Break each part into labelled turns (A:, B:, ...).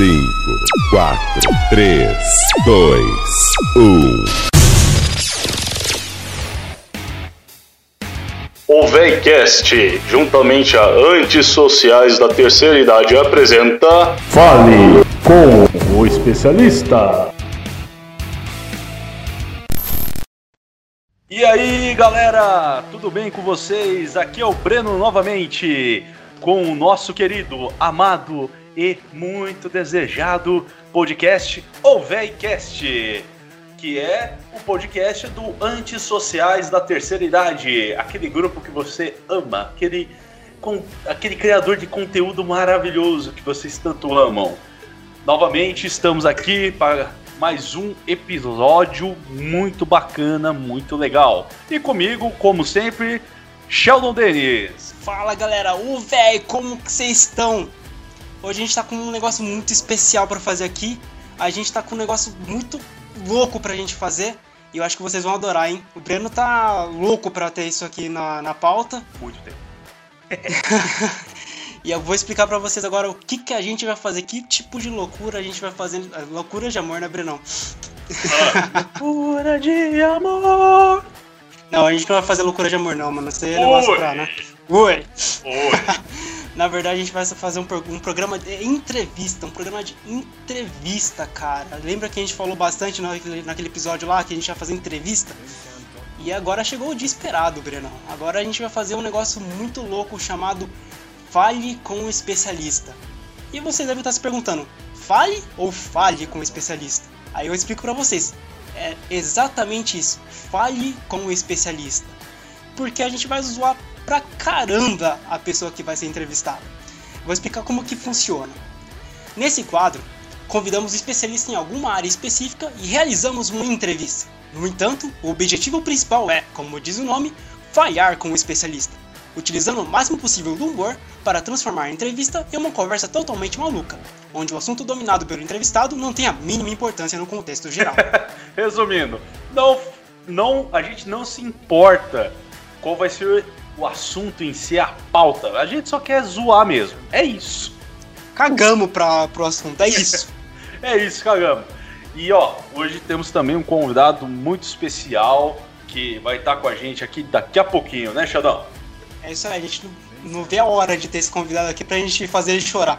A: 5, 4, 3, 2, 1.
B: O VEICast, juntamente a Antissociais da Terceira Idade, apresenta.
C: Fale com o especialista.
D: E aí, galera, tudo bem com vocês? Aqui é o Breno novamente, com o nosso querido, amado e muito desejado podcast O VEICast, que é o podcast do Antissociais da Terceira Idade, aquele grupo que você ama, aquele, com, aquele criador de conteúdo maravilhoso que vocês tanto amam. Novamente estamos aqui para mais um episódio muito bacana, muito legal. E comigo, como sempre, Sheldon Denis.
E: Fala galera, o velho, como que vocês estão? Hoje a gente tá com um negócio muito especial para fazer aqui. A gente tá com um negócio muito louco pra gente fazer. E eu acho que vocês vão adorar, hein? O Breno tá louco pra ter isso aqui na, na pauta.
D: Muito tempo.
E: E eu vou explicar pra vocês agora o que, que a gente vai fazer, que tipo de loucura a gente vai fazer. Loucura de amor, né, Brenão?
D: Loucura de amor.
E: Não, a gente não vai fazer loucura de amor, não, mano. Você é negócio pra, né? Oi!
D: Oi.
E: Na verdade, a gente vai fazer um, um programa de entrevista, um programa de entrevista, cara. Lembra que a gente falou bastante naquele, naquele episódio lá que a gente ia fazer entrevista? E agora chegou o dia esperado, Brenão. Agora a gente vai fazer um negócio muito louco chamado Fale com o Especialista. E vocês devem estar se perguntando, fale ou fale com o especialista? Aí eu explico pra vocês. É exatamente isso. Fale com o especialista. Porque a gente vai zoar pra caramba a pessoa que vai ser entrevistada. Vou explicar como que funciona. Nesse quadro, convidamos especialistas em alguma área específica e realizamos uma entrevista. No entanto, o objetivo principal é, como diz o nome, falhar com o especialista, utilizando o máximo possível do humor para transformar a entrevista em uma conversa totalmente maluca, onde o assunto dominado pelo entrevistado não tem a mínima importância no contexto geral.
D: Resumindo, não, não, a gente não se importa qual vai ser o assunto em si, a pauta. A gente só quer zoar mesmo. É isso.
E: Cagamos pra, pro assunto, é isso.
D: É isso, cagamos. E ó, hoje temos também um convidado muito especial que vai estar com a gente aqui daqui a pouquinho, né, Xadão?
E: É isso aí, a gente não, vê a hora de ter esse convidado aqui pra gente fazer ele chorar.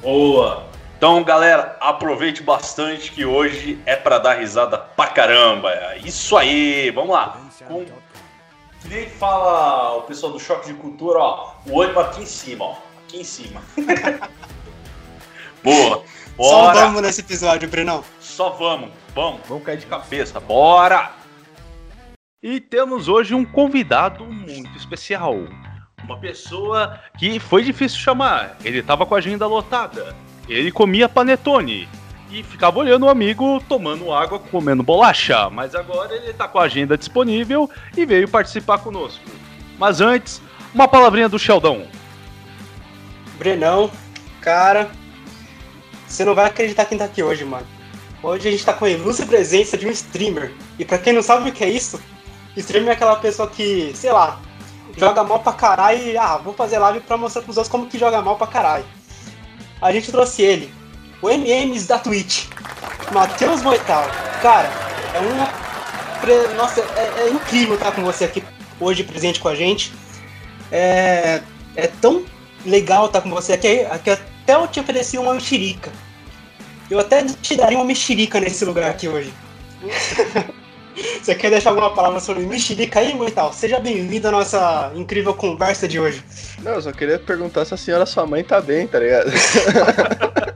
D: Boa! Então, galera, aproveite bastante que hoje é pra dar risada pra caramba. É Isso aí, vamos lá. Com... Que nem fala o pessoal do Choque de Cultura, ó. O ânimo aqui em cima, ó. Aqui em cima. Boa!
E: Só
D: Bora!
E: vamos nesse episódio, Brenão.
D: Só vamos, vamos, vamos cair de cabeça, bora! E temos hoje um convidado muito especial. Uma pessoa que foi difícil chamar. Ele tava com a agenda lotada. Ele comia panetone. E ficava olhando o amigo tomando água, comendo bolacha. Mas agora ele tá com a agenda disponível e veio participar conosco. Mas antes, uma palavrinha do Sheldon.
E: Brenão, cara, você não vai acreditar quem tá aqui hoje, mano. Hoje a gente tá com a ilustre presença de um streamer. E pra quem não sabe o que é isso, streamer é aquela pessoa que, sei lá, joga mal pra caralho e, ah, vou fazer live pra mostrar pros outros como que joga mal pra caralho. A gente trouxe ele, o MMs da Twitch, Matheus Moital. Cara, é uma. pre- Nossa, é, é incrível estar com você aqui hoje presente com a gente. É, é tão legal estar com você aqui, que até eu te ofereci uma mexerica. Eu até te daria uma mexerica nesse lugar aqui hoje. Você quer deixar alguma palavra sobre mexerica aí, Moital? Seja bem-vindo à nossa incrível conversa de hoje.
F: Não, eu só queria perguntar se a senhora sua mãe tá bem, tá ligado?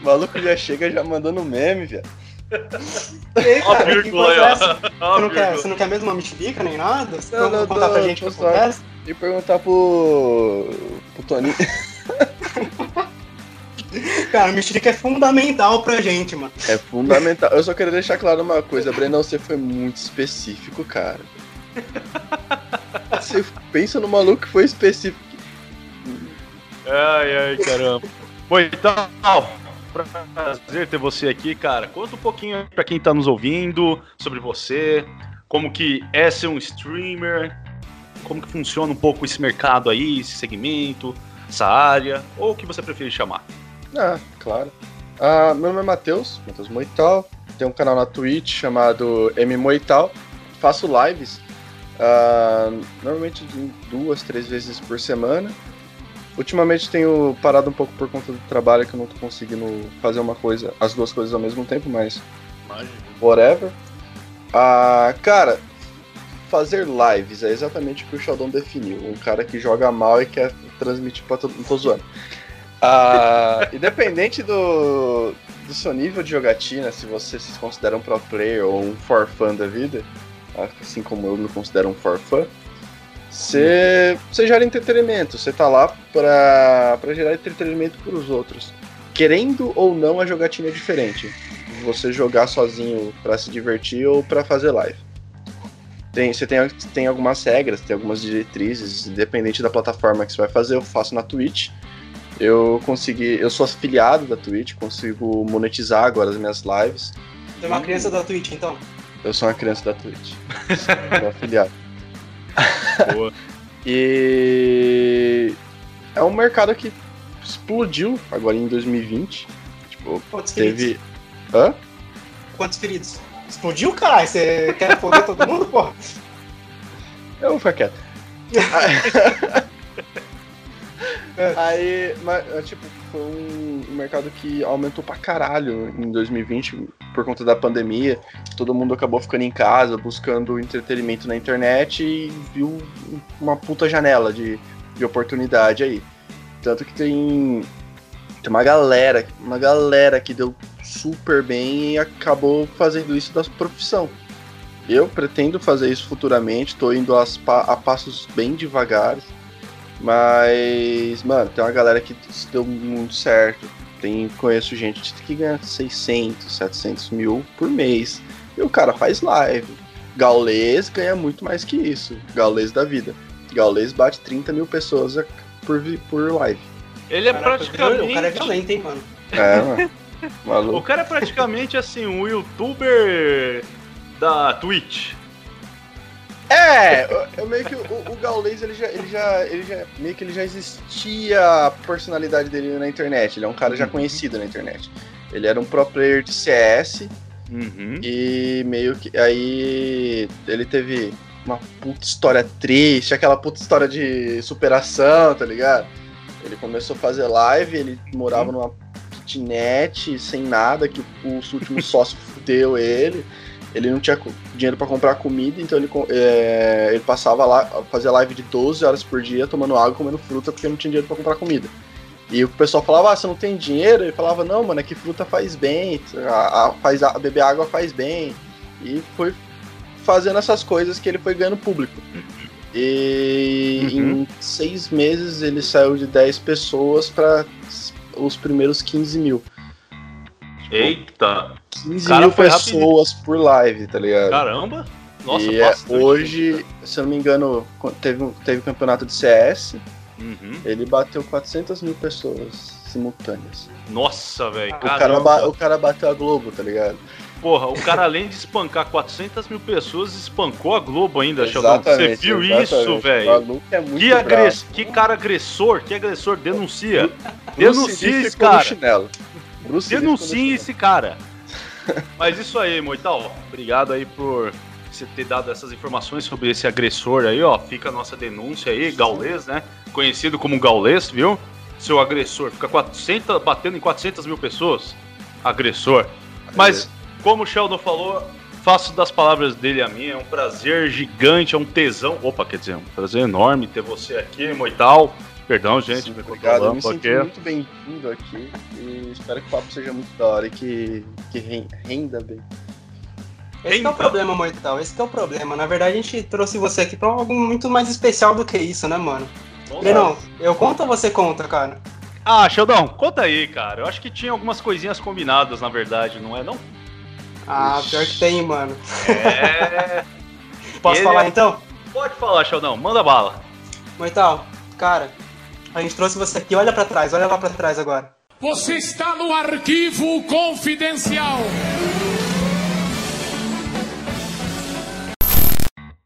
F: o maluco já chega já mandando meme, viado.
E: E aí, que é Você não, quer,
D: vírgula.
E: você não quer mesmo uma mexerica nem nada? Você
F: Não,
E: não,
F: não,
E: contar pra
F: tô-
E: gente o que acontece?
F: E perguntar pro. pro Toninho.
E: Cara, mexerica é fundamental pra gente, mano.
F: É fundamental. Eu só queria deixar claro uma coisa, Brenão, você foi muito específico, cara. Você pensa no maluco que foi específico.
D: Ai, ai, caramba. Bom, então, prazer ter você aqui, cara. Conta um pouquinho pra quem tá nos ouvindo sobre você, como que é ser um streamer, como que funciona um pouco esse mercado aí, esse segmento. essa área, ou o que você prefere chamar?
F: Ah, claro. Ah, meu nome é Matheus, Matheus Moital. Tenho um canal na Twitch chamado M Moital. Faço lives, ah, normalmente duas, três vezes por semana. Ultimamente tenho parado um pouco por conta do trabalho, que eu não tô conseguindo fazer uma coisa, as duas coisas ao mesmo tempo, mas whatever. Ah, cara, fazer lives é exatamente o que o Sheldon definiu. Um cara que joga mal e quer transmitir pra todo mundo. Tô zoando. Ah, independente do, do seu nível de jogatina, se você se considera um pro player ou um for fun da vida, assim como eu me considero um for fun, você, você gera entretenimento. Você tá lá pra, pra gerar entretenimento pros outros. Querendo ou não, a jogatina é diferente. Você jogar sozinho pra se divertir ou pra fazer live. Tem, você tem, tem algumas regras, tem algumas diretrizes, independente da plataforma que você vai fazer, eu faço na Twitch. Eu consegui. Eu sou afiliado da Twitch, consigo monetizar agora as minhas lives.
E: Você é uma criança da Twitch, então?
F: Eu sou uma criança da Twitch. sou afiliado.
D: Boa.
F: E é um mercado que explodiu agora em 2020. Tipo,
E: Quantos
F: teve. Hã?
E: Quantos feridos? Explodiu, caralho? Você quer foder todo mundo, porra?
F: Eu vou ficar quieto. Aí, mas, é, tipo, foi um mercado que aumentou pra caralho em 2020 por conta da pandemia. Todo mundo acabou ficando em casa, buscando entretenimento na internet e viu uma puta janela de, de oportunidade aí. Tanto que tem, tem uma galera, uma galera que deu super bem e acabou fazendo isso da profissão. Eu pretendo fazer isso futuramente, tô indo a passos bem devagares. Mas, mano, tem uma galera que deu muito certo. Tem, conheço gente que ganha 600, 700 mil por mês. E o cara faz live. Gaulês ganha muito mais que isso. Gaulês da vida. Gaulês bate 30 mil pessoas por, por live.
D: Ele é
E: Caraca,
D: praticamente.
E: O cara é violento, hein, mano?
F: É, mano.
D: O
F: Maluco.
D: cara é praticamente assim, um youtuber da Twitch.
F: É, eu, eu meio que o, o Gaulês ele já, ele já, ele já meio que ele já existia a personalidade dele na internet. Ele é um cara já conhecido na internet. Ele era um pro player de CS
D: Uhum.
F: e meio que aí ele teve uma puta história triste, aquela puta história de superação, tá ligado? Ele começou a fazer live, ele morava numa kitnet sem nada, que o, o último sócio fudeu ele. Ele não tinha dinheiro pra comprar comida, então ele, é, ele passava lá, fazia live de 12 horas por dia, tomando água e comendo fruta, porque não tinha dinheiro pra comprar comida. E o pessoal falava, ah, você não tem dinheiro? Ele falava, não, mano, é que fruta faz bem, a, a- faz, a, beber água faz bem. E foi fazendo essas coisas que ele foi ganhando público. E
D: Uhum.
F: em seis meses ele saiu de 10 pessoas pra os primeiros 15 mil.
D: Eita,
F: 15
D: Cara,
F: mil pessoas por live, tá ligado?
D: caramba. Nossa,
F: e é,
D: bastante.
F: hoje, se eu não me engano, co- teve, um- teve campeonato de CS,
D: Uhum.
F: ele bateu 400 mil pessoas simultâneas.
D: Nossa, velho.
F: O cara,
D: caramba.
F: o cara bateu a Globo, tá ligado?
D: Porra, o cara além de espancar 400 mil pessoas, espancou a Globo ainda, Sheldon. Você viu
F: exatamente.
D: isso, velho?
F: é
D: Que, agress... que cara agressor, que agressor, denuncia. Denuncia esse
F: ficou no
D: cara.
F: Bruce
D: Denuncie esse cara. Mas isso aí, Moital. Obrigado aí por você ter dado essas informações sobre esse agressor aí, ó. Fica a nossa denúncia aí, Gaulês, né? Conhecido como Gaulês, viu? Seu agressor. Fica 400, batendo em 400 mil pessoas. Agressor. Mas, como o Sheldon falou, faço das palavras dele a minha. É um prazer gigante, é um tesão. Opa, quer dizer, é um prazer enorme ter você aqui, Moital. Perdão, gente,
F: Sim,
D: me
F: Obrigado, eu me senti muito bem-vindo aqui e espero que o papo seja muito da hora e que, que ren- renda bem.
E: Esse que é o problema, Mortal. Esse que é o problema. Na verdade, a gente trouxe você aqui pra algo muito mais especial do que isso, né, mano? Brenão, eu conto ou você conta, cara?
D: Ah, Sheldon, conta aí, cara. Eu acho que tinha algumas coisinhas combinadas, na verdade, não é não?
E: Ah, pior que tem, mano.
D: É.
E: Posso
D: Ele
E: falar
D: é-
E: então?
D: Pode falar, Sheldon, manda bala.
E: Mortal, cara, a gente trouxe você aqui. Olha pra trás, olha lá pra trás agora.
G: Você está no arquivo confidencial.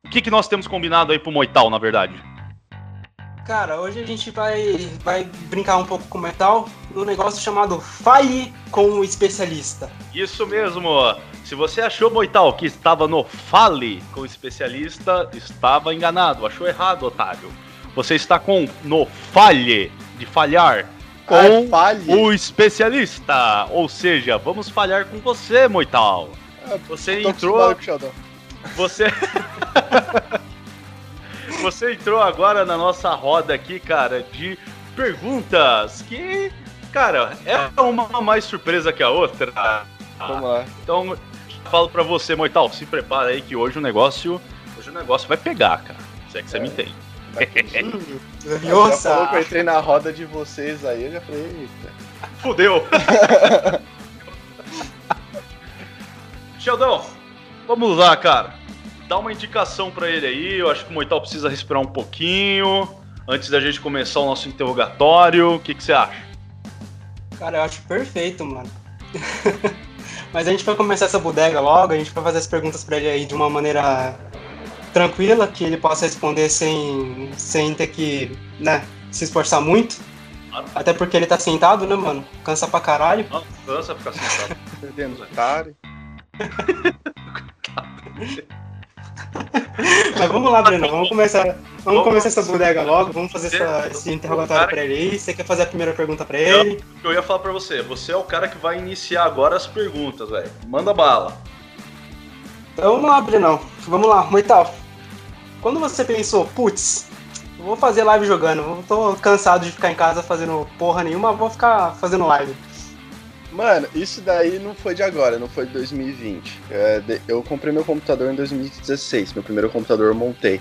D: O que, que nós temos combinado aí pro Moital, na verdade?
E: Cara, hoje a gente vai, vai brincar um pouco com metal no negócio chamado Fale com o Especialista.
D: Isso mesmo. Se você achou, Moital, que estava no Fale com o especialista, estava enganado. Achou errado, otário. Você está com no Falhe, de falhar, com
F: Ai, falhe.
D: o especialista. Ou seja, vamos falhar com você, Moital. Você
F: Tô
D: entrou. Você. Você entrou agora na nossa roda aqui, cara, de perguntas que, cara, é uma mais surpresa que a outra.
F: Vamos lá.
D: Então, falo pra você, Moital, se prepara aí que hoje o negócio, hoje o negócio vai pegar, cara. Se é que você me entende.
F: Já
E: Nossa!
F: falou que eu entrei na roda de vocês aí, eu já falei, eita.
D: Fudeu. Sheldon, vamos lá, cara. Dá uma indicação pra ele aí. Eu acho que o Moital precisa respirar um pouquinho antes da gente começar o nosso interrogatório. O que, que você acha?
E: Cara, eu acho perfeito, mano. Mas a gente vai começar essa bodega logo, a gente vai fazer as perguntas pra ele aí de uma maneira tranquila, que ele possa responder sem, sem ter que, né, se esforçar muito.
D: Claro.
E: Até porque ele tá sentado, né, mano? Cansa pra caralho.
D: Não, cansa ficar sentado.
F: Perdendo otário.
E: Mas vamos lá, Breno, vamos começar, vamos
D: Vamos.
E: começar essa bodega logo, vamos fazer
D: Você-
E: essa- esse interrogatório pra ele aí. Você quer fazer a primeira pergunta pra ele?
D: Eu ia falar pra você, você é o cara que vai iniciar agora as perguntas, velho. Manda bala.
E: Então vamos lá, Brenão. Vamos lá, Moital. Quando você pensou, putz, vou fazer live jogando, tô cansado de ficar em casa fazendo porra nenhuma, vou ficar fazendo live.
F: Mano, isso daí não foi de agora, não foi de 2020. É, eu comprei meu computador em 2016, meu primeiro computador eu montei.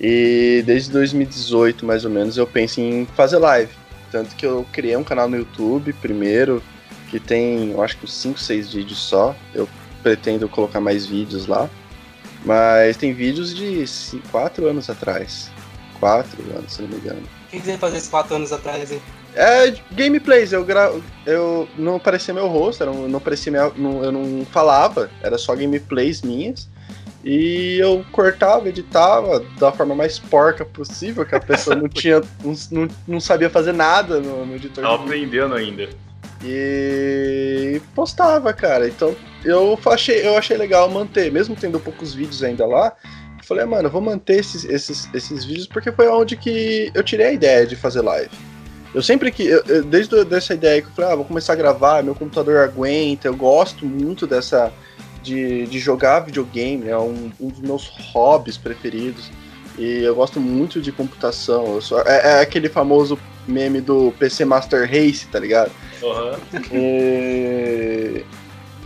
F: E desde 2018, mais ou menos, eu penso em fazer live. Tanto que eu criei um canal no YouTube primeiro, que tem, eu acho que uns 5, 6 vídeos só. Eu pretendo colocar mais vídeos lá. Mas tem vídeos de 4 anos atrás. 4 anos, se não me engano.
E: O que que você fazia esses quatro anos atrás, hein?
F: É, gameplays, eu gra... eu não aparecia meu rosto, um- não aparecia minha... não- eu não falava, era só gameplays minhas. E eu cortava, editava da forma mais porca possível, que a pessoa não tinha. não, não, sabia fazer nada no, no editor.
D: Tava aprendendo ainda.
F: E postava, cara. Então eu achei, eu achei legal manter, mesmo tendo poucos vídeos ainda lá. Eu falei, "Ah, mano, eu vou manter esses, esses, esses vídeos porque foi onde que eu tirei a ideia de fazer live. Eu sempre que. eu- desde dessa ideia que eu falei, ah, vou começar a gravar, meu computador aguenta, eu gosto muito dessa. de, de jogar videogame, é um, um dos meus hobbies preferidos. E eu gosto muito de computação. Sou, é, é aquele famoso meme do PC Master Race, tá ligado? É,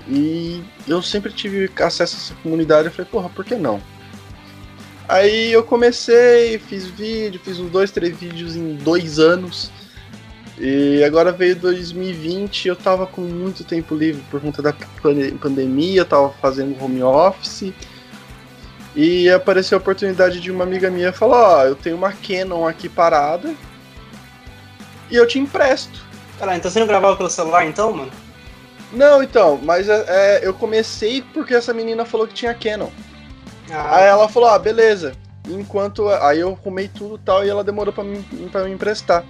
F: E eu sempre tive acesso a essa comunidade. Eu falei, porra, por que não? Aí eu comecei, fiz vídeo, fiz uns dois, três vídeos em dois anos. E agora veio 2020, eu tava com muito tempo livre por conta da pande- pandemia, eu tava fazendo home office. E apareceu a oportunidade de uma amiga minha falar, ó, eu tenho uma Canon aqui parada e eu te empresto.
E: Caralho, então você não gravava pelo celular então, mano?
F: Não, então, mas é, é, eu comecei porque essa menina falou que tinha Canon.
E: Ah,
F: Aí ela falou, ah, beleza. Enquanto. Aí eu arrumei tudo e tal, e ela demorou pra me, pra me emprestar.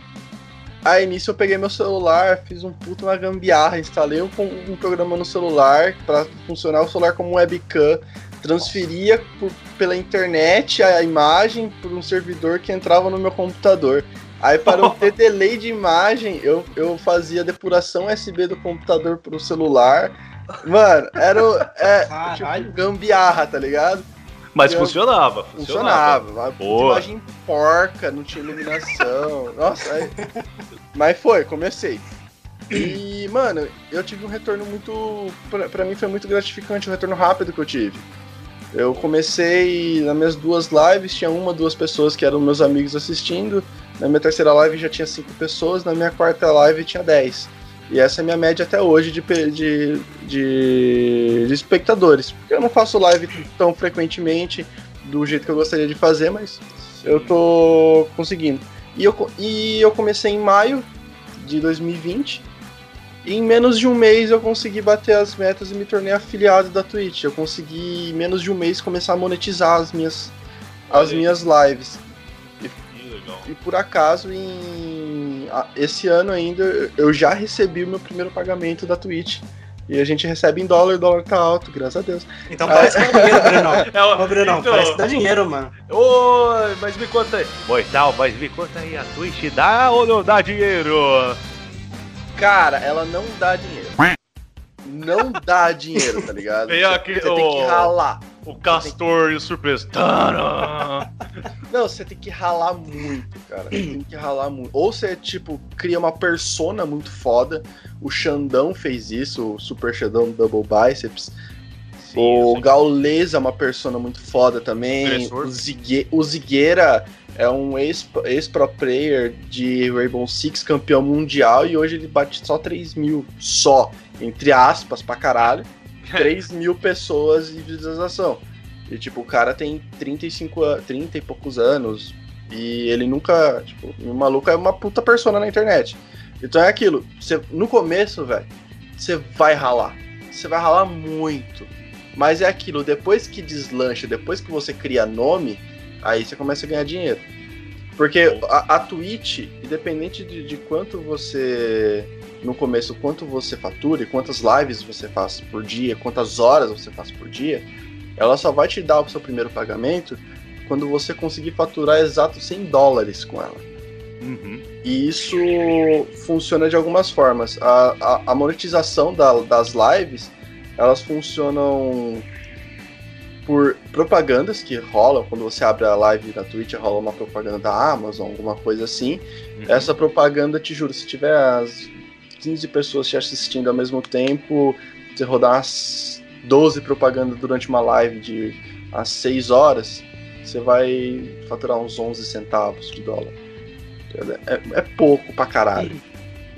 F: Aí nisso eu peguei meu celular, fiz um puto uma gambiarra, instalei um, um programa no celular pra funcionar o celular como webcam, transferia por- pela internet a imagem por um servidor que entrava no meu computador. Aí para não ter delay de imagem, eu, eu fazia depuração USB do computador pro celular. Mano, era é, tipo gambiarra, tá ligado?
D: Mas
F: Eu-
D: funcionava.
F: Funcionava. Uma
D: Boa.
F: imagem porca, não tinha iluminação. Nossa, aí... Mas foi, comecei. E, mano, eu tive um retorno muito. Pra, pra mim foi muito gratificante o retorno rápido que eu tive. Eu comecei nas minhas duas lives, tinha uma, duas pessoas que eram meus amigos assistindo. Na minha terceira live já tinha cinco pessoas, na minha quarta live tinha dez. E essa é a minha média até hoje de, de, de, de espectadores. Porque eu não faço live tão frequentemente do jeito que eu gostaria de fazer, mas eu tô conseguindo. E eu, e eu comecei em maio de 2020. E em menos de um mês eu consegui bater as metas e me tornei afiliado da Twitch. Eu consegui, em menos de um mês, começar a monetizar as minhas, as minhas lives.
D: Legal.
F: E por acaso, em esse ano ainda, eu já recebi o meu primeiro pagamento da Twitch. E a gente recebe em dólar, o dólar tá alto, graças a Deus.
E: Então parece que dá dinheiro, Brunão.
D: É,
E: Ô, Brunão,
D: então-
E: parece que dá dinheiro, mano.
D: Oi, mas me conta aí. Moital, mas me conta aí, a Twitch dá ou não dá dinheiro?
F: Cara, ela não dá dinheiro. Não dá dinheiro, tá ligado? Você-
D: aqui,
F: você tem que
D: ô.
F: ralar.
D: O Castor e o Surpresa. Tadã!
F: Não, você tem que ralar muito, cara. Você tem que ralar muito. Ou você, tipo, cria uma persona muito foda. O Xandão fez isso, o Super Xandão Double Biceps.
D: Sim,
F: o
D: eu
F: Gaules é uma persona muito foda também. O, Zigue... o Zigueira é um ex- ex-pro player de Rainbow Six, campeão mundial, e hoje ele bate só 3 mil. Só, entre aspas, pra caralho. 3 mil pessoas de visualização. E tipo, o cara tem 35 a- 30 e poucos anos. E ele nunca. Tipo, o maluco é uma puta persona na internet. Então é aquilo. Você, no começo, velho, você vai ralar. Você vai ralar muito. Mas é aquilo, depois que deslancha, depois que você cria nome, aí você começa a ganhar dinheiro. Porque a, a Twitch, independente de, de quanto você. No começo, quanto você fatura e quantas lives você faz por dia, quantas horas você faz por dia, ela só vai te dar o seu primeiro pagamento quando você conseguir faturar exato 100 dólares com ela.
D: Uhum.
F: E isso funciona de algumas formas. A, a, a monetização da- das lives, elas funcionam por propagandas que rolam. Quando você abre a live na Twitch, rola uma propaganda da Amazon, alguma coisa assim.
D: Uhum.
F: Essa propaganda, te juro, se tiver as 15 pessoas te assistindo ao mesmo tempo, você rodar umas 12 propagandas durante uma live de às 6 horas, você vai faturar uns 11 centavos de dólar. É, é pouco pra caralho.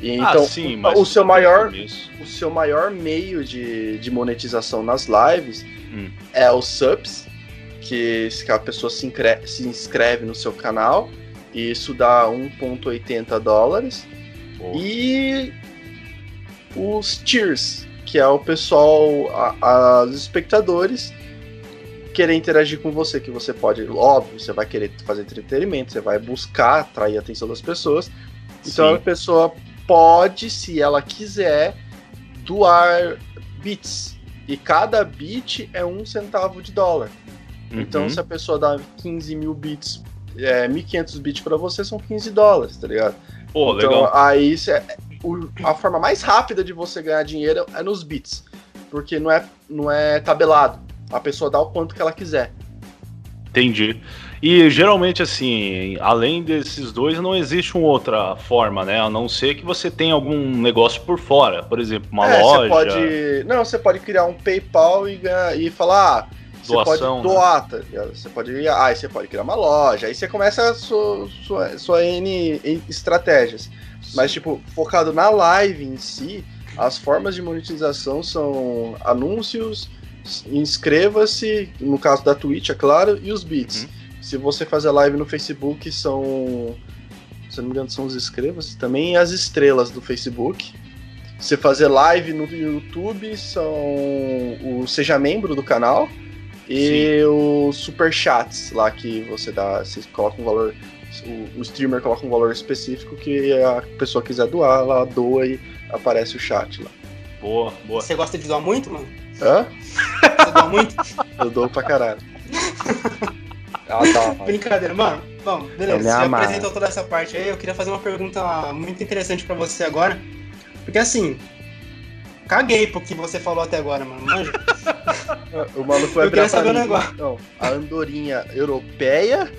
F: E então,
D: ah, sim, mas
F: o seu maior o seu maior meio de, de monetização nas lives
D: Hum.
F: é os subs, que, se a pessoa se, incre- se inscreve no seu canal, e isso dá 1,80 dólares.
D: Pô.
F: E os tiers, que é o pessoal, a- os espectadores querer interagir com você, que você pode, óbvio, você vai querer fazer entretenimento, você vai buscar atrair a atenção das pessoas. Então
D: Sim.
F: a pessoa pode, se ela quiser, doar bits. E cada bit é um centavo de dólar. Então,
D: Uhum.
F: se a pessoa dá 15 mil bits, é, 1.500 bits pra você, são 15 dólares, tá ligado?
D: Pô,
F: então,
D: legal.
F: aí o- a forma mais rápida de você ganhar dinheiro é nos bits. Porque não é, não é tabelado. A pessoa dá o quanto que ela quiser.
D: Entendi. E geralmente, assim, além desses dois, não existe uma outra forma, né? A não ser que você tenha algum negócio por fora. Por exemplo, uma
F: É,
D: loja.
F: Você pode. Não, você pode criar um PayPal e, ganhar, e falar. Ah, você
D: Doação,
F: pode doar, tá ligado? Você pode. Ah, aí você pode criar uma loja. Aí você começa a sua, sua, sua N estratégias. Mas, tipo, focado na live em si, as formas de monetização são anúncios, inscreva-se, no caso da Twitch, é claro, e os bits.
D: Uhum.
F: Se você fazer live no Facebook, são. Se não me engano, são os inscreva-se também e as estrelas do Facebook. Você fazer live no YouTube são o Seja Membro do canal e os superchats lá que você dá. Você coloca um valor. O, o streamer coloca um valor específico que a pessoa quiser doar, ela doa e aparece o chat lá.
D: Boa, boa.
E: Você gosta de doar muito, mano?
F: Hã?
E: Você doa muito?
F: Eu dou pra caralho. Ah, tá.
E: Brincadeira, mano. Bom, beleza. Você já
F: amarro.
E: apresentou toda essa parte aí. Eu queria fazer uma pergunta muito interessante pra você agora. Porque assim, caguei pro que você falou até agora, mano. Manja.
F: O maluco vai
E: Eu queria
F: virar pra
E: saber um negócio.
F: Não, a andorinha europeia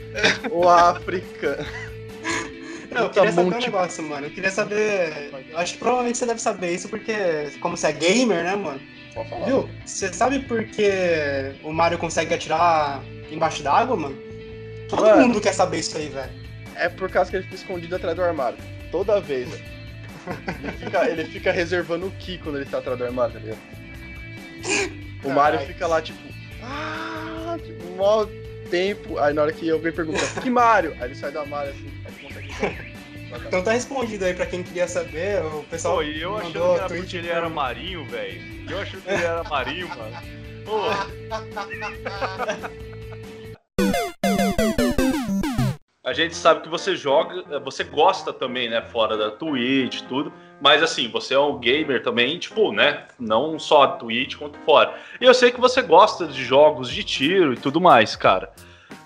F: ou a africana?
E: Não, eu queria saber um negócio, mano. Eu queria saber. Eu acho que provavelmente você deve saber isso, porque, como você é gamer, né, mano?
F: Pode falar.
E: Viu? Você sabe por que o Mario consegue atirar embaixo d'água, mano? Todo
F: Mano.
E: mundo quer saber isso aí, velho.
F: É por causa que ele fica escondido atrás do armário. Toda vez. velho. Ele fica, ele fica reservando o Ki quando ele tá atrás do armário, tá ligado? O Mario fica lá, tipo. Ah, tipo, um mó tempo. Aí na hora que alguém pergunta, que Mario? Aí ele sai do armário assim, aí ele consegue.
E: Então tá respondido aí pra quem queria saber. O pessoal
D: Pô, e eu achando que era porque ele era marinho, velho. Eu achando que ele era marinho, mano. Pô, a gente sabe que você joga, você gosta também, né, fora da Twitch, tudo. Mas assim, você é um gamer também, tipo, né? Não só a Twitch quanto fora. E eu sei que você gosta de jogos de tiro e tudo mais, cara.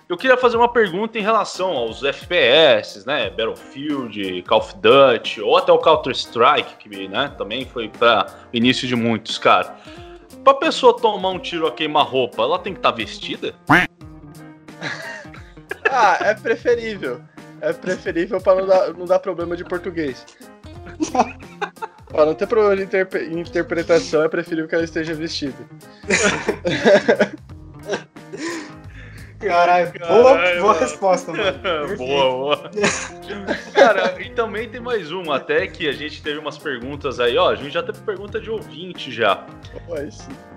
D: Eu queria fazer uma pergunta em relação aos FPS, né? Battlefield, Call of Duty, ou até o Counter-Strike, que né, também foi para início de muitos, cara. Pra pessoa tomar um tiro a queima-roupa, ela tem que estar tá vestida?
F: Ah, é preferível. É preferível pra não dar, não dar problema de português. pra não ter problema de interpe- interpretação, é preferível que ela esteja vestida.
E: Caralho, boa, boa resposta, mano.
D: boa, boa. Cara, e também tem mais um, até que a gente teve umas perguntas aí, ó. A gente já teve pergunta de ouvinte já.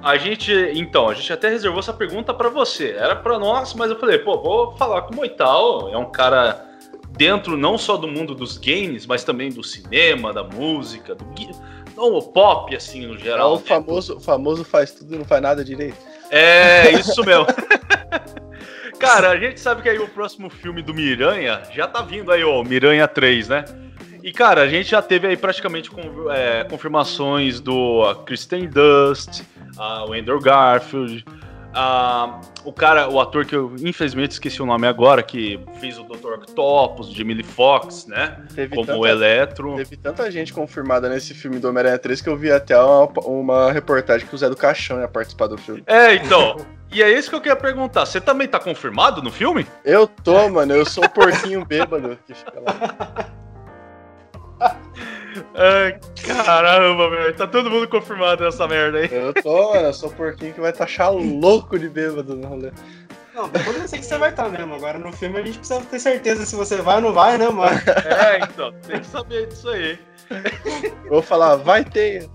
D: A gente, então, a gente até reservou essa pergunta pra você. Era pra nós, mas eu falei, pô, vou falar com o Moital. É um cara dentro não só do mundo dos games, mas também do cinema, da música, do não, o pop, assim, no
F: É
D: geral.
F: o
D: né?
F: famoso, famoso faz tudo e não faz nada direito.
D: É, isso mesmo. Cara, a gente sabe que aí o próximo filme do Miranha já tá vindo aí, ó, Miranha 3, né? E, cara, a gente já teve aí praticamente é, confirmações do Kristen Dust, o Andrew Garfield, a- o cara, o ator que eu infelizmente esqueci o nome agora, que fez o Dr. Octopus, o Jamie Lee Foxx, né?
F: Teve
D: Como o
F: tanta,
D: Eletro.
F: teve tanta gente confirmada nesse filme do Homem-Aranha 3 que eu vi até uma, uma reportagem que o Zé do Caixão ia participar do filme.
D: É, então. E é isso que eu queria perguntar. Você também tá confirmado no filme?
F: Eu tô, mano, eu sou o porquinho bêbado que fica lá.
D: Ai, caramba, velho. Tá todo mundo confirmado nessa merda aí.
F: Eu tô, mano, eu sou o porquinho que vai taxar louco de bêbado no rolê.
E: Não, depois eu sei que você vai estar mesmo. Agora no filme a gente precisa ter certeza se você vai ou não vai, né, mano?
D: É, então, tem que saber disso aí.
F: Vou falar, vai ter.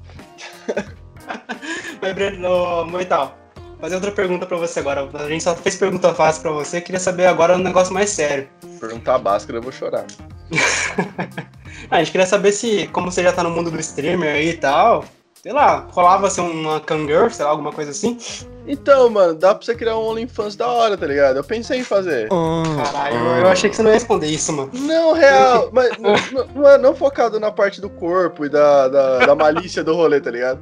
E: Breno, Moital, fazer outra pergunta pra você agora. A gente só fez pergunta fácil pra você, queria saber agora um negócio mais sério.
F: Perguntar a Bhaskara, eu vou chorar.
E: Ah, a gente queria saber se, como você já tá no mundo do streamer aí e tal, sei lá, rolava ser uma Kangirl, sei lá, alguma coisa assim.
F: Então, mano, dá pra você criar um OnlyFans da hora, tá ligado? Eu pensei em fazer.
E: Caralho, eu, eu achei que você não ia responder isso, mano.
F: Não, real, mas não, não- não é não focado na parte do corpo e da, da, da malícia do rolê, tá ligado?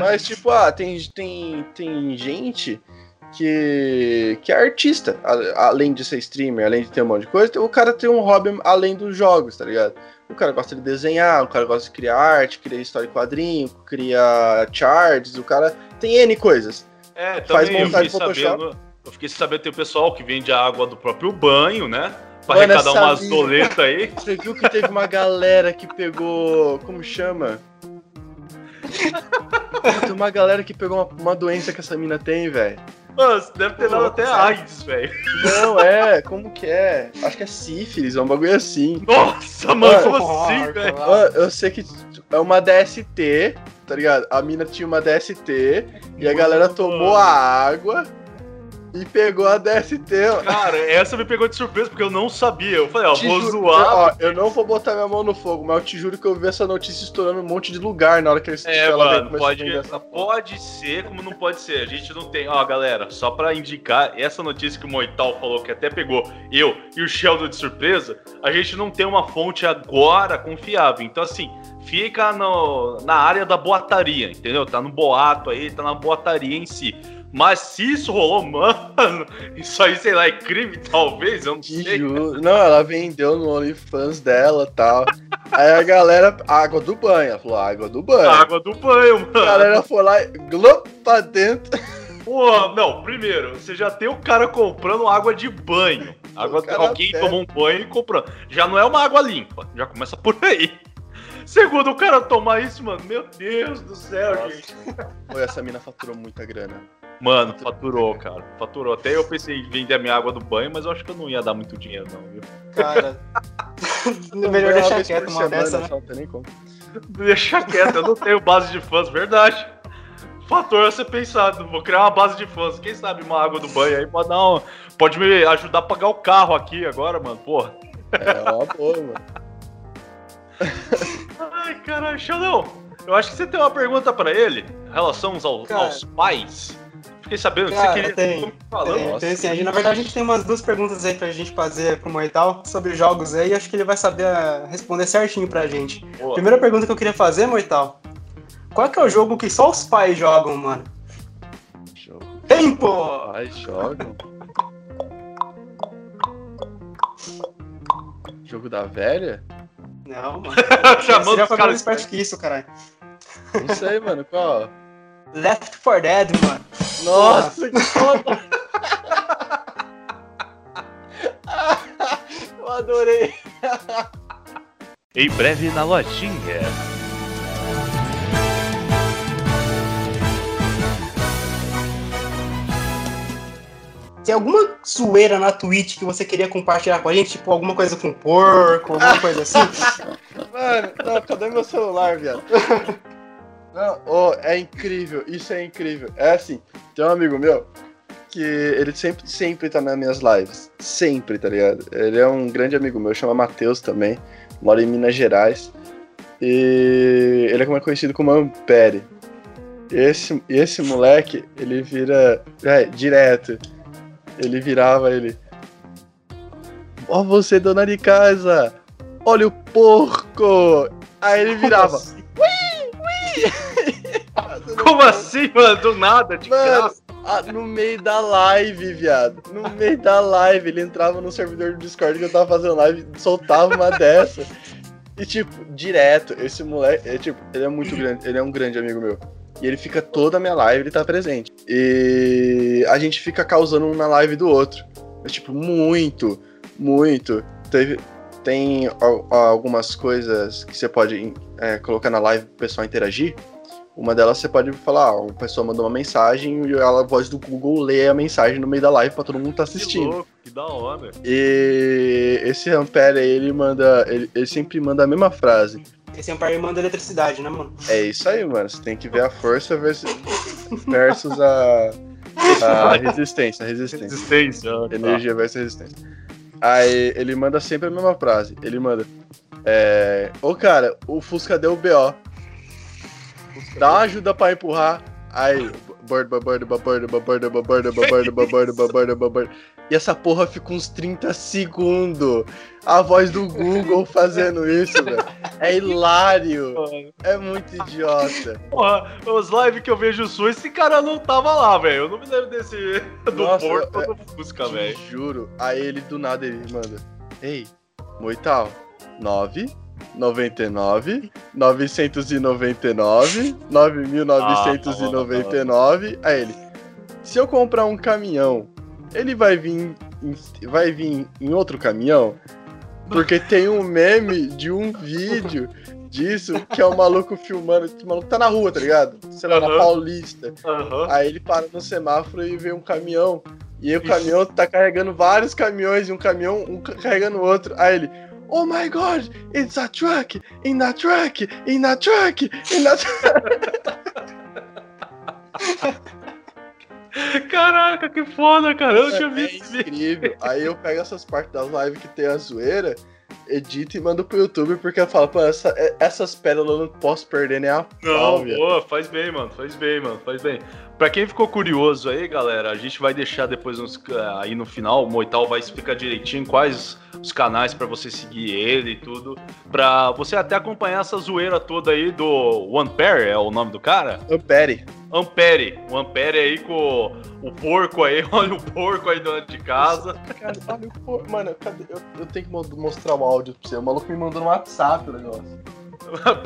F: Mas, tipo, ah, tem, tem, tem gente que, que é artista, além de ser streamer, além de ter um monte de coisa, o cara tem um hobby além dos jogos, tá ligado? O cara gosta de desenhar, o cara gosta de criar arte, cria história em quadrinho, cria charts, o cara tem N coisas.
D: É,
F: Faz
D: também eu
F: montagem
D: fiquei
F: Photoshop.
D: sabendo. Eu fiquei sabendo tem o pessoal que vende a água do próprio banho, né? Pra
F: Mano,
D: arrecadar
F: essa
D: umas doletas aí.
F: Você viu que teve uma galera que pegou. Como chama? Tem uma galera que pegou uma, uma doença que essa mina tem, velho.
D: Mano, deve ter dado até? AIDS, velho.
F: Não, é, como que é? Acho que é sífilis, é um bagulho assim.
D: Nossa, mano,
F: Mano,
D: como
E: Porra,
D: assim, velho?
F: eu sei que é uma DST, tá ligado? A mina tinha uma DST e a galera tomou a água e pegou a DST. ó.
D: Cara, essa me pegou de surpresa porque eu não sabia. Eu falei, ó,
F: Te
D: vou
F: juro-
D: zoar.
F: Ó, eu não vou botar minha mão no fogo, mas eu te juro que eu vi essa notícia estourando um monte de lugar na hora que eles
D: É, mano, pode, pode ser como não pode ser. A gente não tem. Ó, galera, só pra indicar, essa notícia que o Moital falou que até pegou eu e o Sheldon de surpresa, a gente não tem uma fonte agora confiável. Então, assim, fica no, na área da boataria, entendeu? Tá no boato aí, tá na boataria em si. Mas se isso rolou, mano, isso aí, sei lá, é crime, talvez, eu não sei.
F: juro. Não, ela vendeu no OnlyFans dela e tal. Aí a galera. Água do banho. Ela falou, água do banho.
D: Água do banho,
F: A
D: mano.
F: galera foi lá e glop pra dentro.
D: Pô, não, primeiro, você já tem o cara comprando água de banho. Água, alguém
F: pega.
D: tomou um banho e comprou. Já não é uma água limpa, já começa por aí. Segundo, o cara tomar isso, mano, meu Deus do céu,
F: Nossa.
D: gente.
F: Pô, essa mina faturou muita grana.
D: Mano, faturou, cara. Faturou. Até eu pensei em vender a minha água do banho, mas eu acho que eu não ia dar muito dinheiro, não, viu?
E: Cara. Melhor deixar quieto uma dessa, né?
D: Deixa quieto, eu não tenho base de fãs, verdade. Fator a ser pensado. Vou criar uma base de fãs. Quem sabe uma água do banho aí pode dar um, Pode me ajudar a pagar o carro aqui agora, mano. Porra.
F: É uma boa, mano.
D: Ai, caralho, Xandão. Eu acho que você tem uma pergunta pra ele em relação aos, aos pais. Fiquei sabendo que
E: Cara,
D: você queria.
E: tem.
D: Falando,
E: Tem,
D: nossa.
E: tem sim. A gente- na verdade, a gente tem umas duas perguntas aí pra gente fazer pro Moital sobre jogos aí. Acho que ele vai saber ah, responder certinho pra gente.
D: Boa.
E: Primeira pergunta que eu queria fazer, Moital. Qual que é o jogo que só os pais jogam, mano?
F: Jogo.
E: Tempo!
F: Ai, jogam. Jogo da velha?
E: Não, mano.
D: Chamando
E: Você já foi mais esperto que isso, caralho.
F: Não sei, mano. Qual?
E: Left 4 Dead, mano.
F: Nossa, que foda! Eu adorei.
D: Em breve na lojinha.
E: Tem alguma zoeira na Twitch que você queria compartilhar com a gente? Tipo, alguma coisa com porco, alguma coisa assim?
F: Mano, não, cadê meu celular, viado? Não, oh, é incrível, isso é incrível. É assim, tem um amigo meu que ele sempre, sempre tá nas minhas lives. Sempre, tá ligado? Ele é um grande amigo meu, chama Matheus também, mora em Minas Gerais. E ele é conhecido como Ampere. Esse, esse moleque, ele vira. É, direto. Ele virava ele. Ó, você, dona de casa! Olha o porco! Aí ele virava.
D: Como assim, mano? Do nada, de
F: Mano,
D: graça.
F: ah, no meio da live, viado. No meio da live, ele entrava no servidor do Discord que eu tava fazendo live, soltava uma dessa. E, tipo, direto, esse moleque, é, tipo, ele é muito grande, ele é um grande amigo meu. E ele fica toda a minha live, ele tá presente. E a gente fica causando um na live do outro. É, tipo, muito, muito. Teve, tem al- algumas coisas que você pode é, colocar na live pro pessoal interagir. Uma delas você pode falar, ó, a pessoa mandou uma mensagem e ela, a voz do Google lê a mensagem no meio da live pra todo mundo tá
D: Que
F: assistindo.
D: louco, que da hora.
F: E esse Ampere aí, ele manda. Ele, ele sempre manda a mesma frase.
E: Esse par manda eletricidade, né, mano?
F: É isso aí, mano. Você tem que ver a força versus, versus a, a resistência. A resistência.
D: Resistência.
F: Energia versus resistência. Aí ele manda sempre a mesma frase. Ele manda. É. Ô cara, o Fusca deu BO. Dá uma ajuda pra empurrar. Aí. E essa porra fica uns 30 segundos. A voz do Google fazendo isso, velho. É hilário. É muito idiota.
D: Porra, os lives que eu vejo sua, esse cara não tava lá, velho. Eu não me lembro desse do
F: Nossa,
D: Porto
F: é-
D: do Fusca, velho.
F: juro. Aí ele do nada ele manda. Ei, Moital, 9, 99, 999, 9.999. Aí ele. Se eu comprar um caminhão, ele vai vir. em- vai vir em outro caminhão? Porque tem um meme de um vídeo disso que é o maluco filmando. O maluco tá na rua, tá ligado? Sei lá, na
D: Aham.
F: Paulista.
D: Aham.
F: Aí ele para no semáforo e vê um caminhão. E aí o caminhão tá carregando vários caminhões e um caminhão um ca- carregando o outro. Aí ele. Oh my god, it's a truck! In a truck! In a truck! In a truck!
D: Caraca, que foda, cara. Eu não tinha
F: É
D: visto vídeo.
F: incrível. Aí eu pego essas partes das lives que tem a zoeira, edito e mando pro YouTube, porque eu falo, pô, essa- é- essas pérolas eu não posso perder nem a
D: Não,
F: pau,
D: boa, faz bem, mano. Faz bem, mano. Faz bem. Pra quem ficou curioso aí, galera, a gente vai deixar depois nos- aí no final, o Moital vai explicar direitinho quais os canais pra você seguir ele e tudo. Pra você até acompanhar essa zoeira toda aí do One Pair, é o nome do cara?
F: Ampere.
D: Ampere. O Ampere aí com o porco aí, olha o porco aí dentro de casa.
F: Cara, olha o por... Mano, cadê? Eu, eu tenho que mo- mostrar o áudio pra você. O maluco me mandou no WhatsApp o negócio.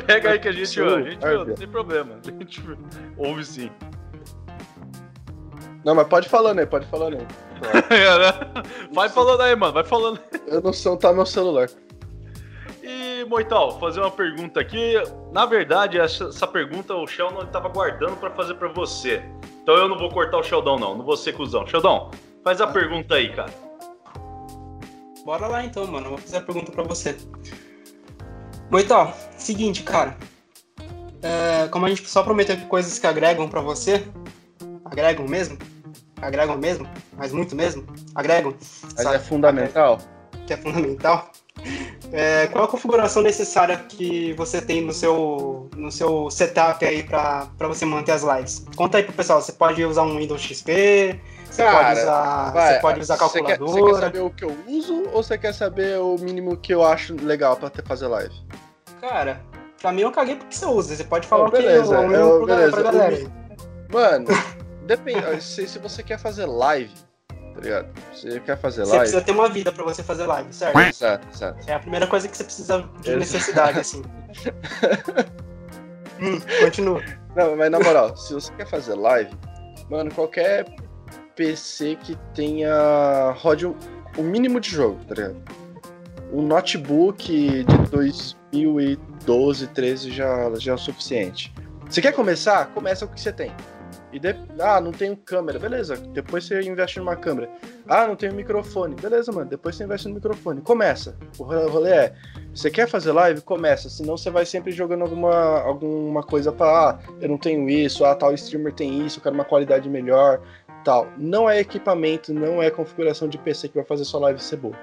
D: Pega aí que a gente,
F: Seu
D: a gente
F: Arvia.
D: não tem problema. A gente ouve sim.
F: Não, mas pode falando aí, pode falando aí.
D: vai falando aí, mano, vai falando.
F: Eu não sei onde tá meu celular.
D: E, Moital, fazer uma pergunta aqui. Na verdade, essa, essa pergunta o Sheldon estava guardando pra fazer pra você. Então eu não vou cortar o Sheldon, não. Não vou ser cuzão. Sheldon, faz a pergunta aí, cara.
E: Bora lá então, mano. Eu vou fazer a pergunta pra você. Moital, seguinte, cara. É, como a gente só prometeu que coisas que agregam pra você, agregam mesmo? Agregam mesmo? Mas muito mesmo? Agregam?
F: Mas
E: sabe?
F: é fundamental.
E: Que é fundamental. é, qual a configuração necessária que você tem no seu, no seu setup aí pra, pra você manter as lives? Conta aí pro pessoal, você pode usar um Windows XP, você
F: Cara,
E: pode usar,
F: vai,
E: você pode usar
F: Você quer,
E: calculadora.
F: você quer saber o que eu uso ou você quer saber o mínimo que eu acho legal pra ter, fazer live?
E: Cara, pra mim eu caguei porque você usa, você pode falar o que
F: beleza,
E: o mínimo
F: eu-
E: pro-
F: beleza,
E: pra
F: o
E: galera.
F: mi- Mano, depende. se, se você quer fazer live, tá ligado? Você quer fazer
E: Você
F: live.
E: precisa ter uma vida pra você fazer live, certo?
F: Exato, exato.
E: É a primeira coisa que você precisa de
F: Exato.
E: necessidade, assim. hum, continua.
F: Não, mas na moral, se você quer fazer live, mano, qualquer PC que tenha. rode o, o mínimo de jogo, tá ligado? Um notebook de 2012, 13 já, já é o suficiente. Você quer começar? Começa com o que você tem. E de... Ah, não tenho câmera. Beleza, depois você investe numa câmera. Ah, não tenho microfone. Beleza, mano, depois você investe no microfone. Começa. O ro- rolê é, você quer fazer live? Começa, senão você vai sempre jogando alguma, alguma coisa pra, ah, eu não tenho isso, ah, tal streamer tem isso, eu quero uma qualidade melhor, tal. Não é equipamento, não é configuração de PC que vai fazer sua live ser boa.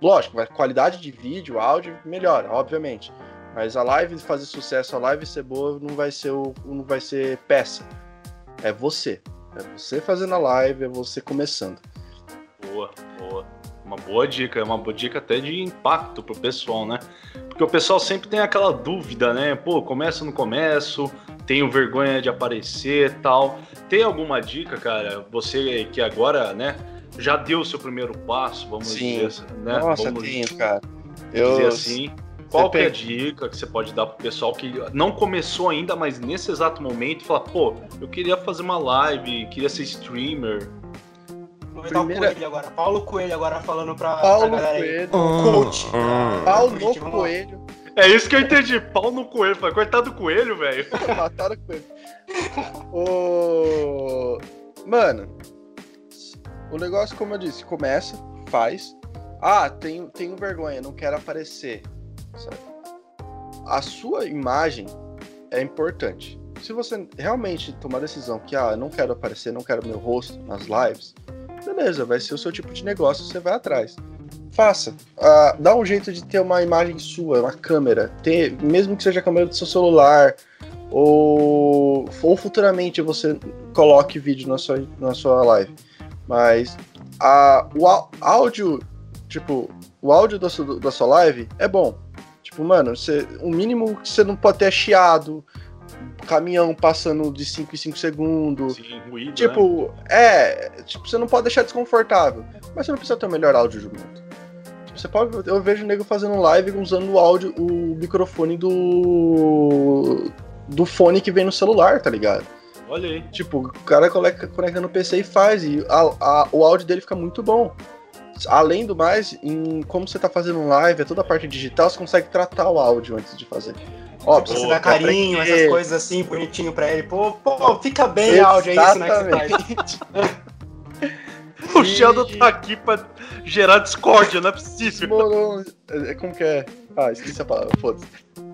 F: Lógico, vai qualidade de vídeo, áudio, melhora, obviamente. Mas a live fazer sucesso, a live ser boa, não vai ser, o, não vai ser peça. É você. É você fazendo a live, é você começando.
D: Boa, boa. Uma boa dica, é uma boa dica até de impacto pro pessoal, né? Porque o pessoal sempre tem aquela dúvida, né? Pô, começo ou não começo? Tenho vergonha de aparecer tal. Tem alguma dica, cara? Você que agora, né, já deu o seu primeiro passo, vamos
F: Sim.
D: dizer, né?
F: Nossa,
D: vamos
F: tenho, cara.
D: dizer
F: Eu,
D: assim. Qual que é a dica que você pode dar pro pessoal que não começou ainda, mas nesse exato momento fala, pô, eu queria fazer uma live, queria ser streamer.
E: Vou botar
F: Primeira-
E: o Coelho agora. Paulo Coelho agora falando pra,
F: Paulo
E: pra galera aí.
F: Coelho.
E: Coach.
F: Pau
E: Coach,
F: no
E: vamos lá.
F: coelho.
D: É isso que eu entendi, pau no coelho. Falei, coitado do coelho, velho.
F: Mataram o coelho. O... Mano, o negócio, como eu disse, começa, faz. Ah, tenho, tenho vergonha, não quero aparecer. Sabe? A sua imagem é importante. Se você realmente tomar a decisão que, ah, eu não quero aparecer, não quero meu rosto nas lives, beleza, vai ser o seu tipo de negócio, você vai atrás. Faça. Ah, dá um jeito de ter uma imagem sua, uma câmera. Ter, mesmo que seja a câmera do seu celular, ou, ou futuramente você coloque vídeo na sua, na sua live. Mas a, o áudio, tipo, o áudio da sua, da sua live é bom. Tipo, mano, você, o mínimo que você não pode ter é chiado, caminhão passando de 5 em 5 segundos.
D: Sim, ruído, né?
F: Tipo, é. Tipo, você não pode deixar desconfortável. Mas você não precisa ter o melhor áudio do mundo. Tipo, você pode. Eu vejo o nego fazendo live usando o áudio, o microfone do. do fone que vem no celular, tá ligado?
D: Olha aí.
F: Tipo, o cara conecta, conecta no PC e faz. E a- a- o áudio dele fica muito bom. Além do mais, em como você tá fazendo um live, é toda a parte digital, você consegue tratar o áudio antes de fazer. Óbvio,
E: Você
D: Pô,
E: dá carinho,
F: aprender.
E: essas coisas assim, bonitinho pra ele. Pô, pô, fica bem áudio, é isso, né, que você.
D: O Sheldon tá aqui pra gerar discórdia, não é possível.
F: Desmorou. é- Como que é? Ah, esqueci a palavra, foda-se.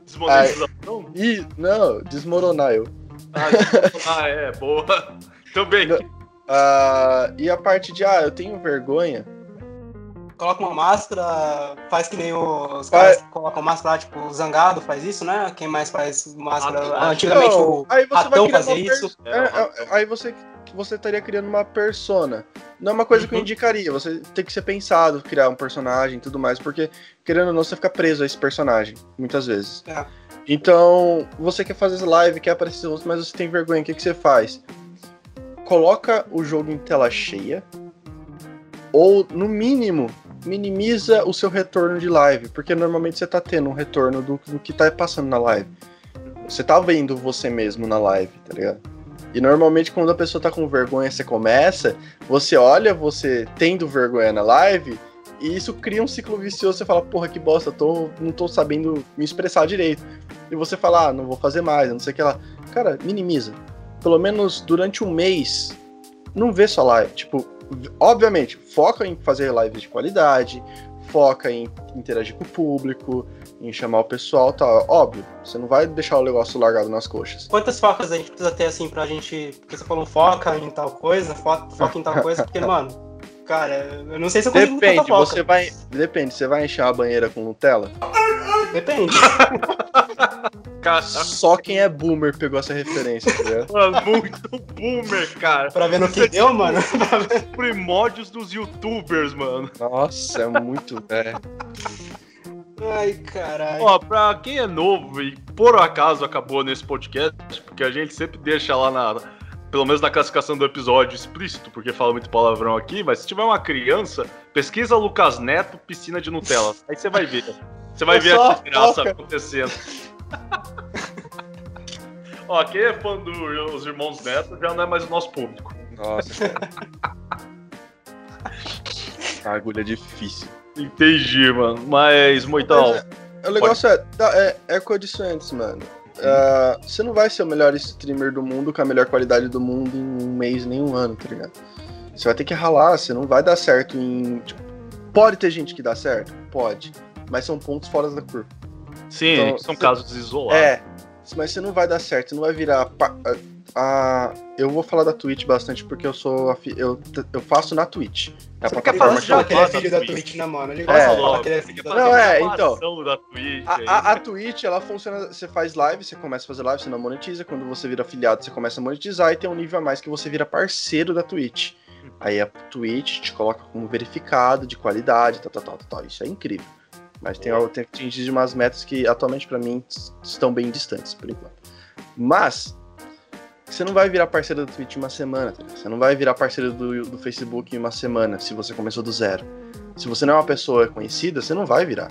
D: Desmonetização?
F: Ih, não, desmoronar eu.
D: Ah, ah, é, boa. Também.
F: Não. Ah, e a parte de, ah, eu tenho vergonha.
E: Coloca uma máscara, faz que nem os caras que colocam máscara lá, tipo, o Zangado faz isso, né? Quem mais faz máscara? Ah, Antigamente
F: Não,
E: o
F: aí você vai
E: Ratão fazia isso.
F: pers- é, é, aí você, você estaria criando uma persona. Não é uma coisa que eu
E: Uhum.
F: indicaria. Você tem que ser pensado, criar um personagem e tudo mais, porque, querendo ou não, você fica preso a esse personagem, muitas vezes.
E: É.
F: Então, você quer fazer live, quer aparecer outros, mas você tem vergonha, o que, que você faz? Coloca o jogo em tela cheia, ou, no mínimo, minimiza o seu retorno de live, porque normalmente você tá tendo um retorno do, do que tá passando na live. Você tá vendo você mesmo na live, tá ligado? E normalmente quando a pessoa tá com vergonha, você começa, você olha você tendo vergonha na live, e isso cria um ciclo vicioso, você fala, porra, que bosta, tô, não tô sabendo me expressar direito. E você fala, ah, não vou fazer mais, não sei o que lá. Cara, minimiza. Pelo menos durante um mês, não vê só live. Tipo, obviamente, foca em fazer lives de qualidade, foca em interagir com o público, em chamar o pessoal, tá? Óbvio, você não vai deixar o negócio largado nas coxas.
E: Quantas focas a gente precisa ter, assim, pra gente... Porque você falou foca em tal coisa, fo- foca em tal coisa, porque, mano... cara. Eu não sei se eu consigo
F: Depende,
E: foca.
F: você vai. Depende, você vai encher a banheira com Nutella?
E: Depende.
D: Cara,
F: Só quem é boomer pegou essa referência, tá ligado?
D: mano, muito boomer, cara.
E: pra ver no que deu, mano.
D: Primórdios dos youtubers, mano.
F: Nossa, é muito. É.
E: Ai, caralho.
D: Ó, pra quem é novo e por acaso acabou nesse podcast, porque a gente sempre deixa lá na. Pelo menos na classificação do episódio explícito, porque fala muito palavrão aqui, mas se tiver uma criança, pesquisa Lucas Neto, piscina de Nutella. Aí você vai ver. Você vai
F: Eu
D: ver a desgraça
F: foca.
D: acontecendo. Ó, quem é fã dos irmãos Neto já não é mais o nosso público.
F: Nossa, cara. Agulha difícil.
D: Entendi, mano. Mas, Moitão,
F: é- o negócio é, tá, é, é condicionantes, mano. Ah, você não vai ser o melhor streamer do mundo com a melhor qualidade do mundo em um mês, nem um ano, tá ligado? Você vai ter que ralar, você não vai dar certo em. tipo, pode ter gente que dá certo? Pode. Mas são pontos fora da curva.
D: sim,
F: então,
D: são
F: cê-
D: casos isolados.
F: É, mas você não vai dar certo, você não vai virar. pa- a- a- eu vou falar da Twitch bastante porque eu sou. afi- Eu, eu faço na Twitch. É a
D: Você quer
F: plataforma
D: fazer
F: que eu
E: Fala que ele é filho da
D: Twitch.
E: Twitch, né, mano? Ele
F: É.
E: falar que ele é filho da
F: Não,
E: Twitch.
F: é, então.
D: Da Twitch
F: A, a, a Twitch, ela funciona. Você faz live, você começa a fazer live, você não monetiza. Quando você vira afiliado, você começa a monetizar e tem um nível a mais que você vira parceiro da Twitch. Aí a Twitch te coloca como verificado, de qualidade, tal, tal, tal, tal, tal. Isso é incrível. Mas tem, tem que atingir umas metas que atualmente pra mim estão bem distantes, por enquanto. Mas. Você não vai virar parceiro da Twitch em uma semana, tá? Você não vai virar parceiro do, do Facebook em uma semana, se você começou do zero. Se você não é uma pessoa conhecida, você não vai virar.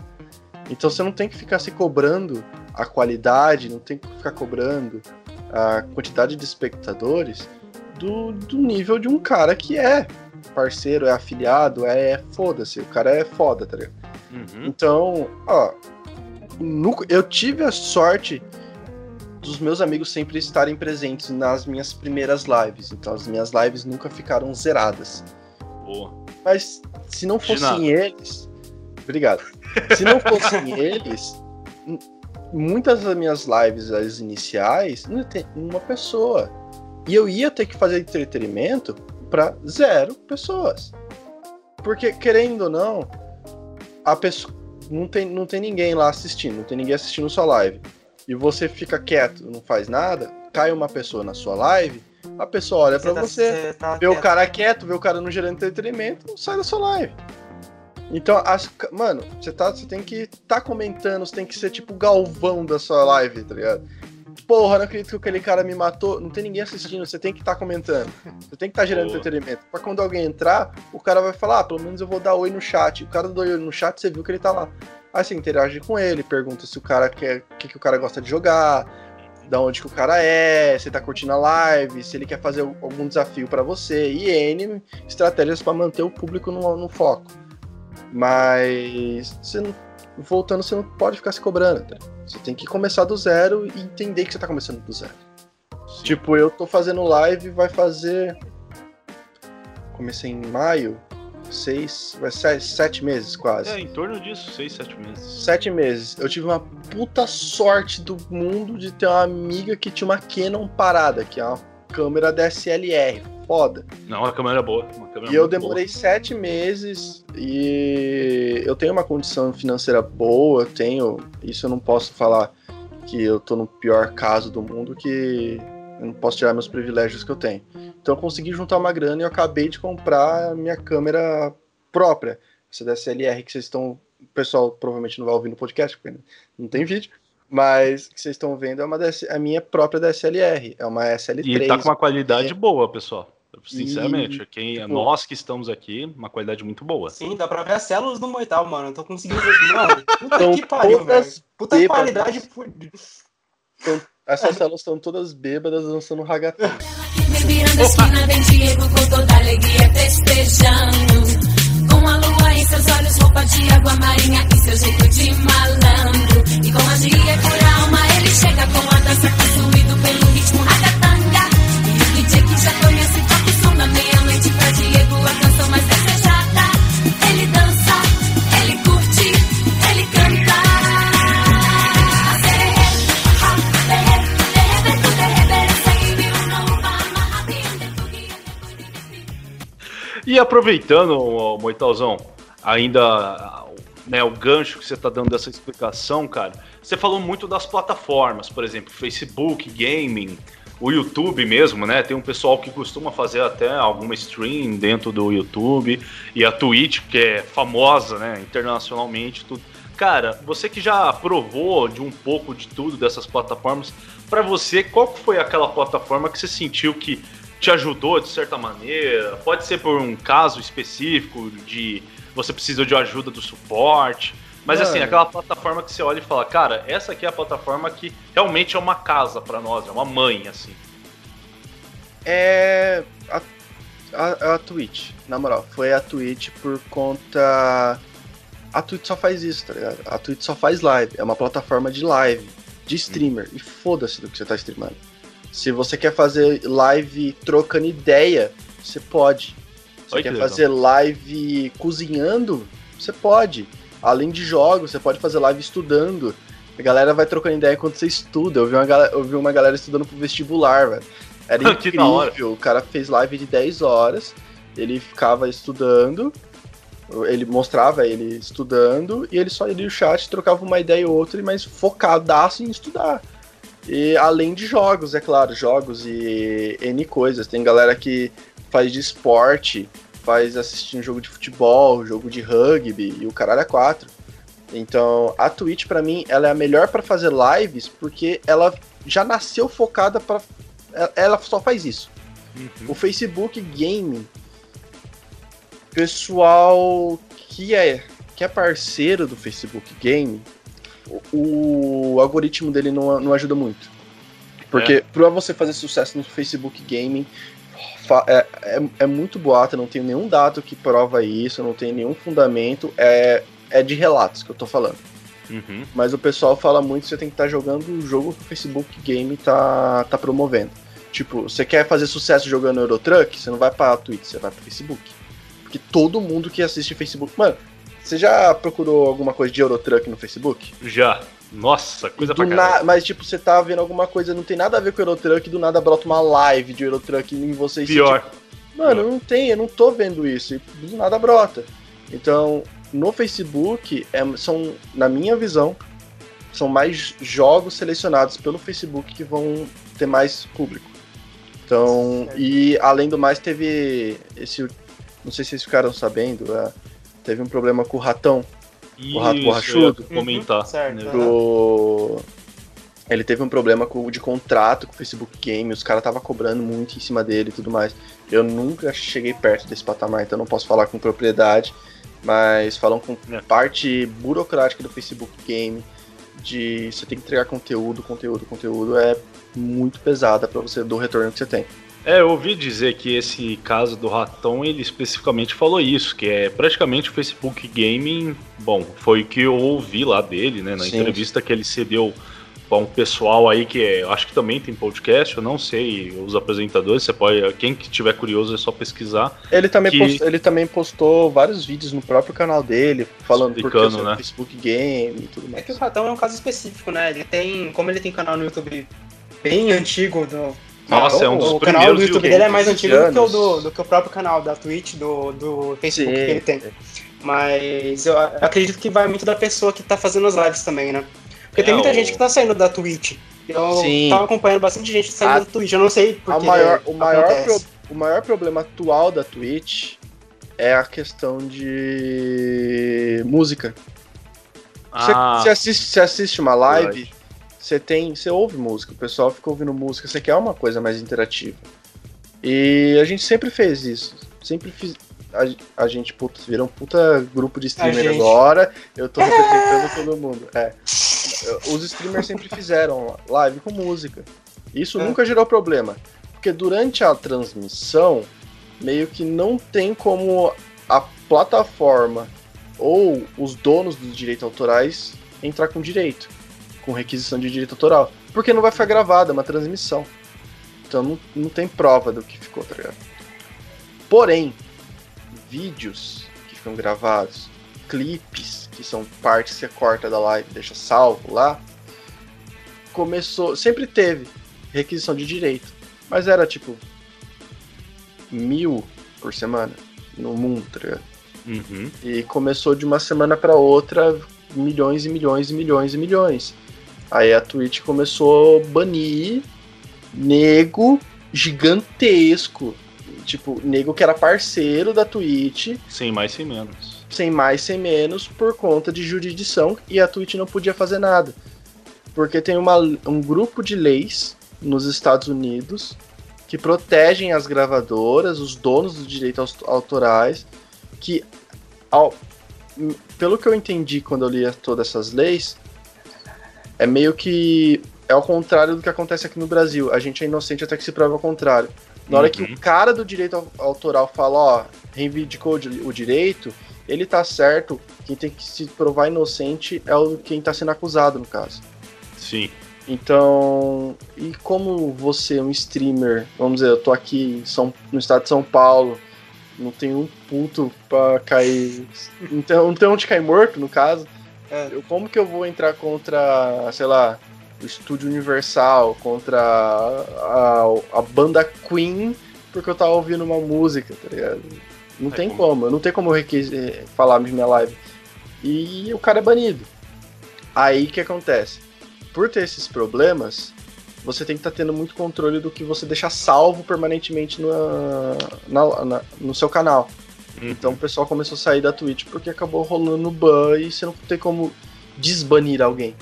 F: Então você não tem que ficar se cobrando a qualidade, não tem que ficar cobrando a quantidade de espectadores do, do nível de um cara que é parceiro, é afiliado, é foda-se, o cara é foda, tá ligado?
D: Uhum.
F: Então, ó, no- eu tive a sorte dos meus amigos sempre estarem presentes nas minhas primeiras lives, então as minhas lives nunca ficaram zeradas.
D: Boa.
F: Mas se não fossem eles. Obrigado. Se não fossem eles, muitas das minhas lives, as iniciais, não tem uma pessoa. E eu ia ter que fazer entretenimento para zero pessoas. Porque, querendo ou não, a pessoa. Não tem, não tem ninguém lá assistindo, não tem ninguém assistindo sua live. E você fica quieto, não faz nada, cai uma pessoa na sua live, a pessoa olha pra
E: tá-
F: você,
E: tá
F: vê o
E: quieto.
F: cara quieto, vê o cara não gerando entretenimento, sai da sua live. Então, as, mano, você tá, você tem que tá comentando, você tem que ser tipo o Galvão da sua live, tá ligado? Porra, não acredito que aquele cara me matou. Não tem ninguém assistindo, você tem que estar comentando. Você tem que estar gerando
D: Boa.
F: entretenimento. Pra quando alguém entrar, o cara vai falar, ah, pelo menos eu vou dar oi no chat. O cara dá oi no chat, você viu que ele tá lá. Aí você interage com ele, pergunta se o cara quer, o que, que o cara gosta de jogar, da onde que o cara é, se tá curtindo a live, se ele quer fazer algum desafio pra você, e N estratégias pra manter o público no, no foco. Mas você não- voltando, você não pode ficar se cobrando. tá? Você tem que começar do zero e entender que você tá começando do zero. Tipo, eu tô fazendo live, vai fazer. Comecei em maio, seis, vai ser sete meses quase.
D: É, em torno disso, seis, sete meses.
F: Sete meses. Eu tive uma puta sorte do mundo de ter uma amiga que tinha uma Canon parada, que é uma câmera DSLR. Foda.
D: Não, a câmera é boa. Uma câmera
F: E eu demorei sete meses e eu tenho uma condição financeira boa, eu tenho. Isso eu não posso falar que eu tô no pior caso do mundo, que eu não posso tirar meus privilégios que eu tenho. Então eu consegui juntar uma grana e eu acabei de comprar a minha câmera própria. Essa DSLR que vocês estão. O pessoal provavelmente não vai ouvir no podcast, porque não tem vídeo. Mas o que vocês estão vendo é uma DS, a minha própria DSLR. É uma SL3.
D: E tá com uma qualidade
F: É.
D: boa, pessoal. Sinceramente, quem,
F: tipo-
D: nós que estamos aqui, uma qualidade muito boa.
E: Sim, dá pra ver as células do Moital, mano. Eu tô conseguindo ver. Mano, puta
F: São
E: que pariu, velho. Puta
F: bêbadas.
E: qualidade fudida.
F: Essas células estão todas bêbadas dançando ragatão.
H: Virando a esquina, vem Diego com toda alegria festejando. Com a lua em seus olhos, roupa de água marinha e seu jeito de malandro. E com magia por alma, ele chega com a dança consumido pelo ritmo ragatanga.
D: Aproveitando, Moitalzão, ainda né, o gancho que você está dando dessa explicação, cara, você falou muito das plataformas, por exemplo, Facebook, gaming, o YouTube mesmo, né? Tem um pessoal que costuma fazer até alguma stream dentro do YouTube e a Twitch, que é famosa, né, internacionalmente, tudo. Cara, você que já provou de um pouco de tudo dessas plataformas, para você, qual foi aquela plataforma que você sentiu que te ajudou de certa maneira? Pode ser por um caso específico de você precisa de ajuda do suporte, mas
F: Mano.
D: assim, aquela plataforma que você olha e fala, cara, essa aqui é a plataforma que realmente é uma casa para nós, é uma mãe, assim.
F: É. A, a, a Twitch, na moral. Foi a Twitch por conta. A Twitch só faz isso, tá ligado? A Twitch só faz live. É uma plataforma de live, de streamer. E foda-se do que você tá streamando. Se você quer fazer live trocando ideia, você pode. Você
D: Olha que
F: quer
D: legal.
F: fazer live cozinhando, você pode. Além de jogos, você pode fazer live estudando. A galera vai trocando ideia enquanto você estuda. Eu vi uma galera, eu vi uma galera estudando pro vestibular, velho. Era incrível. O cara fez live de 10 horas, ele ficava estudando, ele mostrava ele estudando, e ele só ia no chat, trocava uma ideia ou outra, mas focadaço em estudar. E além de jogos, é claro, jogos e N coisas. Tem galera que faz de esporte, faz assistindo jogo de futebol, jogo de rugby e o caralho é quatro. Então, a Twitch pra mim, ela é a melhor pra fazer lives porque ela já nasceu focada pra. ela- só faz isso. O Facebook Gaming, pessoal que é que é parceiro do Facebook Gaming, o, algoritmo dele não, não ajuda muito. Porque pra você fazer sucesso no Facebook Gaming, é, é, é muito boato, não tenho nenhum dado que prova isso, não tenho nenhum fundamento, é, é de relatos que eu tô falando.
D: Uhum.
F: Mas o pessoal fala muito que você tem que estar jogando o jogo que o Facebook Game tá, tá promovendo. Tipo, você quer fazer sucesso jogando Euro Truck, você não vai pra Twitch, você vai pro Facebook. Porque todo mundo que assiste Facebook. Mano, você já procurou alguma coisa de Euro Truck no Facebook?
D: Já. Nossa, coisa
F: Do
D: pra caralho.
F: na... Mas, tipo, você tá vendo alguma coisa, não tem nada a ver com Euro Truck, do nada brota uma live de Euro Truck em vocês.
D: Pior.
F: Tipo, Mano, não tem, eu não tô vendo isso. E do nada brota. Então, no Facebook, é- são, na minha visão, são mais jogos selecionados pelo Facebook que vão ter mais público. Então, e além do mais, teve esse. Não sei se vocês ficaram sabendo, é, teve um problema com o ratão.
D: Isso,
F: rato
D: eu ia
F: borrachudo?
D: Comentar.
E: Certo.
D: né?
F: Ele teve um problema com, de contrato com o Facebook Game, os caras estavam cobrando muito em cima dele e tudo mais. Eu nunca cheguei perto desse patamar, então não posso falar com propriedade, mas falam com
D: É.
F: parte burocrática do Facebook Game, de você tem que entregar conteúdo, conteúdo, conteúdo, é muito pesada para você do retorno que você tem.
D: É, eu ouvi dizer que esse caso do ratão, ele especificamente falou isso, que é praticamente o Facebook Gaming, bom, foi o que eu ouvi lá dele, né, na
F: Sim.
D: entrevista que ele cedeu pra um pessoal aí que é, acho que também tem podcast, eu não sei, os apresentadores, você pode, quem que tiver curioso é só pesquisar.
F: Ele também,
D: Que-
F: postou, ele também postou vários vídeos no próprio canal dele, falando por que
D: Explicando,
F: o
D: né?
F: Facebook Game e tudo
E: É
F: mais.
E: que o Ratão é um caso específico, né? Ele tem. Como ele tem canal no YouTube bem antigo do.
D: Nossa, é um dos
E: o canal
D: primeiros
E: do YouTube dele é mais antigo do que, o do, do que o próprio canal da Twitch, do, do Facebook
F: Sim.
E: que ele tem. Mas eu acredito que vai muito da pessoa que tá fazendo as lives também, né? Porque tem
D: É,
E: muita
D: o-
E: gente que tá saindo da Twitch. Eu
F: Sim.
E: tava acompanhando bastante gente saindo
F: A-
E: da Twitch. Eu não sei
F: A
E: porque
F: maior, o, maior pro- o maior problema atual da Twitch é a questão de música. Você
D: Ah,
F: você assiste, você assiste uma live,
D: verdade.
F: Você tem, você ouve música, o pessoal fica ouvindo música, você quer uma coisa mais interativa. E a gente sempre fez isso, sempre fiz. A, a gente, putz, virou um puta grupo de streamer agora. Eu tô representando todo mundo. É. Os streamers sempre fizeram live com música. Isso
E: É.
F: nunca gerou problema. Porque durante a transmissão, meio que não tem como a plataforma ou os donos dos direitos autorais entrar com direito, com requisição de direito autoral. Porque não vai ficar gravada, é uma transmissão. Então não, não tem prova do que ficou, tá ligado? Porém, vídeos que ficam gravados, clipes, que são partes que você corta da live deixa salvo lá, começou. Sempre teve requisição de direito. Mas era tipo mil por semana. no mundo, tá ligado?
D: Uhum.
F: E começou de uma semana pra outra, milhões e milhões e milhões e milhões. Aí a Twitch começou a banir nego gigantesco. Tipo, nego que era parceiro da Twitch,
D: Sem mais, sem menos.
F: sem mais, sem menos, por conta de jurisdição, e a Twitch não podia fazer nada. Porque tem uma, um grupo de leis nos Estados Unidos que protegem as gravadoras, os donos dos direitos autorais, que, ao- pelo que eu entendi quando eu li todas essas leis, é meio que é ao contrário do que acontece aqui no Brasil. A gente é inocente até que se prove ao contrário. Na hora que
D: Uhum.
F: o cara do direito au- autoral fala, ó, reivindicou o di- o direito, ele tá certo. Quem tem que se provar inocente é o quem tá sendo acusado, no caso.
D: Sim.
F: Então, e como você é um streamer, vamos dizer, eu tô aqui em São, no estado de São Paulo, não tem um puto pra cair. Não tem, não tem onde cair morto, no caso.
E: É.
F: Eu, como que eu vou entrar contra, sei lá, o Estúdio Universal, contra a, a, a banda Queen, porque eu tava ouvindo uma música, tá ligado? Não
D: É
F: tem
D: como-
F: como, não tem como eu requis- eh, falar na minha live. E o cara é banido. Aí o que acontece? Por ter esses problemas, você tem que estar tendo muito controle do que você deixa salvo permanentemente na, na- na- no seu canal. Então o pessoal começou a sair da Twitch porque acabou rolando ban e você não tem como desbanir alguém.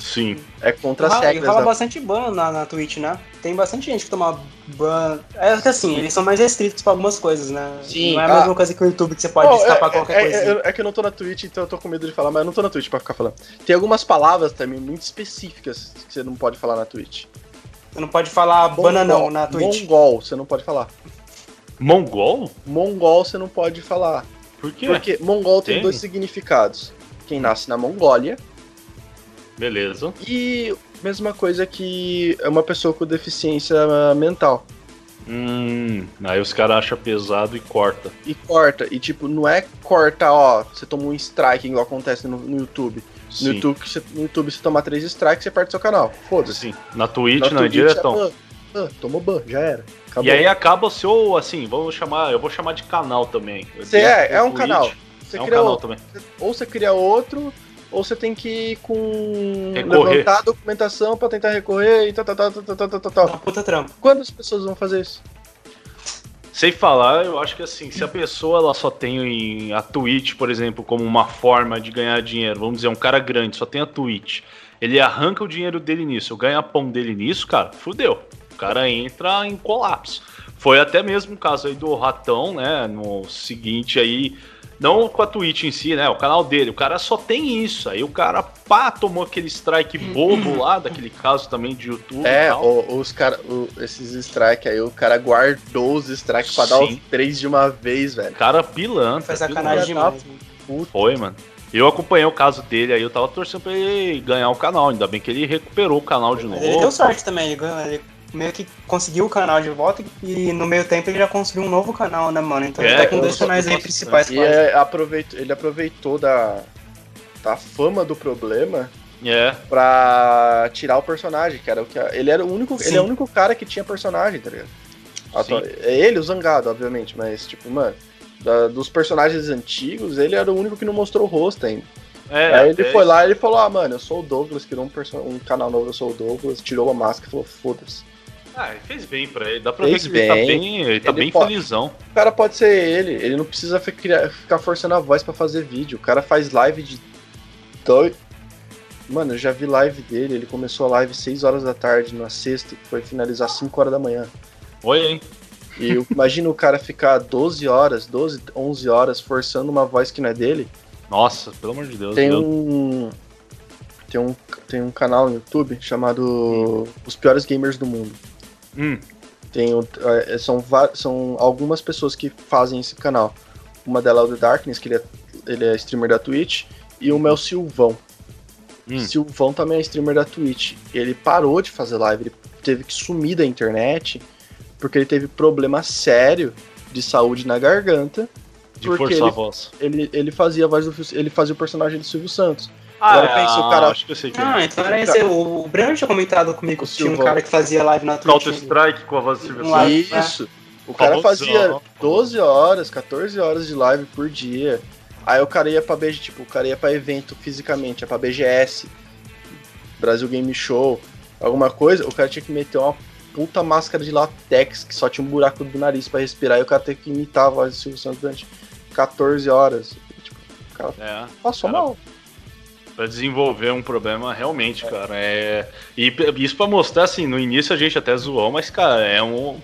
D: Sim.
F: É contra as regras
E: rola
F: da
E: bastante ban na, na Twitch, né? Tem bastante gente que toma ban. É que assim, eles são mais restritos pra algumas coisas, né?
F: Sim,
E: Não é a
F: ah.
E: mesma coisa que o YouTube que você pode
F: Oh,
E: escapar
F: é,
E: qualquer
F: é,
E: coisinha.
F: é, é que eu não tô na Twitch, então eu tô com medo de falar, mas eu não tô na Twitch pra ficar falando. Tem algumas palavras também muito específicas que você não pode falar na Twitch.
E: Você não pode falar bananão na Twitch.
F: Mongol, você não pode falar.
D: Mongol?
F: Mongol você não pode falar.
D: Por quê?
F: Porque mongol tem,
D: Tem?
F: dois significados. Quem nasce na Mongólia
D: Beleza.
F: e mesma coisa que é uma pessoa com deficiência mental.
D: Hum, aí os caras acham pesado e corta.
F: E corta. E tipo, não é corta, ó, você toma um strike igual acontece no, no YouTube. No. YouTube, você, no YouTube você toma três strikes, você perde seu canal. Foda-se.
D: Sim. Na Twitch,
F: Na
D: não, é
F: Twitch
D: diretão.
F: ban. Ah, tomou ban, já era. Acabou.
D: E aí acaba o seu, assim, vamos chamar, eu vou chamar de canal também.
F: Você é, é um
D: Twitch,
F: canal. Você
D: É um canal
F: outro.
D: também.
F: Ou você cria outro, ou você tem que ir com.
D: Recorrer.
F: levantar a documentação pra tentar recorrer e tal, tal, tal, tal, tal, tal, tal,
E: puta trampo.
F: Quantas pessoas vão fazer isso?
D: Sem falar, eu acho que assim, se a pessoa ela só tem a Twitch, por exemplo, como uma forma de ganhar dinheiro, vamos dizer, um cara grande só tem a Twitch, ele arranca o dinheiro dele nisso, o ganha-pão dele nisso, cara, fudeu. O cara entra em colapso. Foi até mesmo o caso aí do Ratão, né, no seguinte aí, não com a Twitch em si, né, o canal dele, o cara só tem isso. Aí o cara, pá, tomou aquele strike bobo lá, daquele caso também de YouTube e
F: É,
D: tal.
F: o- os cara, o- esses strike aí, o cara guardou os strikes pra dar os três de uma vez, velho.
D: Cara pilantra. Pilantra.
E: sacanagem demais.
F: Puta.
D: Foi, mano. Eu acompanhei o caso dele aí, eu tava torcendo pra ele ganhar o canal. Ainda bem que ele recuperou o canal de novo.
E: Ele deu sorte também, ele, ganhou- ele meio que conseguiu o canal de volta e no meio tempo ele já construiu um novo canal, né, mano? Então
D: É,
E: ele tá com dois canais aí principais
F: E
E: quase.
F: é, aproveitou, ele aproveitou da, da fama do problema
D: É,
F: pra tirar o personagem, que era o que. Ele era o único.
E: Sim.
F: Ele é o único cara que tinha personagem, tá ligado? É ele, o Zangado, obviamente, mas, tipo, mano, da- dos personagens antigos, ele era o único que não mostrou o rosto ainda.
D: é.
F: Aí ele
D: é
F: foi lá e ele falou, ah, mano, eu sou o Douglas, criou um, um canal novo, eu sou o Douglas, tirou a máscara e falou, foda-se.
D: Ah, ele fez bem pra ele. Dá pra
F: Fez
D: ver que ele tá
F: bem.
D: bem, ele tá
F: Ele
D: bem
F: pode-
D: felizão.
F: O cara pode ser ele, ele não precisa ficar forçando a voz pra fazer vídeo. O cara faz live de dois. Mano, eu já vi live dele, ele começou a live 6 horas da tarde na sexta e foi finalizar 5 horas da manhã.
D: Oi, hein?
F: E imagina o cara ficar 12 horas, 12, 11 horas forçando uma voz que não é dele.
D: Nossa, pelo amor de Deus.
F: Tem um. Tem um, tem um canal no YouTube chamado Os Piores Gamers do Mundo.
D: Hum,
F: Tem, é, são, são algumas pessoas que fazem esse canal. Uma delas é o The Darkness, que ele é, ele é streamer da Twitch, e uma é o Silvão.
D: Hum.
F: Silvão também é streamer da Twitch. Ele parou de fazer live, ele teve que sumir da internet, porque ele teve problema sério de saúde na garganta.
D: de
F: Porque
D: forçar a
F: ele-
D: voz.
F: Ele, ele fazia a voz do ele fazia o personagem do Silvio Santos.
D: Ah,
F: Agora pensa, o cara-
D: acho que eu sei que
E: Ah,
D: é.
E: então era esse. O, o Breno tinha comentado comigo que tinha um cara que fazia live na
D: Counter
E: Twitch.
D: Strike com a voz do Silvio
E: Um
D: Santos.
E: né?
F: Isso. O cara fazia
D: famoso.
F: 12 horas, 14 horas de live por dia. Aí o cara ia pra BG, tipo, o cara ia pra evento fisicamente, ia pra BGS, Brasil Game Show, alguma coisa, o cara tinha que meter uma puta máscara de latex que só tinha um buraco do nariz pra respirar e o cara teve que imitar a voz do Silvio Santos durante 14 horas. Tipo, o cara
D: É.
F: passou
D: Cara,
F: mal.
D: Pra desenvolver um problema realmente, cara. É... E isso pra mostrar, assim, no início a gente até zoou, mas, cara, é um.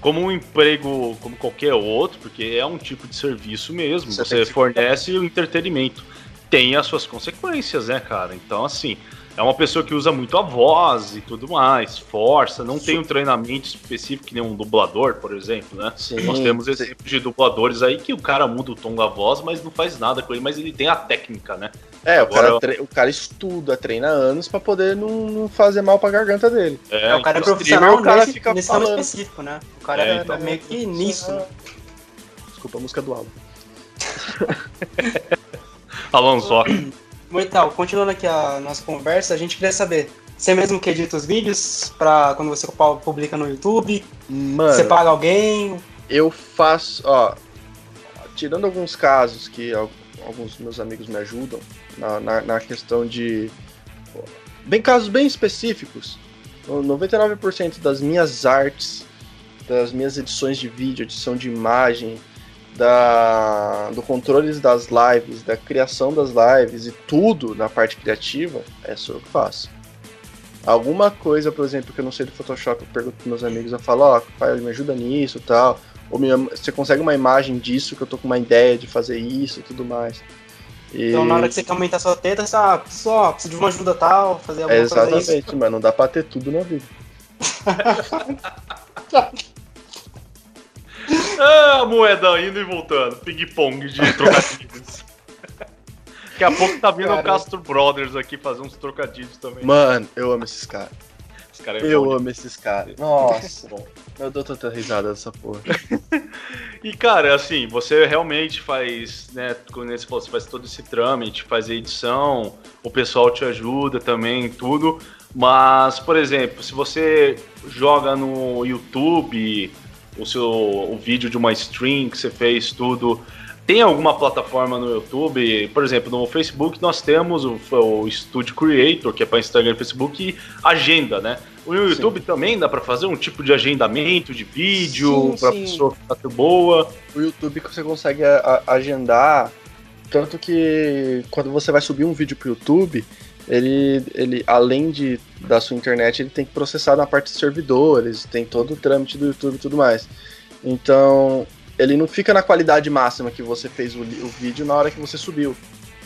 D: Como um emprego como qualquer outro, porque é um tipo de serviço mesmo.
F: Você
D: Você, fornece o entretenimento. Tem as suas consequências, né, cara? Então, assim, é uma pessoa que usa muito a voz e tudo mais, força, não tem um treinamento específico que nem um dublador, por exemplo, né?
F: Sim,
D: Nós temos
F: sim.
D: exemplos de dubladores aí que o cara muda o tom da voz, mas não faz nada com ele, mas ele tem a técnica, né?
F: É, o cara,
D: Agora-
F: tre- o cara estuda, treina anos pra poder não, não fazer mal pra garganta dele.
E: É, o cara é
F: no
E: profissional
F: streamer, o cara
E: nesse,
F: fica
E: nesse
F: falando.
E: específico, né? O cara
D: É,
E: é,
D: então.
E: meio que nisso, né?
F: Desculpa a música do álbum.
D: Alonso.
E: Então, continuando aqui a nossa conversa, a gente queria saber, você mesmo que edita os vídeos pra quando você publica no YouTube?
F: Mano,
E: Você paga alguém?
F: eu faço, ó, tirando alguns casos que al- alguns meus amigos me ajudam na, na, na questão de bem casos bem específicos, o 99% das minhas artes, das minhas edições de vídeo, edição de imagem, da do controle das lives, da criação das lives e tudo na parte criativa, é só eu que faço. Alguma coisa, por exemplo, que eu não sei do Photoshop, eu pergunto pros meus amigos, eu falo, ó, pai, me ajuda nisso tal. Ou me, você consegue uma imagem disso, que eu tô com uma ideia de fazer isso e tudo mais. E-
E: Então, na hora que você quer aumentar sua teta, você ah, só precisa de uma ajuda tal, fazer alguma
F: É,
E: coisa
F: exatamente, mas não dá pra ter tudo na vida.
D: Ah, moeda indo e voltando. Ping-pong de trocadilhos. Daqui a pouco tá vindo o
E: Cara.
D: Castro Brothers aqui fazer uns trocadilhos também.
F: Mano, eu amo esses caras.
D: Esse cara é
F: Eu
D: bom
F: amo esses caras. Nossa, eu dou tanta risada dessa porra.
D: E, cara, assim, você realmente faz, né, como você falou, você faz todo esse trâmite, faz a edição, o pessoal te ajuda também, tudo. Mas, por exemplo, se você joga no YouTube o seu o vídeo de uma stream que você fez, tudo, tem alguma plataforma no YouTube? Por exemplo, no Facebook nós temos o, o Studio Creator, que é para Instagram e Facebook, e agenda, né? No YouTube também dá para fazer um tipo de agendamento de vídeo
F: Sim,
D: para
F: sim.
D: pessoa ficar boa.
F: O YouTube que você consegue a- a- agendar, tanto que quando você vai subir um vídeo pro YouTube, ele, ele além de da sua internet, ele tem que processar na parte de servidores, tem todo o trâmite do YouTube e tudo mais. Então, ele não fica na qualidade máxima que você fez o, o vídeo na hora que você subiu.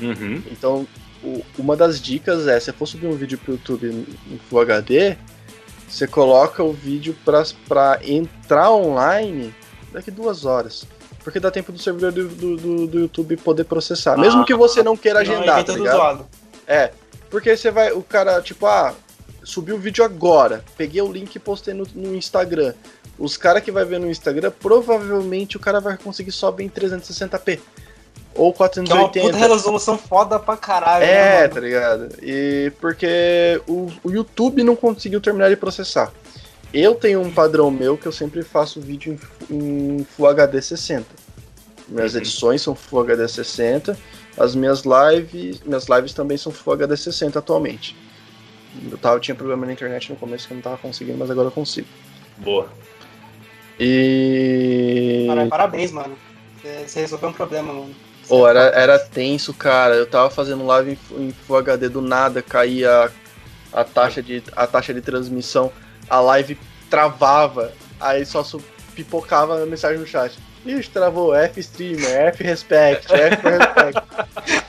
D: Uhum.
F: Então, o- uma das dicas é, se for subir um vídeo pro YouTube em Full HD, você coloca o vídeo pra entrar online daqui duas horas. Porque dá tempo do servidor do, do, do- YouTube poder processar. Mesmo que você não queira
E: Senão
F: agendar, tá ligado?
E: zoado.
F: É, porque você vai, o cara, tipo, ah, subiu o vídeo agora, peguei o link e postei no, no Instagram. Os caras que vai ver no Instagram, provavelmente o cara vai conseguir só ver em 360p. Ou
E: Que é uma
F: 480.
E: puta resolução foda pra caralho, né,
F: É,
E: mano?
F: tá ligado? E porque o, o YouTube não conseguiu terminar de processar. Eu tenho um padrão meu que eu sempre faço vídeo em, em Full HD 60. Minhas
D: Uhum.
F: edições são Full HD 60. As minhas lives, minhas lives também são Full HD 60 atualmente. Eu tava, tinha problema na internet no começo que eu não tava conseguindo, mas agora eu consigo.
D: Boa.
F: E.
E: Parabéns, mano. Você resolveu um problema, mano.
F: Pô, era, era tenso, cara. Eu tava fazendo live em, em Full HD do nada, caía a, taxa de, a taxa de transmissão, a live travava, aí só su- pipocava a mensagem no chat. Ixi, travou, F streamer, F respect, F respect.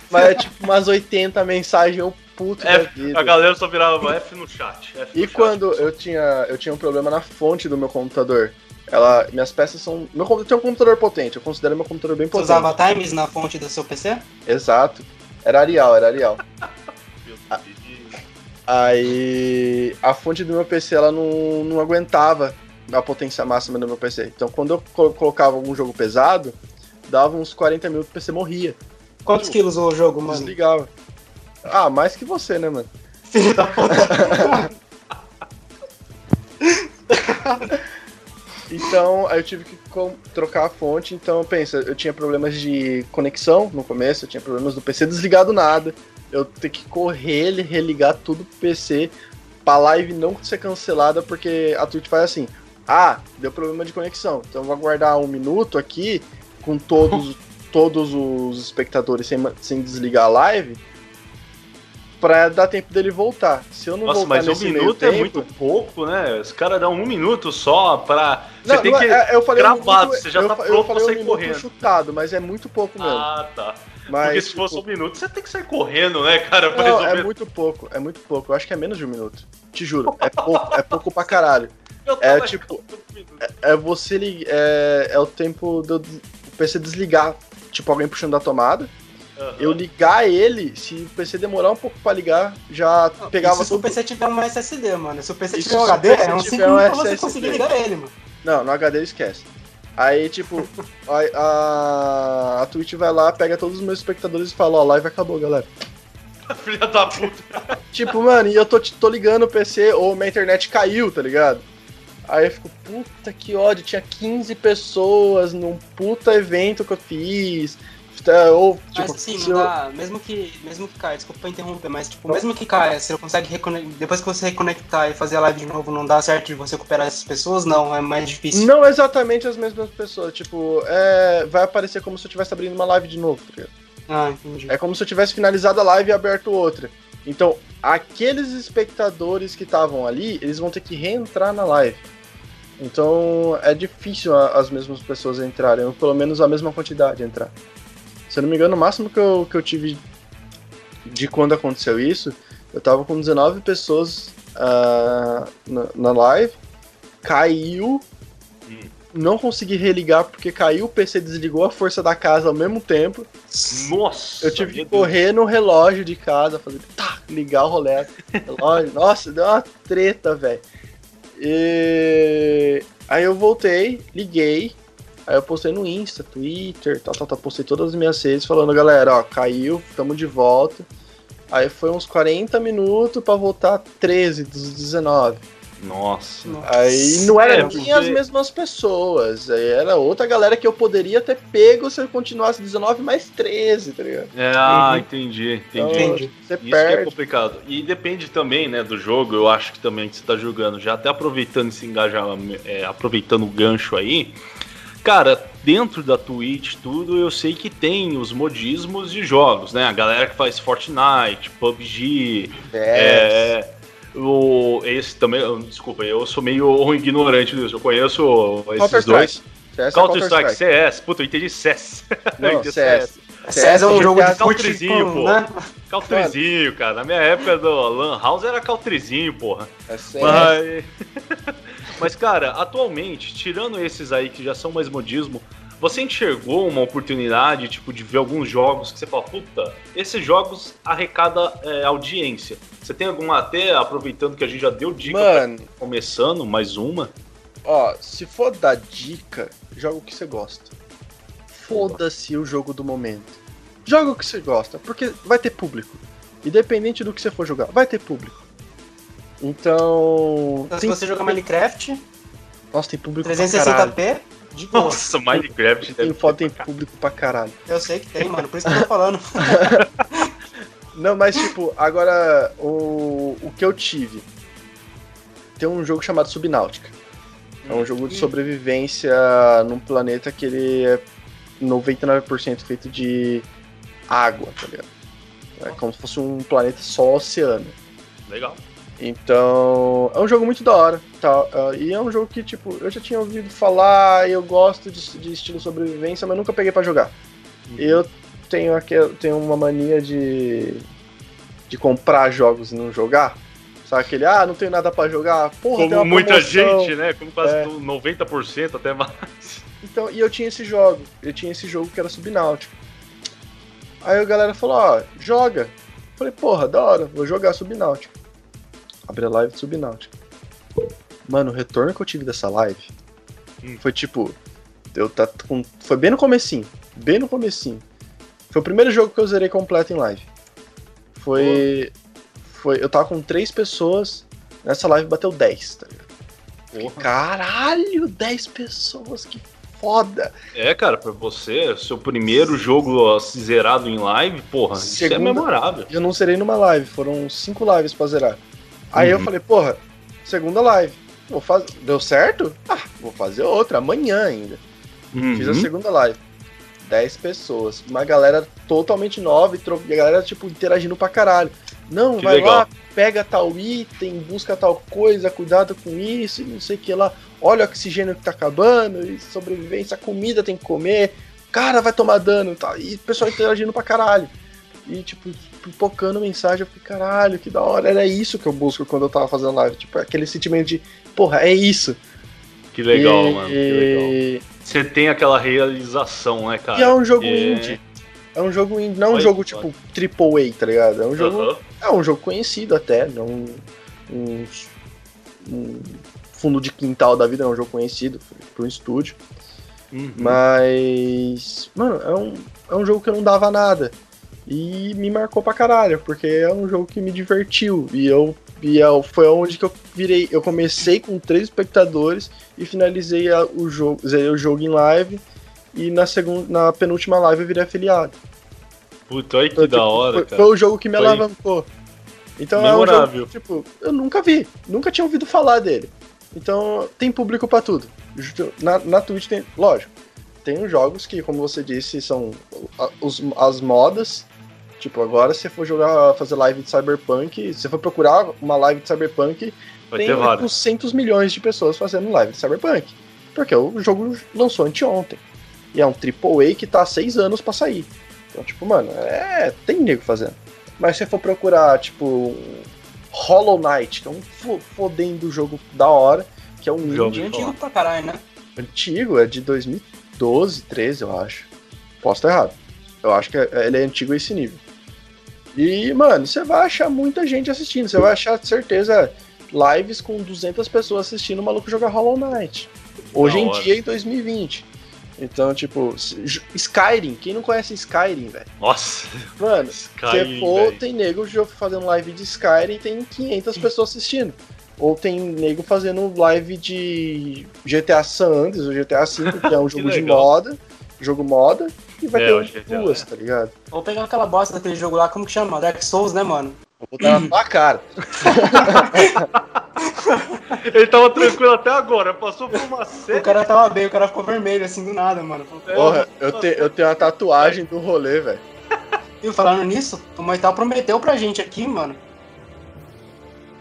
F: Mas é tipo umas 80 mensagens, eu puto da
D: F,
F: vida.
D: a galera só virava F no chat. F
F: E
D: no chat.
F: quando eu tinha, eu tinha um problema na fonte do meu computador, ela, minhas peças são, meu computador tem um computador potente, eu considero meu computador bem
E: Você
F: potente.
E: usava times na fonte do seu PC?
F: Exato. Era Arial, era Arial. Aí a fonte do meu PC ela não, não aguentava a potência máxima do meu PC. Então quando eu co- colocava algum jogo pesado, dava uns 40 minutos o PC morria.
E: Quantos quilos o jogo, mano?
F: Desligava. Ah, mais que você, né, mano?
E: Filho da puta.
F: Então, aí eu tive que trocar a fonte. Então, pensa, eu tinha problemas de conexão no começo, eu tinha problemas do PC desligar do nada. Eu ter que correr, religar tudo pro PC pra live não ser cancelada, porque a Twitch faz assim: ah, deu problema de conexão. Então eu vou aguardar um minuto aqui com todos, todos os espectadores sem, sem desligar a live. Pra dar tempo dele voltar. Se eu não
D: Nossa,
F: voltar
D: mas um minuto é
F: tempo-
D: muito pouco, né? Os caras dão um minuto só pra. Você
F: Não,
D: tem
F: não
D: que.
F: é- eu falei um
D: gravado,
F: minuto-
D: você já
F: eu
D: tá pronto
F: eu
D: pra
F: falei um
D: sair
F: minuto
D: correndo.
F: chutado, mas é muito pouco mesmo.
D: Ah, tá.
F: Mas,
D: Porque se
F: tipo,
D: fosse um minuto, você tem que sair correndo, né, cara?
F: Não,
D: resolver.
F: é muito pouco, é muito pouco. Eu acho que é menos de um minuto. Te juro, é pouco, é pouco pra caralho.
D: Eu
F: é tipo-
D: um minuto.
F: É você ligar. É, é o tempo do do PC desligar. Tipo, alguém puxando da tomada.
D: Aham.
F: Eu ligar ele, se o PC demorar um pouco pra ligar, já pegava
E: Isso se o. PC tiver um SSD, mano. Se o PC
F: Isso
E: tiver um HD, é
F: tiver
E: 5
F: um
E: minutos pra você conseguir ligar ele, mano.
F: Não, no HD esquece. Aí, tipo, a, a, a Twitch vai lá, pega todos os meus espectadores e fala, ó, a live acabou, galera.
D: Filha da puta.
F: Tipo, mano, e eu tô, tô ligando o PC, ou minha internet caiu, tá ligado? Aí eu fico, puta que ódio, tinha 15 pessoas num puta evento que eu fiz. Tá, Ou, tipo,
E: Mas assim, não
F: eu-
E: dá, mesmo que, mesmo que caia, desculpa interromper, mas tipo, mesmo que caia, você consegue reconectar, depois que você reconectar e fazer a live de novo, não dá certo de você recuperar essas pessoas? Não, é mais difícil.
F: Não exatamente as mesmas pessoas, tipo, é, vai aparecer como se eu estivesse abrindo uma live de novo, tá?
E: Ah, entendi.
F: É como se eu tivesse finalizado a live e aberto outra. Então, aqueles espectadores que estavam ali, eles vão ter que reentrar na live. Então, é difícil as mesmas pessoas entrarem, ou pelo menos a mesma quantidade entrar. Se eu não me engano, o máximo que eu, que eu tive de quando aconteceu isso, eu tava com 19 pessoas ah, na, na live, caiu, não consegui religar porque caiu o PC, desligou a força da casa ao mesmo tempo.
D: Nossa.
F: Eu tive que
D: meu Deus.
F: correr no relógio de casa, fazer tá, ligar o rolê. relógio. Nossa, deu uma treta, velho. E aí eu voltei, liguei, aí eu postei no Insta, Twitter, tal, tal, tal, postei todas as minhas redes falando, galera, ó, caiu, tamo de volta. Aí foi uns 40 minutos pra voltar 13 dos 19.
D: Nossa.
F: Aí não era
D: É,
F: nem
D: porque-
F: as mesmas pessoas. Aí era outra galera que eu poderia ter pego se eu continuasse 19 mais 13, tá ligado?
D: É, ah,
E: Uhum.
D: entendi,
F: Então,
D: entendi.
E: Entendi.
F: Você
D: Isso que é
F: perde.
D: complicado. E depende também, né, do jogo, eu acho que também que você tá jogando. Já até aproveitando esse engajamento, é, aproveitando o gancho aí. Cara, dentro da Twitch, tudo, eu sei que tem os modismos de jogos, né? A galera que faz Fortnite, PUBG,
F: É.
D: é. O, esse também, desculpa, eu sou meio ignorante disso. Eu conheço esses dois.
F: CS é
D: Counter-Strike, CS, puta, eu entendi CS. Eu
F: Não,
D: entendi
F: CS.
E: CS é um jogo de
D: Countryzinho,
E: fute,
D: pô.
E: né?
D: Caltrizinho, cara. Na minha época do Lan House era Caltrizinho, porra.
F: É CS.
D: Mas... Mas, cara, atualmente, tirando esses aí que já são mais modismo, você enxergou uma oportunidade, tipo, de ver alguns jogos que você fala, puta, esses jogos arrecada é, audiência. Você tem alguma, até aproveitando que a gente já deu dica, pra-
F: Mano,
D: começando, mais uma?
F: ó, se for dar dica, joga o que você gosta. Foda-se o jogo do momento. Joga o que você gosta, porque vai ter público. Independente do que você for jogar, vai ter público. Então.
E: Então, se
F: tem-
E: você jogar Minecraft,
F: Nossa, tem público pra caralho.
E: 360p, de boa.
D: Nossa, Minecraft
F: Tem
D: deve
F: foto,
D: ter
F: tem
D: pra
F: público pra caralho.
E: Eu sei que tem, mano, por isso que eu tô falando.
F: Não, mas tipo, agora o, o que eu tive. Tem um jogo chamado Subnáutica. É um jogo de sobrevivência num planeta que ele é 99% feito de água, tá ligado? É como se fosse um planeta só oceano.
D: Legal.
F: Então, é um jogo muito da hora, tá? Ah, e é um jogo que, tipo, eu já tinha ouvido falar, eu gosto de, de estilo sobrevivência, mas nunca peguei pra jogar. E eu tenho aqui, tenho uma mania de de comprar jogos e não jogar. Sabe aquele, ah, não tenho nada pra jogar. Porra, tem
D: Como muita gente, né? Como quase
F: É.
D: todo- 90% até mais.
F: Então, e eu tinha esse jogo. Eu tinha esse jogo que era Subnáutico. Aí a galera falou, ó, joga. Eu falei, porra, da hora, vou jogar Subnáutico. Abri a live de Subnáutico. Mano, o retorno que eu tive dessa live
D: Hum.
F: foi tipo. Eu tá com, foi bem no comecinho. Bem no comecinho. Foi o primeiro jogo que eu zerei completo em live. Foi. Foi. Eu tava com três pessoas. Nessa live bateu 10, tá ligado?
D: Porra.
F: Caralho, 10 pessoas, que foda.
D: É, cara, pra você, seu primeiro jogo ó, zerado em live, porra, isso é
F: Segunda-
D: memorável.
F: Eu não zerei numa live, foram cinco lives pra zerar. Aí eu
D: Uhum.
F: falei, porra, segunda live. Vou faz... Deu certo? Ah, vou fazer outra, amanhã ainda. Fiz a
D: Uhum.
F: segunda live. 10 pessoas. Uma galera totalmente nova e, a galera, tipo, interagindo pra caralho. Não,
D: Que
F: vai
D: legal.
F: lá, pega tal item, busca tal coisa, cuidado com isso e não sei o que lá. Olha o oxigênio que tá acabando, e sobrevivência, comida tem que comer. Cara, vai tomar dano e tal. E o pessoal interagindo pra caralho. E, tipo, pipocando mensagem, eu fiquei, caralho, que da hora. Era isso que eu busco quando eu tava fazendo live. Tipo, aquele sentimento de, porra, é isso.
D: Que legal,
F: E-
D: mano. Que legal. Você tem aquela realização, né, cara?
F: E é um jogo
D: É.
F: indie. É um jogo indie, não é um jogo tipo triple A, tá ligado? É um jogo,
D: Aham.
F: é um jogo conhecido até, não um, um, um fundo de quintal da vida, é um jogo conhecido para um estúdio,
D: Uhum.
F: mas mano, é um, é um jogo que eu não dava nada e me marcou pra caralho, porque é um jogo que me divertiu e eu e eu- foi onde que eu virei, eu comecei com três espectadores e finalizei a- o jogo, o jogo em live e na segunda, na penúltima live eu virei afiliado.
D: Puta, olha que
F: Então,
D: da
F: tipo,
D: hora,
F: foi,
D: cara.
F: foi o jogo que me
D: Foi
F: alavancou. Então é
D: memorável.
F: um jogo, tipo, eu nunca vi, nunca tinha ouvido falar dele. Então tem público pra tudo. Na, na Twitch tem, lógico, tem jogos que, como você disse, são as modas. Tipo, agora se você for jogar, fazer live de Cyberpunk, se você for procurar uma live de Cyberpunk,
D: Vai
F: tem
D: ter vários.
F: 800 milhões de pessoas fazendo live de Cyberpunk. Porque o jogo lançou anteontem. E é um AAA que tá há seis anos pra sair. Então, tipo, mano, é. Tem nego fazendo. Mas se você for procurar, tipo, um Hollow Knight, que é um fo- fodendo jogo da hora, que é um
D: Já
F: indie
E: antigo pra caralho, né?
F: antigo, é de 2012, 13, eu acho. Posso estar errado. Eu acho que é- ele é antigo a esse nível. E, mano, você vai achar muita gente assistindo. Você vai achar, de certeza, lives com 200 pessoas assistindo o maluco jogar Hollow Knight. Hoje em dia, em 2020. Então, tipo, Skyrim. Quem não conhece Skyrim, velho?
D: Nossa,
F: Mano,
D: Skyrim,
F: for,
D: velho.
F: tem nego fazendo live de Skyrim e tem 500 pessoas assistindo. Ou tem nego fazendo live de GTA San Andreas, ou GTA V, que é um jogo de moda, jogo moda, e vai
D: É,
F: ter
D: o
F: duas,
D: é.
F: tá ligado?
E: Vou pegar aquela bosta daquele jogo lá, como que chama? Dark Souls, né, mano?
F: Vou botar na tua cara.
D: ele tava tranquilo até agora, passou por uma
E: O
D: série.
E: cara tava bem, o cara ficou vermelho assim do nada, mano.
F: Porra, eu, te- eu tenho uma tatuagem do rolê, velho.
E: E falando nisso, o Moital prometeu pra gente aqui, mano.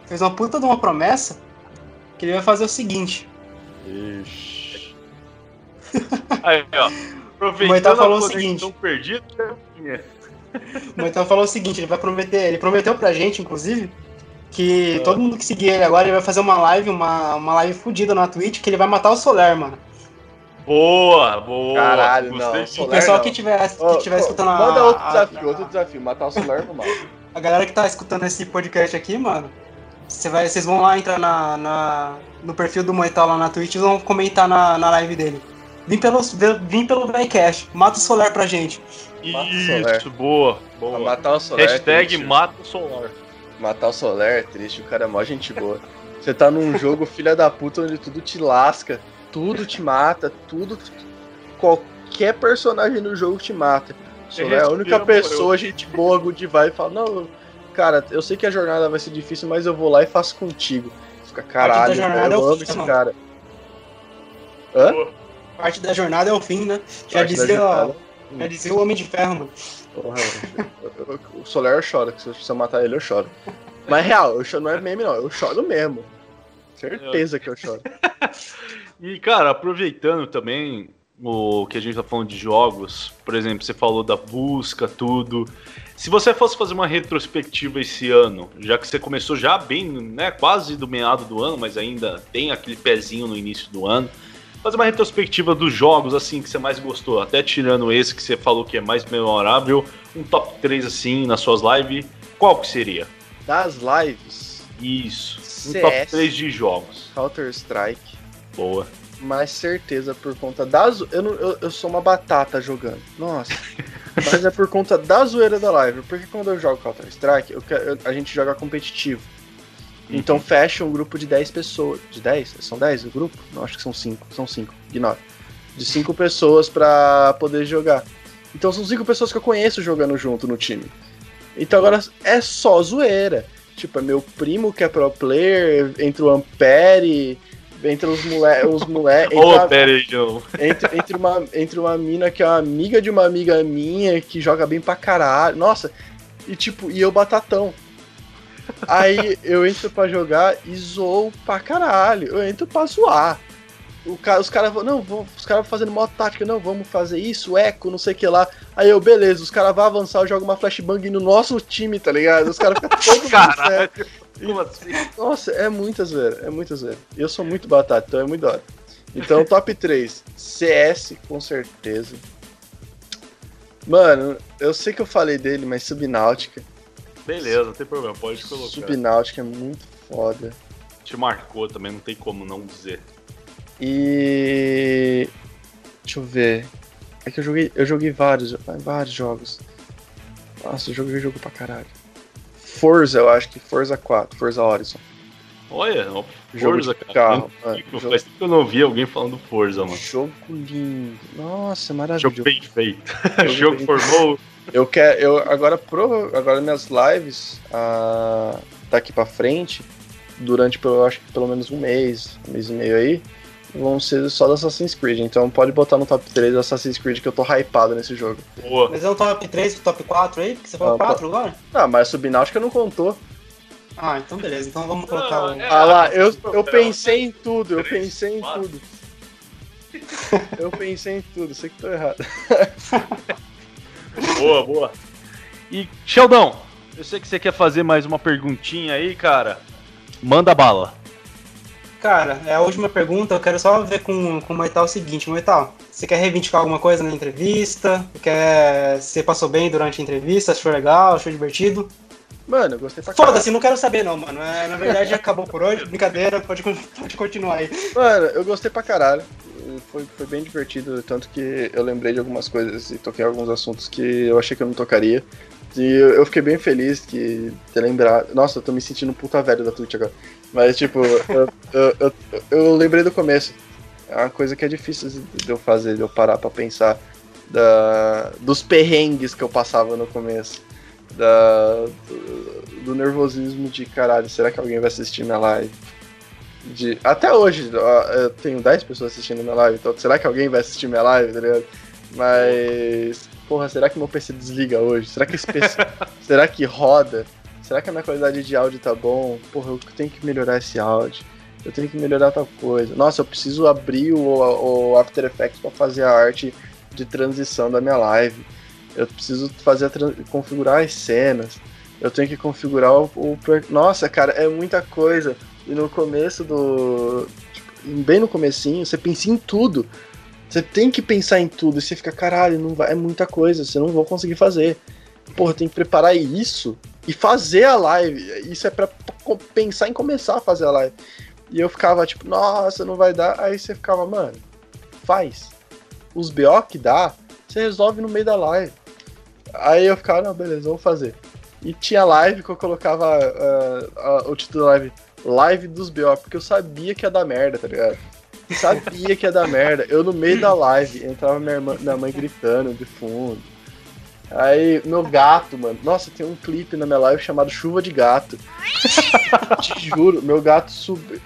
E: Fez uma puta de uma promessa que ele vai fazer o seguinte.
F: Ixi.
D: Aí, ó.
E: O
D: Aproveitando
E: Moitá falou
D: a
E: o seguinte.
D: perdida.
E: O Moital falou o seguinte, ele vai prometer, ele prometeu pra gente, inclusive, que todo mundo que seguir ele agora, ele vai fazer uma live, uma, uma live fodida na Twitch, que ele vai matar o Soler, mano.
D: Boa, boa.
F: Caralho,
D: Gostei
F: não,
D: disso.
E: O pessoal
F: não.
E: que tiver, que tiver
F: ô,
E: escutando a,
F: Manda outro
E: a-
F: desafio,
E: a-
F: outro desafio. Matar o celular no mal.
E: A galera que tá escutando esse podcast aqui, mano, você vai, vocês vão lá entrar na, na- no perfil do Moital lá na Twitch e vão comentar na, na live dele. Vim pelo, vim pelo Vecast, mata o Solar pra gente.
F: Mata.
D: Isso, boa,
F: Pra
D: boa.
F: Matar o Solar. é
D: Hashtag
F: triste.
D: mata o solar.
F: Matar o Solar é triste, o cara é mó gente boa. Você tá num jogo filha da puta onde tudo te lasca, tudo te mata, tudo. Qualquer personagem no jogo te mata. Solar é a única
D: morreu.
F: pessoa, gente boa, good vai e fala: Não, cara, eu sei que a jornada vai ser difícil, mas eu vou lá e faço contigo. Fica caralho,
E: jornada é
F: eu
E: o
F: amo esse
E: mano.
F: cara. Hã?
E: Parte da jornada é o fim, né? Já
F: Parte da
E: dizia,
F: jornada.
E: já dizia o Homem de Ferro, mano.
F: Porra, eu- eu- o Solar eu choro, que se eu matar ele eu choro. Mas real, eu choro, não é meme não, eu choro mesmo. Certeza que eu choro.
D: E, cara, aproveitando também o que a gente tá falando de jogos, por exemplo, você falou da busca, tudo. Se você fosse fazer uma retrospectiva esse ano, já que você começou já bem, né, quase do meado do ano, mas ainda tem aquele pezinho no início do ano, fazer uma retrospectiva dos jogos, assim, que você mais gostou, até tirando esse que você falou que é mais memorável, um top 3, assim, nas suas lives, qual que seria?
F: Das lives,
D: Isso, um
F: CS.
D: top 3 de jogos.
F: Counter-Strike,
D: Boa.
F: mas certeza por conta da zo... eu, não- eu, eu sou uma batata jogando. Nossa. Mas é por conta da zoeira da live. Porque quando eu jogo Counter-Strike, eu quero- eu- a gente joga competitivo. Então fecha um grupo de 10 pessoas. De 10? São 10 o grupo? Não, acho que são 5. São 5. Ignora. De 5 pessoas pra poder jogar. Então são 5 pessoas que eu conheço jogando junto no time. Então agora é só zoeira. Tipo, é meu primo que é pro player, entre o Ampere, entre os moleques. Os mole, entre, a-
D: pera João.
F: entre, entre, uma, entre uma mina que é uma amiga de uma amiga minha que joga bem pra caralho. Nossa, e tipo, e eu batatão. Aí eu entro pra jogar e zoo pra caralho. Eu entro pra zoar. O cara, os caras vão, não, vão, os caras fazendo mó tática, não, vamos fazer isso, eco, não sei o que lá. Aí eu, beleza, os caras vão avançar, eu jogo uma flashbang no nosso time, tá ligado? Os caras ficam todos
D: Caralho. Como assim?
F: nossa, é muitas zoeira, é muitas zoeira. Eu sou muito batata, então é muito da hora. Então, top 3. CS, com certeza. Mano, eu sei que eu falei dele, mas Subnáutica.
D: Beleza, não tem problema, pode colocar.
F: Subnáutica é muito foda.
D: Te marcou também, não tem como não dizer.
F: E. Deixa eu ver. É que eu joguei, eu joguei vários, vários jogos. Nossa, eu joguei jogo pra caralho. Forza, eu acho que Forza 4, Forza Horizon.
D: Olha, Forza,
F: de
D: cara.
F: carro, mano.
D: Faz
F: Jogo-
D: tempo que eu não vi alguém falando Forza, mano.
F: Jogo lindo. Nossa, maravilhoso.
D: Jogo bem feito.
F: Jogo
D: Jogo
F: bem
D: formou.
F: Eu quero, eu agora prova, agora minhas lives ah, daqui pra frente, durante pelo, eu acho que pelo menos um mês, um mês e meio aí, vão ser só do Assassin's Creed. Então pode botar no top 3 do Assassin's Creed que eu tô hypado nesse jogo.
D: Boa.
E: Mas é um top 3 top 4 aí? Porque você falou
F: Não, tá.
E: 4 agora?
F: Ah, mas Subnáutica não contou.
E: Ah, então beleza. Então vamos colocar o.
D: é-
F: Ah lá, eu, eu
D: Troféu.
F: pensei em tudo, eu pensei em tudo. Eu pensei em tudo, sei que tô errado.
D: Boa, boa. E, Sheldon, eu sei que você quer fazer mais uma perguntinha aí, cara. Manda bala.
E: Cara, é a última pergunta. Eu quero só ver com, com o Moital o seguinte: Moital, você quer reivindicar alguma coisa na entrevista? Quer. Você passou bem durante a entrevista? Achou legal? Achou divertido?
F: Mano, eu gostei pra caralho.
E: Foda-se, não quero saber não, mano. É, na verdade acabou por hoje. Brincadeira, pode, pode continuar aí.
F: Mano, eu gostei pra caralho. Foi, foi bem divertido, tanto que eu lembrei de algumas coisas e toquei alguns assuntos que eu achei que eu não tocaria. E eu, eu fiquei bem feliz que ter lembrado. Nossa, eu tô me sentindo um puta velho da Twitch agora. Mas, tipo, eu, eu, eu, eu lembrei do começo. É uma coisa que é difícil de eu fazer, de eu parar pra pensar da, dos perrengues que eu passava no começo. Da, do, nervosismo de caralho, será que alguém vai assistir minha live? De, até hoje, eu tenho 10 pessoas assistindo minha live, então será que alguém vai assistir minha live, tá ligado? Mas, porra, será que meu PC desliga hoje? Será que esse PC, será que roda? Será que a minha qualidade de áudio tá bom? Porra, eu tenho que melhorar esse áudio. Eu tenho que melhorar tal coisa. Nossa, eu preciso abrir o, o After Effects pra fazer a arte de transição da minha live. Eu preciso fazer configurar as cenas. Eu tenho que configurar o, o Nossa, cara, é muita coisa. E no começo do. tipo, bem no comecinho, você pensa em tudo. Você tem que pensar em tudo. E você fica, caralho, não vai, é muita coisa, você não vai conseguir fazer. Porra, tem que preparar isso e fazer a live. Isso é co- pensar em começar a fazer a live. E eu ficava tipo, nossa, não vai dar. Aí você ficava, mano, faz. Os BO que dá, você resolve no meio da live. Aí eu ficava, não, beleza, vou fazer. E tinha live que eu colocava ah, o título da live, live dos BO, porque eu sabia que ia dar merda, tá ligado? Sabia que ia dar merda. Eu no meio da live, entrava minha, irmã, minha mãe gritando de fundo. Aí, meu gato, mano. Nossa, tem um clipe na minha live chamado Chuva de Gato. Te juro, meu gato sub-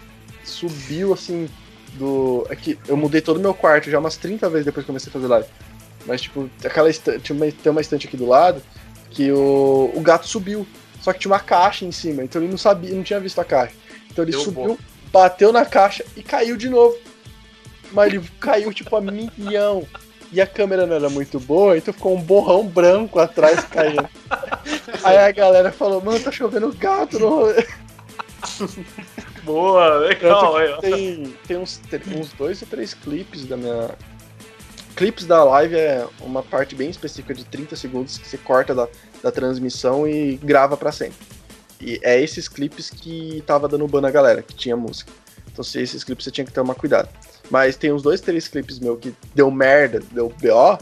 F: subiu assim do. Aqui, eu mudei todo o meu quarto já umas 30 vezes depois que comecei a fazer live. Mas, tipo, aquela estante, tinha uma, tem uma estante aqui do lado que o, o gato subiu. Só que tinha uma caixa em cima, então ele não sabia, não tinha visto a caixa. Então ele
D: Deu
F: subiu, bateu na caixa e caiu de novo. Mas ele caiu tipo a milhão. E a câmera não era muito boa, então ficou um borrão branco atrás caindo. Aí a galera falou, mano, tá chovendo gato no rolê.
D: Boa, legal.
F: Que
D: ó.
F: tem tem uns, uns dois ou três clipes da minha. Clipes da live é uma parte bem específica de 30 segundos que você corta da, da transmissão e grava pra sempre. E é esses clipes que tava dando ban na galera, que tinha música. Então, se esses clipes você tinha que tomar cuidado. Mas tem uns dois, três clipes meu que deu merda, deu BO,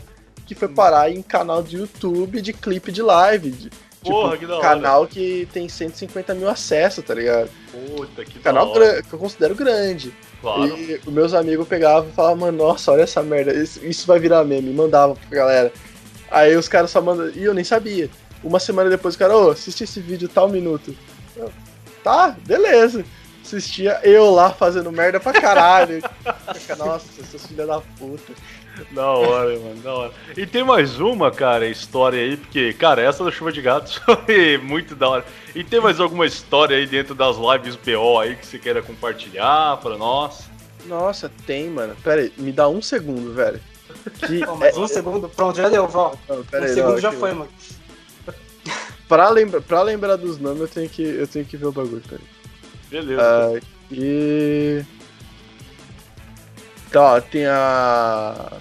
F: que foi parar em canal de YouTube de clipe de live. de-
D: Porra, que da hora.
F: canal que tem 150 mil acessos, tá ligado?
D: Puta, que da
F: Canal
D: hora.
F: gra- que eu considero grande.
D: Claro.
F: E os meus amigos pegavam e falavam, mano, nossa, olha essa merda, isso, isso vai virar meme, mandava pra galera. Aí os caras só mandam, e eu nem sabia. Uma semana depois o cara, ô, assiste esse vídeo tal minuto. Eu, tá, beleza. Assistia eu lá fazendo merda pra caralho. nossa, seus filhos da puta.
D: Da hora, mano, da hora. E tem mais uma, cara, história aí, porque, cara, essa da chuva de gatos foi muito da hora. E tem mais alguma história aí dentro das lives BO aí que você queira compartilhar pra nós?
F: Nossa, tem, mano. Pera aí, me dá um segundo, velho. Que
E: Pô, mais um segundo. Pronto, já deu.
F: Não,
E: Um
F: pera aí,
E: segundo
F: não,
E: já
F: aqui-
E: foi, mano.
F: Pra, lembra, pra lembrar dos nomes, eu tenho que, eu tenho que ver o bagulho, pera aí.
D: Beleza.
F: Ah, e. Tá, ó, tem a.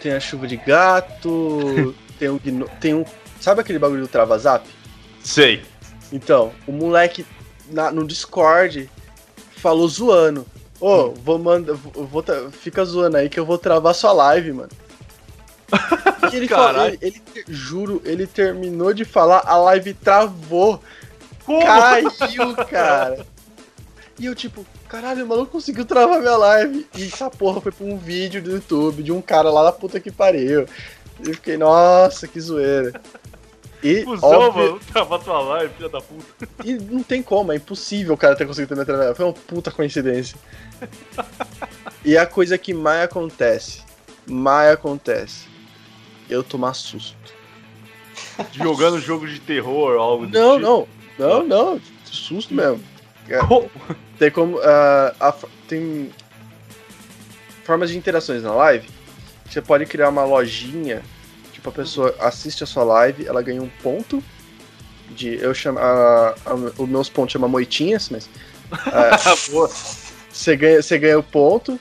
F: Tem a chuva de gato. tem um. gno- Tem um. Sabe aquele bagulho do Trava Zap?
D: Sei.
F: Então, o moleque na- no Discord falou zoando. Ô, vou mandar. Vou, vou tra- fica zoando aí que eu vou travar sua live, mano. E ele falou, ele, ele- juro, ele terminou de falar, a live travou.
D: Como?
F: Caiu, cara. E eu, tipo, caralho, o maluco conseguiu travar minha live. E essa porra foi pra um vídeo do YouTube de um cara lá da puta que pariu. E eu fiquei, nossa, que zoeira. E,
D: Cusão,
F: óbvio,
D: mano, tava tua live, filha da puta.
F: e não tem como, é impossível o cara ter conseguido minha live. Foi uma puta coincidência. e a coisa que mais acontece, mais acontece, eu tomar susto.
D: Jogando jogo de terror, algo do
F: Não,
D: tipo.
F: não, não, não, susto mesmo.
D: Como?
F: Tem como. ah, a tem formas de interações na live. Você pode criar uma lojinha. Tipo, a pessoa assiste a sua live, ela ganha um ponto. De, eu chamo. os meus pontos chama moitinhas, mas.
D: Boa.
F: você ganha, você ganha o ponto.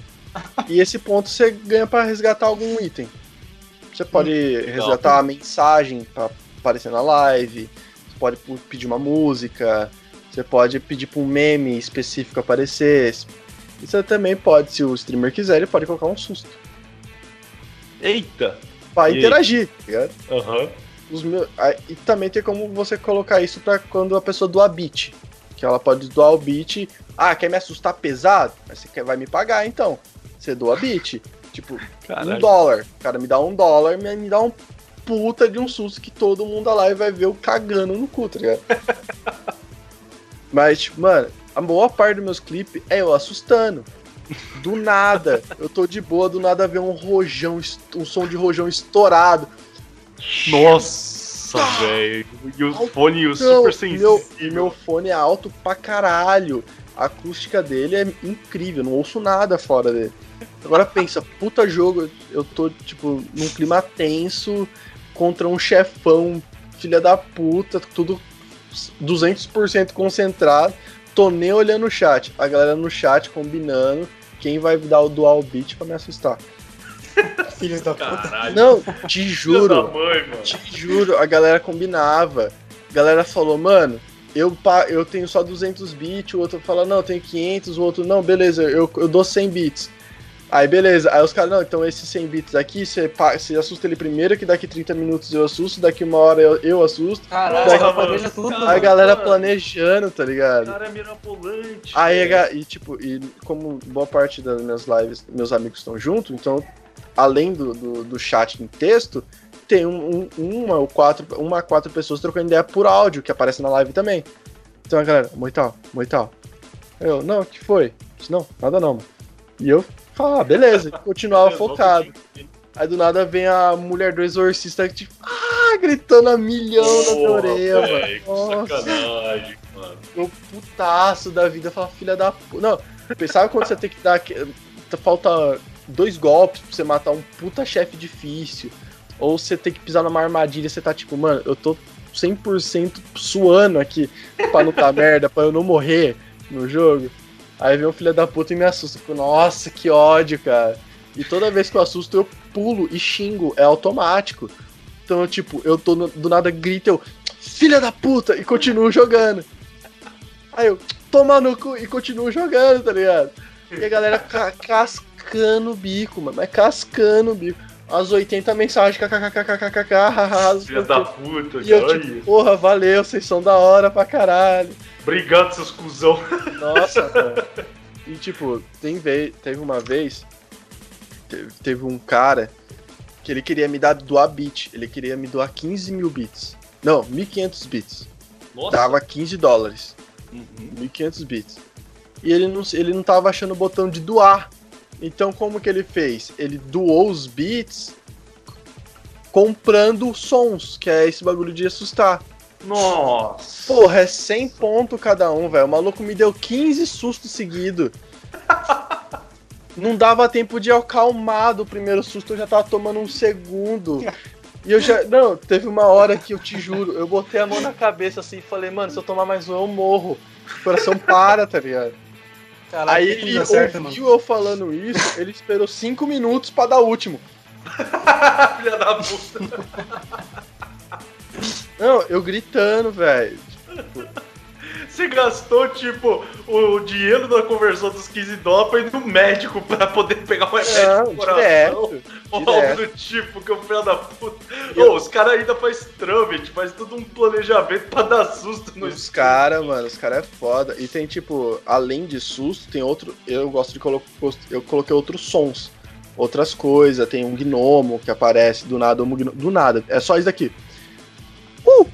F: E esse ponto você ganha pra resgatar algum item. Você pode resgatar uma mensagem pra aparecer na live. Você pode pedir uma música. Você pode pedir pra um meme específico aparecer. E você também pode, se o streamer quiser, ele pode colocar um susto.
D: Eita.
F: Pra
D: aí?
F: interagir, tá ligado?
D: Aham.
F: Os meus, e também tem como você colocar isso pra quando a pessoa doar beat. Que ela pode doar o beat. Ah, quer me assustar pesado? Mas você quer, vai me pagar então. Você doa beat. Tipo, um
D: Caralho.
F: dólar. O cara me dá um dólar, me, me dá um puta de um susto que todo mundo lá live vai ver eu cagando no cu, tá ligado? Mas, tipo, mano, a maior parte dos meus clipes é eu assustando. Do nada. eu tô de boa, do nada ver um rojão, um som de rojão estourado.
D: Nossa, velho. E o fone o super sensível.
F: meu, meu fone é alto pra caralho. A acústica dele é incrível, não ouço nada fora dele. Agora pensa, puta jogo, eu tô, tipo, num clima tenso contra um chefão, filha da puta, tudo 200% concentrado. Tô nem olhando o chat. A galera no chat combinando quem vai dar o dual beat pra me assustar.
E: Filhos da puta.
D: Caralho.
F: Não, te juro.
D: da mãe, mano.
F: Te juro, a galera combinava. A galera falou, mano, eu, pa- eu tenho só 200 bits, o outro fala, não, eu tenho 500, o outro, não, beleza, eu, eu dou 100 bits. Aí beleza, aí os caras, não, então esses 100 bits aqui, você, você assusta ele primeiro, que daqui 30 minutos eu assusto, daqui uma hora eu, eu assusto.
E: Caralho,
F: Daí-
E: ela planeja tudo.
F: Aí a galera planejando, tá
D: O
F: ligado?
D: cara é mirabolante.
F: Aí, e tipo, e como boa parte das minhas lives, meus amigos estão junto, então, além do, do, do chat em texto, tem um, um- uma ou quatro, uma a quatro pessoas trocando ideia por áudio, que aparece na live também. Então a galera, Moital, Moital. Eu, não, o que foi? Não, nada não, mano. E eu, ah, beleza, continuava focado. Aí do nada vem a mulher do exorcista, tipo, ah, gritando a milhão na orelha,
D: que
F: mano. Nossa
D: sacanagem, mano.
F: eu putaço da vida, fala, filha da puta. Não, pensava quando você tem que dar. Falta dois golpes pra você matar um puta chefe difícil. Ou você tem que pisar numa armadilha, você tá tipo, mano, eu tô 100% suando aqui pra não dar merda, pra eu não morrer no jogo. Aí vem o filho da puta e me assusta. Fico, nossa, que ódio, cara. E toda vez que eu assusto, eu pulo e xingo. É automático. Então, tipo, eu tô no, do nada grito, eu, filha da puta, e continuo jogando. Aí eu, toma no cu, e continuo jogando, tá ligado? E a galera ca cascando o bico, mano. Mas cascando o bico. As 80 mensagens, kkkkkkk,
D: Filha da puta,
F: E eu, tipo, porra, valeu, vocês são da hora pra caralho.
D: Obrigado, seus cuzão.
F: Nossa, cara. E tipo, tem vez, teve uma vez, teve, teve um cara que ele queria me dar doar bit. Ele queria me doar 15 mil bits. Não, 1.500 bits.
D: Nossa.
F: Dava 15 dólares.
D: Uhum.
F: 1.500 bits. E ele não, ele não tava achando o botão de doar. Então como que ele fez? Ele doou os bits comprando sons, que é esse bagulho de assustar.
D: Nossa.
F: Porra, é 100 pontos cada um, velho. O maluco me deu 15 sustos seguidos. Não dava tempo de acalmar do primeiro susto, eu já tava tomando um segundo. E eu já. Não, teve uma hora que eu te juro, eu botei a mão na cabeça assim e falei, mano, se eu tomar mais um, eu morro. O coração para, tá ligado?
E: Caralho,
F: Aí ele
E: certo,
F: ouviu eu falando isso, ele esperou 5 minutos pra dar o último.
D: Filha da puta.
F: Não, eu gritando, velho.
D: Você gastou, tipo, o dinheiro da conversão dos 15 dólares no médico pra poder pegar um remédio pro coração.
F: direto.
D: Ou algo do tipo, que o filho da puta. Ô, os caras ainda faz trâmite, faz todo um planejamento pra dar susto no
F: Os caras, mano, os caras é foda. E tem, tipo, além de susto, tem outro. Eu gosto de colocar. Eu coloquei outros sons. Outras coisas. Tem um gnomo que aparece do nada. Um gnomo, do nada. É só isso daqui. Uh!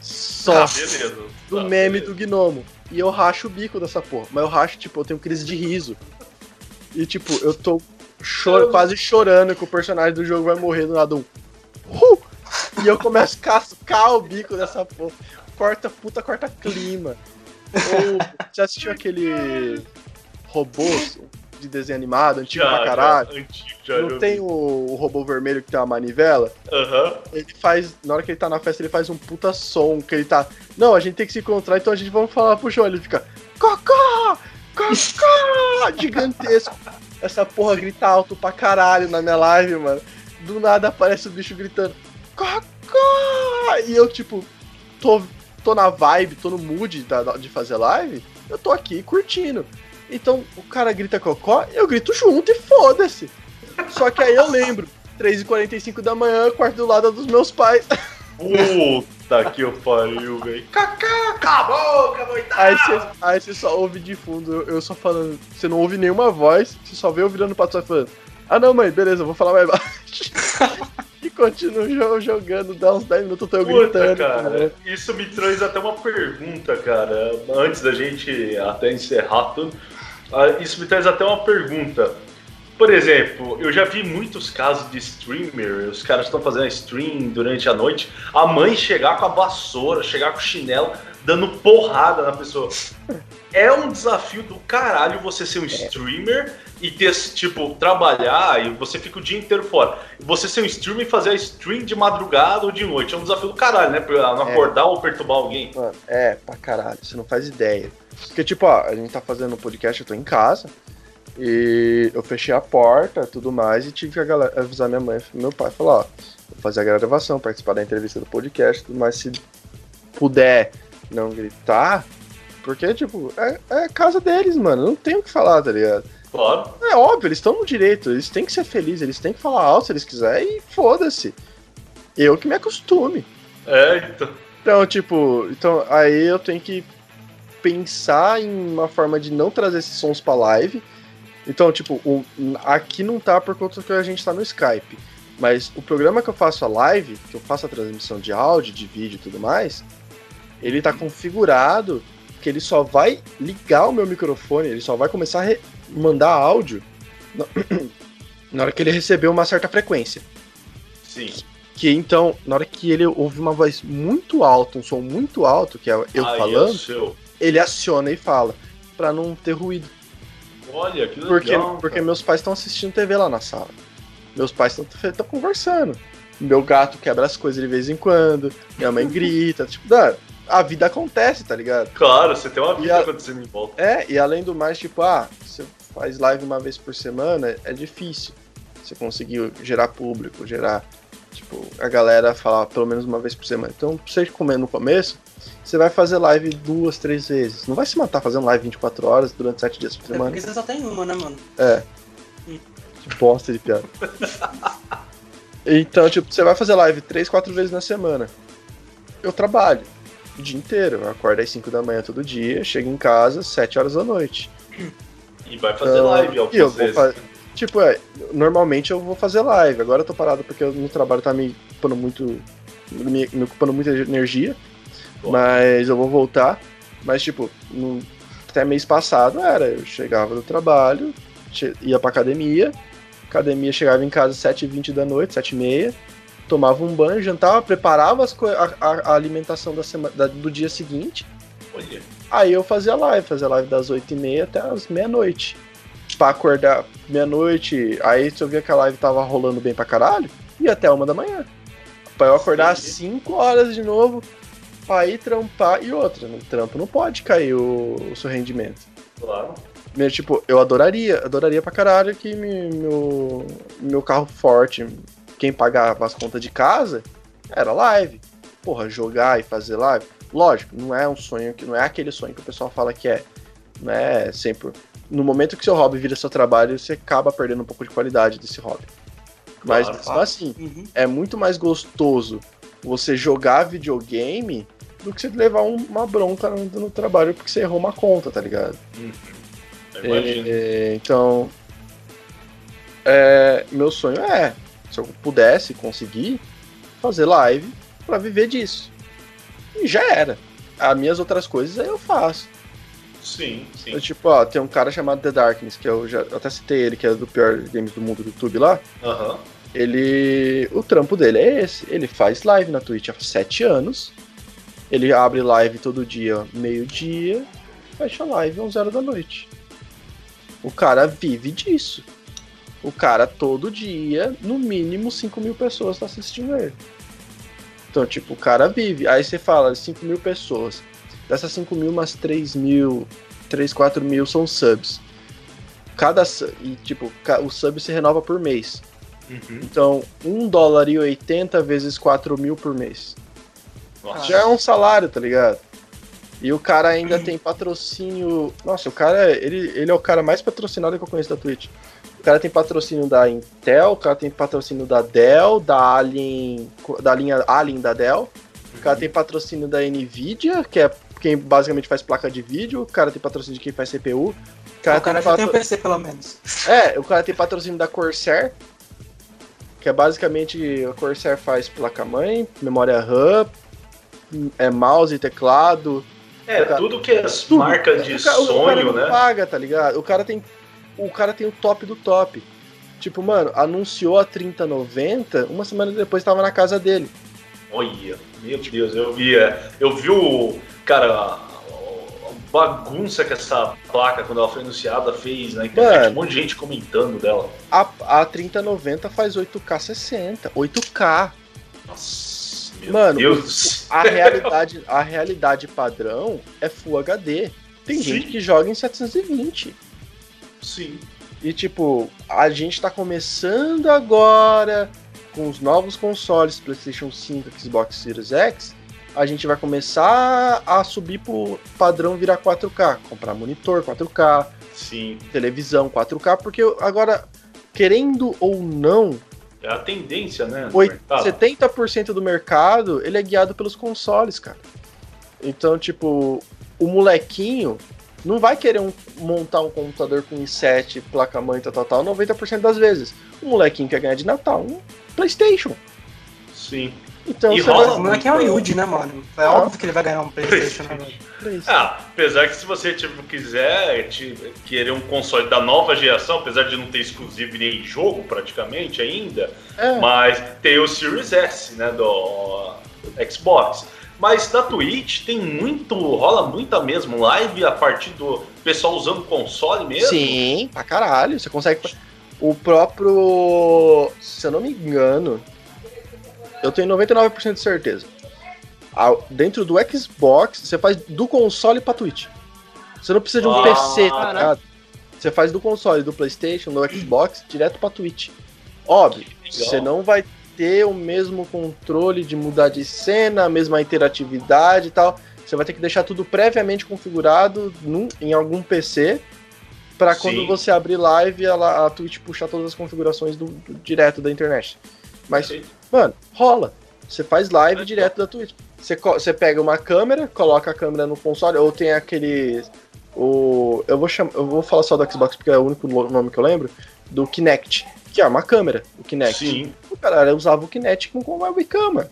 F: Só.
D: Ah, beleza.
F: do
D: Tá,
F: meme
D: beleza.
F: do gnomo. E eu racho o bico dessa porra. Mas eu racho, tipo, eu tenho crise de riso. E, tipo, eu tô chor- quase chorando que o personagem do jogo vai morrer do nada. Um. Uh! E eu começo a cascar o bico dessa porra. Corta, puta, corta clima. Ou, já assistiu aquele robôs de desenho animado, antigo
D: Já,
F: pra caralho?
D: já, antigo, já,
F: Não
D: já
F: tem o, o robô vermelho que tem uma manivela?
D: Aham.
F: ele faz, na hora que ele tá na festa, ele faz um puta som, que ele tá, não, a gente tem que se encontrar, então a gente vamos falar pro João, ele fica, cocó, cocó, gigantesco. Essa porra grita alto pra caralho na minha live, mano. Do nada aparece o bicho gritando, cocó, e eu, tipo, tô, tô na vibe, tô no mood da- de fazer live, eu tô aqui curtindo. Então, o cara grita cocó, eu grito junto e foda-se. Só que aí eu lembro, 3h45 da manhã, quarto do lado dos meus pais.
D: Puta que eu pariu, velho. Cacá, acabou, acabou.
F: Aí você aí você só ouve de fundo, eu, só falando. Você não ouve nenhuma voz, você só vê eu virando pra trás falando. Ah não, mãe, beleza, eu vou falar mais baixo. e continuo jo- jogando, dá uns 10 minutos, eu gritando.
D: cara, isso me traz até uma pergunta, cara. Antes da gente até encerrar tudo, isso me traz até uma pergunta. Por exemplo, eu já vi muitos casos de streamer, os caras estão fazendo stream durante a noite, a mãe chegar com a vassoura, chegar com o chinelo, dando porrada na pessoa. É um desafio do caralho você ser um streamer e ter, tipo, trabalhar e você fica o dia inteiro fora. Você ser um streamer e fazer a stream de madrugada ou de noite. É um desafio do caralho, né? Pra não
F: É.
D: acordar ou perturbar alguém.
F: Mano, é, pra caralho, você não faz ideia. Porque, tipo, ó, a gente tá fazendo um podcast, eu tô em casa. E eu fechei a porta tudo mais e tive que galera- avisar minha mãe e meu pai. Falar, ó, vou fazer a gravação, participar da entrevista do podcast, tudo mais. Se puder não gritar, porque, tipo, é, é casa deles, mano. Não tem o que falar, tá ligado?
D: Claro.
F: É óbvio, eles estão no direito, eles têm que ser felizes, eles têm que falar alto se eles quiserem e foda-se. Eu que me acostume.
D: É, então.
F: Então, tipo, então aí eu tenho que pensar em uma forma de não trazer esses sons pra live. Então, tipo, o- aqui não tá por conta que a gente tá no Skype. Mas o programa que eu faço a live, que eu faço a transmissão de áudio, de vídeo e tudo mais, ele tá configurado que ele só vai ligar o meu microfone, ele só vai começar a mandar áudio na- hora que ele receber uma certa frequência.
D: Sim.
F: Que então, na hora que ele ouve uma voz muito alta, um som muito alto, que é eu
D: Aí é
F: falando, ele aciona e fala, pra não ter ruído.
D: Olha, que legal.
F: Porque, porque meus pais estão assistindo TV lá na sala. Meus pais estão conversando. Meu gato quebra as coisas de vez em quando, minha mãe grita, tipo, dá, a vida acontece, tá ligado?
D: Claro, você tem uma vida
F: E a-
D: acontecendo em volta.
F: É, e além do mais, tipo, ah, você faz live uma vez por semana, é difícil. Você conseguir gerar público, gerar, tipo, a galera falar pelo menos uma vez por semana. Então, pra você comer no começo, você vai fazer live duas, três vezes. Não vai se matar fazendo live 24 horas durante sete dias por
E: É
F: semana.
E: porque você só tem uma, né, mano?
F: Que bosta de piada. Então, tipo, você vai fazer live três, quatro vezes na semana. Eu trabalho o dia inteiro. Acordo às 5 da manhã todo dia, chego em casa às 7 horas da noite.
D: E vai fazer
F: Então,
D: live
F: e eu
D: algumas
F: vou
D: vezes.
F: fa- Tipo, é, normalmente eu vou fazer live. Agora eu tô parado porque no trabalho tá me ocupando muito. Me, me ocupando muita energia.
D: Bom.
F: Mas eu vou voltar. Mas, tipo, no- até mês passado era. Eu chegava do trabalho, che- ia pra academia. Academia chegava em casa às 7h20 da noite, 7h30. Tomava um banho, jantava, preparava as a, a- a alimentação da semana, da- do dia seguinte.
D: Olha,
F: Aí eu fazia live, fazia live das 8h30 até as meia-noite. Pra acordar meia-noite, aí se eu via que a live tava rolando bem pra caralho, ia até uma da manhã. Pra eu acordar às 5 horas de novo, pra ir trampar. E outra, no trampo não pode cair o, o seu rendimento.
D: claro.
F: Meu, tipo, eu adoraria, adoraria pra caralho que me- meu, meu carro forte, quem pagava as contas de casa, era live. Porra, jogar e fazer live. Lógico, não é um sonho que não é aquele sonho que o pessoal fala que é. Não é sempre. No momento que seu hobby vira seu trabalho, você acaba perdendo um pouco de qualidade desse hobby. Mas
D: Claro, claro.
F: assim,
E: Uhum.
F: é muito mais gostoso você jogar videogame do que você levar um- uma bronca no, no trabalho porque você errou uma conta, tá ligado?
D: Imagino.
F: É, então, é, meu sonho é, se eu pudesse conseguir, fazer live pra viver disso. E já era. As minhas outras coisas aí eu faço.
D: Sim, sim.
F: Eu, tipo, ó, tem um cara chamado The Darkness, que eu já eu até citei ele, que é do pior games do mundo do YouTube lá.
D: Aham.
F: Ele. O trampo dele é esse. Ele faz live na Twitch há sete anos. Ele abre live todo dia, meio-dia, fecha live às zero da noite. O cara vive disso. O cara todo dia, no mínimo 5 mil pessoas estão assistindo ele. Então, tipo, o cara vive. Aí você fala, 5 mil pessoas. Dessas 5 mil, umas 3 mil, 3, 4 mil são subs. Cada e tipo, o sub se renova por mês.
D: Uhum.
F: Então, 1 dólar e 80 vezes 4 mil por mês.
D: Nossa.
F: Já é um salário, tá ligado? E o cara ainda tem patrocínio. Nossa, o cara, ele, ele é o cara mais patrocinado que eu conheço da Twitch. O cara tem patrocínio da Intel, o cara tem patrocínio da Dell, da Alien, da linha Alien da Dell. O cara tem patrocínio da Nvidia, que é quem basicamente faz placa de vídeo. O cara tem patrocínio de quem faz CPU. O cara,
E: o cara
F: tem
E: já tem um
F: patro-
E: PC pelo menos.
F: é, o cara tem patrocínio da Corsair, que é basicamente a Corsair faz placa-mãe, memória RAM, é mouse e teclado.
D: É,
F: cara-
D: tudo que é marca de
F: o cara, o cara
D: sonho,
F: não
D: né?
F: paga, tá ligado? O cara tem o cara tem o top do top. Tipo, mano, anunciou a 3090, uma semana depois tava na casa dele.
D: Olha, meu Deus, eu vi, é, eu vi o, cara, a, bagunça que essa placa, quando ela foi anunciada, fez na internet,
F: Mano.
D: um monte de gente comentando dela.
F: A, a 3090 faz 8K 60, 8K.
D: Nossa, meu
F: Mano,
D: Deus.
F: A realidade, a realidade padrão é Full HD. Tem
D: Sim.
F: gente que joga em 720.
D: Sim.
F: E tipo, a gente tá começando agora com os novos consoles PlayStation 5, Xbox Series X. A gente vai começar a subir pro padrão virar 4K, comprar monitor 4K,
D: Sim.
F: televisão 4K, porque agora, querendo ou não,
D: É a tendência, né? do
F: Oit-
D: mercado.
F: 70% do mercado ele é guiado pelos consoles, cara. Então, tipo, o molequinho não vai querer um- montar um computador com i7, placa-mãe, tal, tal, tal, 90% das vezes. O molequinho quer ganhar de Natal um PlayStation.
D: Sim.
F: Então,
D: E rola
F: vai...
E: O moleque é o Yuji, né, mano? É
F: Ah.
E: óbvio que ele vai ganhar um Playstation, né.
D: Ah, apesar que se você tipo, quiser te- querer um console da nova geração, apesar de não ter exclusivo nem jogo praticamente ainda,
F: É.
D: mas tem o Series S, né, do Xbox. Mas na Twitch tem muito, rola muita mesmo live a partir do pessoal usando console mesmo.
F: Sim, pra caralho. Você consegue. O próprio. Se eu não me engano, eu tenho 99% de certeza. Dentro do Xbox, você faz do console pra Twitch. Você não precisa de um
D: Ah,
F: PC, tá ligado? Você faz do console, do PlayStation, do Xbox, direto pra Twitch. Óbvio, você não vai ter o mesmo controle de mudar de cena, a mesma interatividade e tal. Você vai ter que deixar tudo previamente configurado num- em algum PC para quando
D: Sim.
F: você abrir live, ela, a Twitch puxar todas as configurações do, do- direto da internet. Mas,
D: Perfeito.
F: mano, rola. Você faz live direto da Twitch. Você, você pega uma câmera, coloca a câmera no console, ou tem aquele. O, eu, vou cham, eu vou falar só do Xbox porque é o único no- nome que eu lembro. Do Kinect, que é uma câmera, o Kinect.
D: Sim.
F: O cara usava o Kinect com, uma webcam, mano.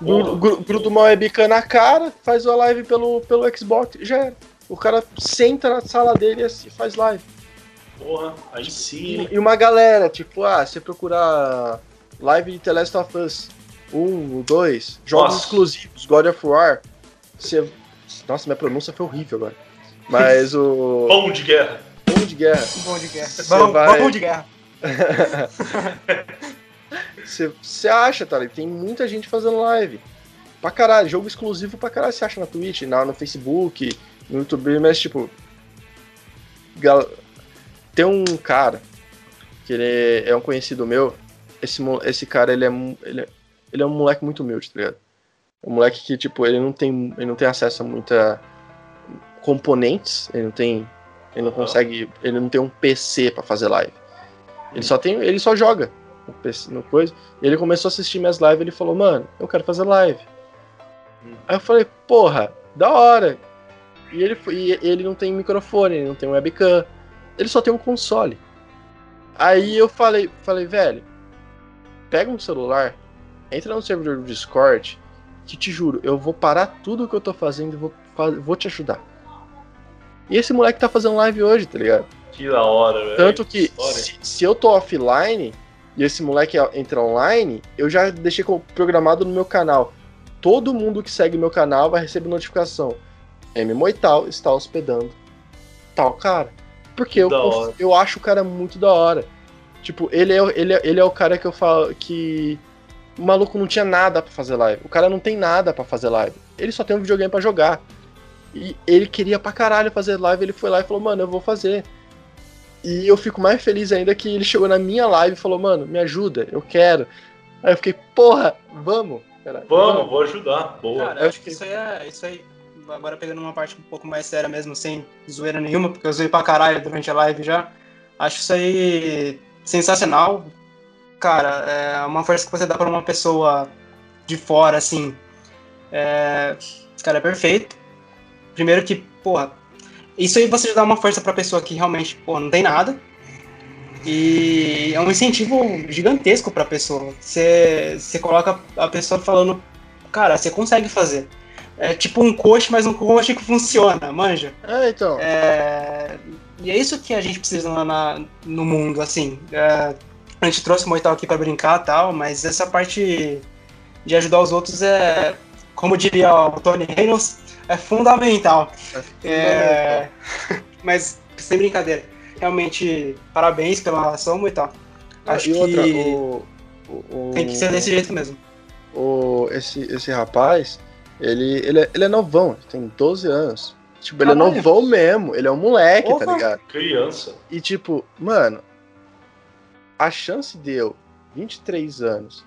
F: Gru- gru- Gruda uma webcam na cara, faz a live pelo, pelo Xbox, já era. O cara senta na sala dele e faz live.
D: Porra, aí sim.
F: E, e uma galera, tipo, ah, você procurar live de The Last of Us 1, 2, jogos
D: Nossa.
F: exclusivos, God of War, você. Nossa, minha pronúncia foi horrível agora. Mas o.
D: Pão de guerra.
F: Pão de guerra.
E: Bom de guerra. Bom,
F: vai-
E: bom de guerra.
F: Você acha, tá? Tem muita gente fazendo live. Pra caralho, jogo exclusivo pra caralho você acha na Twitch, na, no Facebook, no YouTube, mas tipo. gal- Tem um cara que ele é, é um conhecido meu. Esse, esse cara, ele é, ele, é, ele é um moleque muito humilde, tá ligado? Um moleque que, tipo, ele não tem, ele não tem acesso a muita componentes, ele não tem. Ele não consegue. Ele não tem um PC pra fazer live. Ele só tem. Ele só joga no, coisa. Ele começou a assistir minhas lives e ele falou, mano, eu quero fazer live.
D: Hum.
F: Aí eu falei, porra, da hora. E ele, e ele não tem microfone, ele não tem webcam, ele só tem um console. Aí eu falei, falei, velho, pega um celular, entra no servidor do Discord, que te juro, eu vou parar tudo que eu tô fazendo e vou, vou te ajudar. E esse moleque tá fazendo live hoje, tá ligado?
D: Que da hora, velho.
F: Tanto que
D: história.
F: se, se eu tô offline e esse moleque entra online, eu já deixei programado no meu canal. Todo mundo que segue meu canal vai receber notificação. M Moital está hospedando tal cara. Porque eu,
D: hora.
F: eu acho o cara muito da hora. Tipo, ele é, o- ele, é, ele é o cara que eu falo que. O maluco não tinha nada pra fazer live. O cara não tem nada pra fazer live. Ele só tem um videogame pra jogar. E ele queria pra caralho fazer live. Ele foi lá e falou, mano, eu vou fazer. E eu fico mais feliz ainda que ele chegou na minha live e falou, mano, me ajuda, eu quero. Aí eu fiquei, porra, vamos. caralho,
D: Vamos, vou ajudar. Boa.
E: Cara,
F: Eu acho que-
E: isso aí é. Isso aí, agora pegando uma parte um pouco mais séria mesmo, sem zoeira nenhuma, porque eu zoei pra caralho durante a live já. Acho isso aí sensacional. Cara, é uma força que você dá pra uma pessoa de fora, assim. É, esse cara é perfeito. Primeiro que, porra, isso aí você dá uma força pra pessoa que realmente, pô, não tem nada. E é um incentivo gigantesco pra pessoa. Você, você coloca a pessoa falando, cara, você consegue fazer. É tipo um coach, mas um coach que funciona, manja.
F: É, então.
E: É, e é isso que a gente precisa na- na- no mundo, assim. É, a gente trouxe o Moital aqui pra brincar e tal, mas essa parte de ajudar os outros é, como diria o Tony Reynolds, é fundamental. É, mas, sem brincadeira, realmente, parabéns pela ação, Moital. Acho
F: e outra,
E: que
F: o, o, o-
E: tem que ser desse jeito mesmo.
F: o- esse, esse rapaz, ele, ele, é, ele é novão, tem 12 anos. Tipo, ele é novão mesmo, ele é um moleque, tá
E: Porra.
F: ligado?
D: Criança.
F: E tipo, mano, a chance de eu, 23 anos,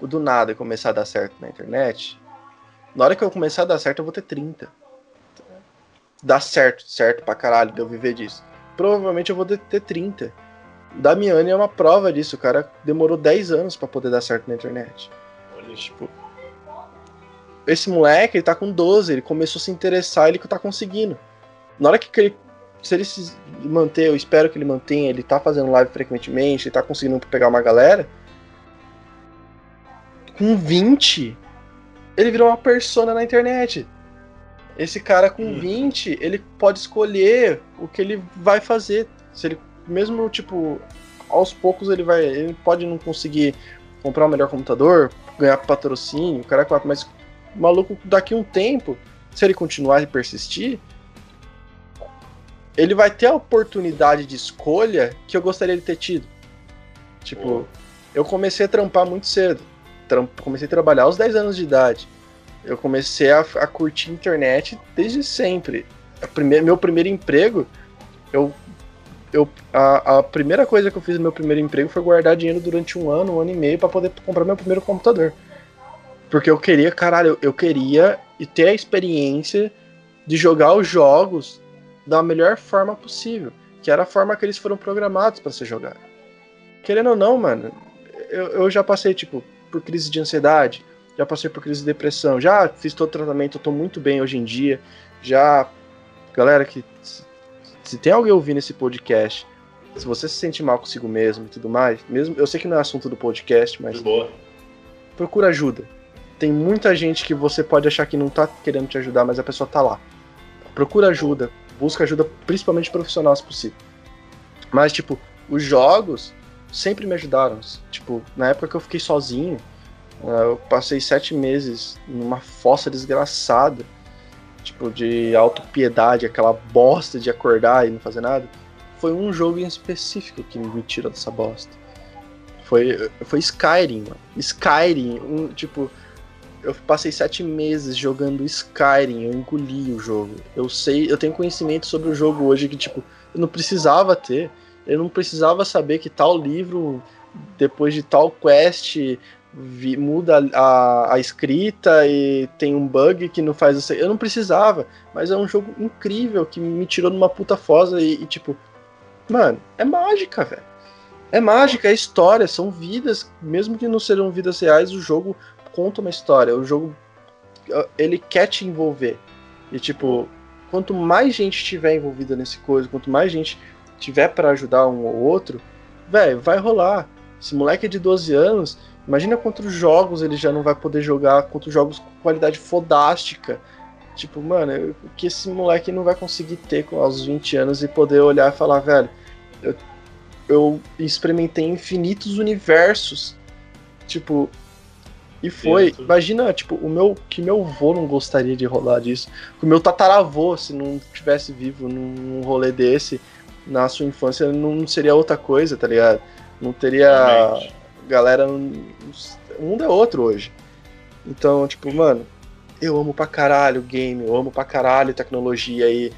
F: do nada começar a dar certo na internet, na hora que eu começar a dar certo, eu vou ter 30. Dá certo, certo pra caralho, de eu viver disso. Provavelmente eu vou ter 30. Damiani é uma prova disso, o cara demorou 10 anos pra poder dar certo na internet.
D: Olha,
F: Tipo, esse moleque, ele tá com 12, ele começou a se interessar, ele tá conseguindo. Na hora que ele. Se ele se manter, eu espero que ele mantenha, ele tá fazendo live frequentemente, ele tá conseguindo pegar uma galera. Com 20, ele virou uma persona na internet. Esse cara com
D: Hum.
F: 20, ele pode escolher o que ele vai fazer. Se ele, mesmo tipo, aos poucos ele vai. Ele pode não conseguir comprar um melhor computador, ganhar patrocínio, o cara quatro, mas o maluco daqui a um tempo, se ele continuar e persistir, ele vai ter a oportunidade de escolha que eu gostaria de ter tido. Tipo, eu comecei a trampar muito cedo. Comecei a trabalhar aos 10 anos de idade. Eu comecei a, a curtir internet desde sempre. Meu primeiro emprego, eu, eu a, a primeira coisa que eu fiz no meu primeiro emprego foi guardar dinheiro durante um ano, um ano e meio para poder comprar meu primeiro computador. Porque eu queria, caralho, eu, eu queria ter a experiência de jogar os jogos da melhor forma possível, que era a forma que eles foram programados para ser jogado. Querendo ou não, mano, eu, eu já passei, tipo, por crise de ansiedade, já passei por crise de depressão, já fiz todo o tratamento, eu tô muito bem hoje em dia. Já. Galera, que. Se, tem alguém ouvindo esse podcast, se você se sente mal consigo mesmo e tudo mais, mesmo. Eu sei que não é assunto do podcast, mas
B: boa.
F: procura ajuda. Tem muita gente que você pode achar que não tá querendo te ajudar, mas a pessoa tá lá. Procura ajuda, busca ajuda, principalmente profissional, se possível. Mas, tipo, os jogos sempre me ajudaram. Tipo, na época que eu fiquei sozinho, ah, eu passei sete meses numa fossa desgraçada, tipo, de autopiedade, aquela bosta de acordar e não fazer nada. Foi um jogo em específico que me tirou dessa bosta. Foi, foi Skyrim, mano. Skyrim, um, tipo, eu passei sete meses jogando Skyrim, eu engoli o jogo. Eu sei, eu tenho conhecimento sobre o jogo hoje que, tipo, eu não precisava ter. Eu não precisava saber que tal livro, depois de tal quest, vi- muda a, a escrita e tem um bug que não faz isso. Eu não precisava, mas é um jogo incrível que me tirou numa puta fosa e, e, tipo, mano, é mágica, velho. É mágica, é história, são vidas, mesmo que não sejam vidas reais, o jogo conta uma história, o jogo ele quer te envolver. E tipo, quanto mais gente tiver envolvida nesse coisa, quanto mais gente tiver pra ajudar um ou outro, velho, vai rolar. Esse moleque é de 12 anos, imagina quantos jogos ele já não vai poder jogar, quantos jogos com qualidade fodástica. Tipo, mano, o que esse moleque não vai conseguir ter com aos 20 anos e poder olhar e falar, velho, eu, eu experimentei infinitos universos. Tipo, e foi.
B: Isso.
F: Imagina, tipo, o meu. Que meu avô não gostaria de rolar disso. Que o meu tataravô, se não tivesse vivo num, num rolê desse, na sua infância, não seria outra coisa, tá ligado? Não teria.
B: Realmente.
F: Galera. O mundo é outro hoje. Então, tipo, mano, eu amo pra caralho game, eu amo pra caralho tecnologia e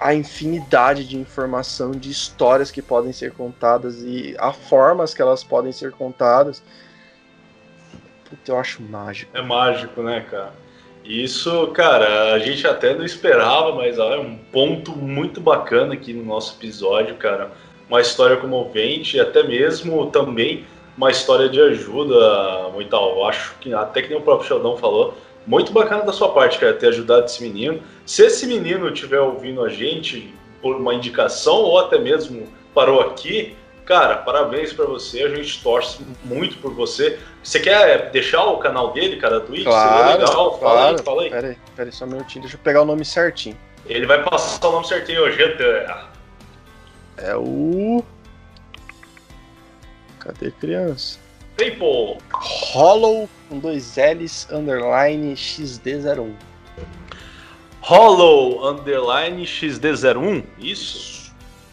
F: a infinidade de informação, de histórias que podem ser contadas e a formas que elas podem ser contadas. Puta, eu acho mágico.
B: É mágico, né, cara? Isso, cara, a gente até não esperava, mas ó, é um ponto muito bacana aqui no nosso episódio, cara. Uma história comovente, e até mesmo também uma história de ajuda, tal. Eu acho que até que nem o próprio Sheldon falou, muito bacana da sua parte, cara, ter ajudado esse menino. Se esse menino estiver ouvindo a gente por uma indicação ou até mesmo parou aqui, cara, parabéns pra você. A gente torce muito por você. Você quer deixar o canal dele, cara, da Twitch? Seria legal. Fala aí, fala aí.
F: Pera aí, pera aí, só um minutinho, deixa eu pegar o nome certinho.
B: Ele vai passar o nome certinho hoje.
F: É o. Cadê criança?
B: Tempo!
F: Hollow com dois L's underline XD01.
B: Hollow Underline XD01. Isso?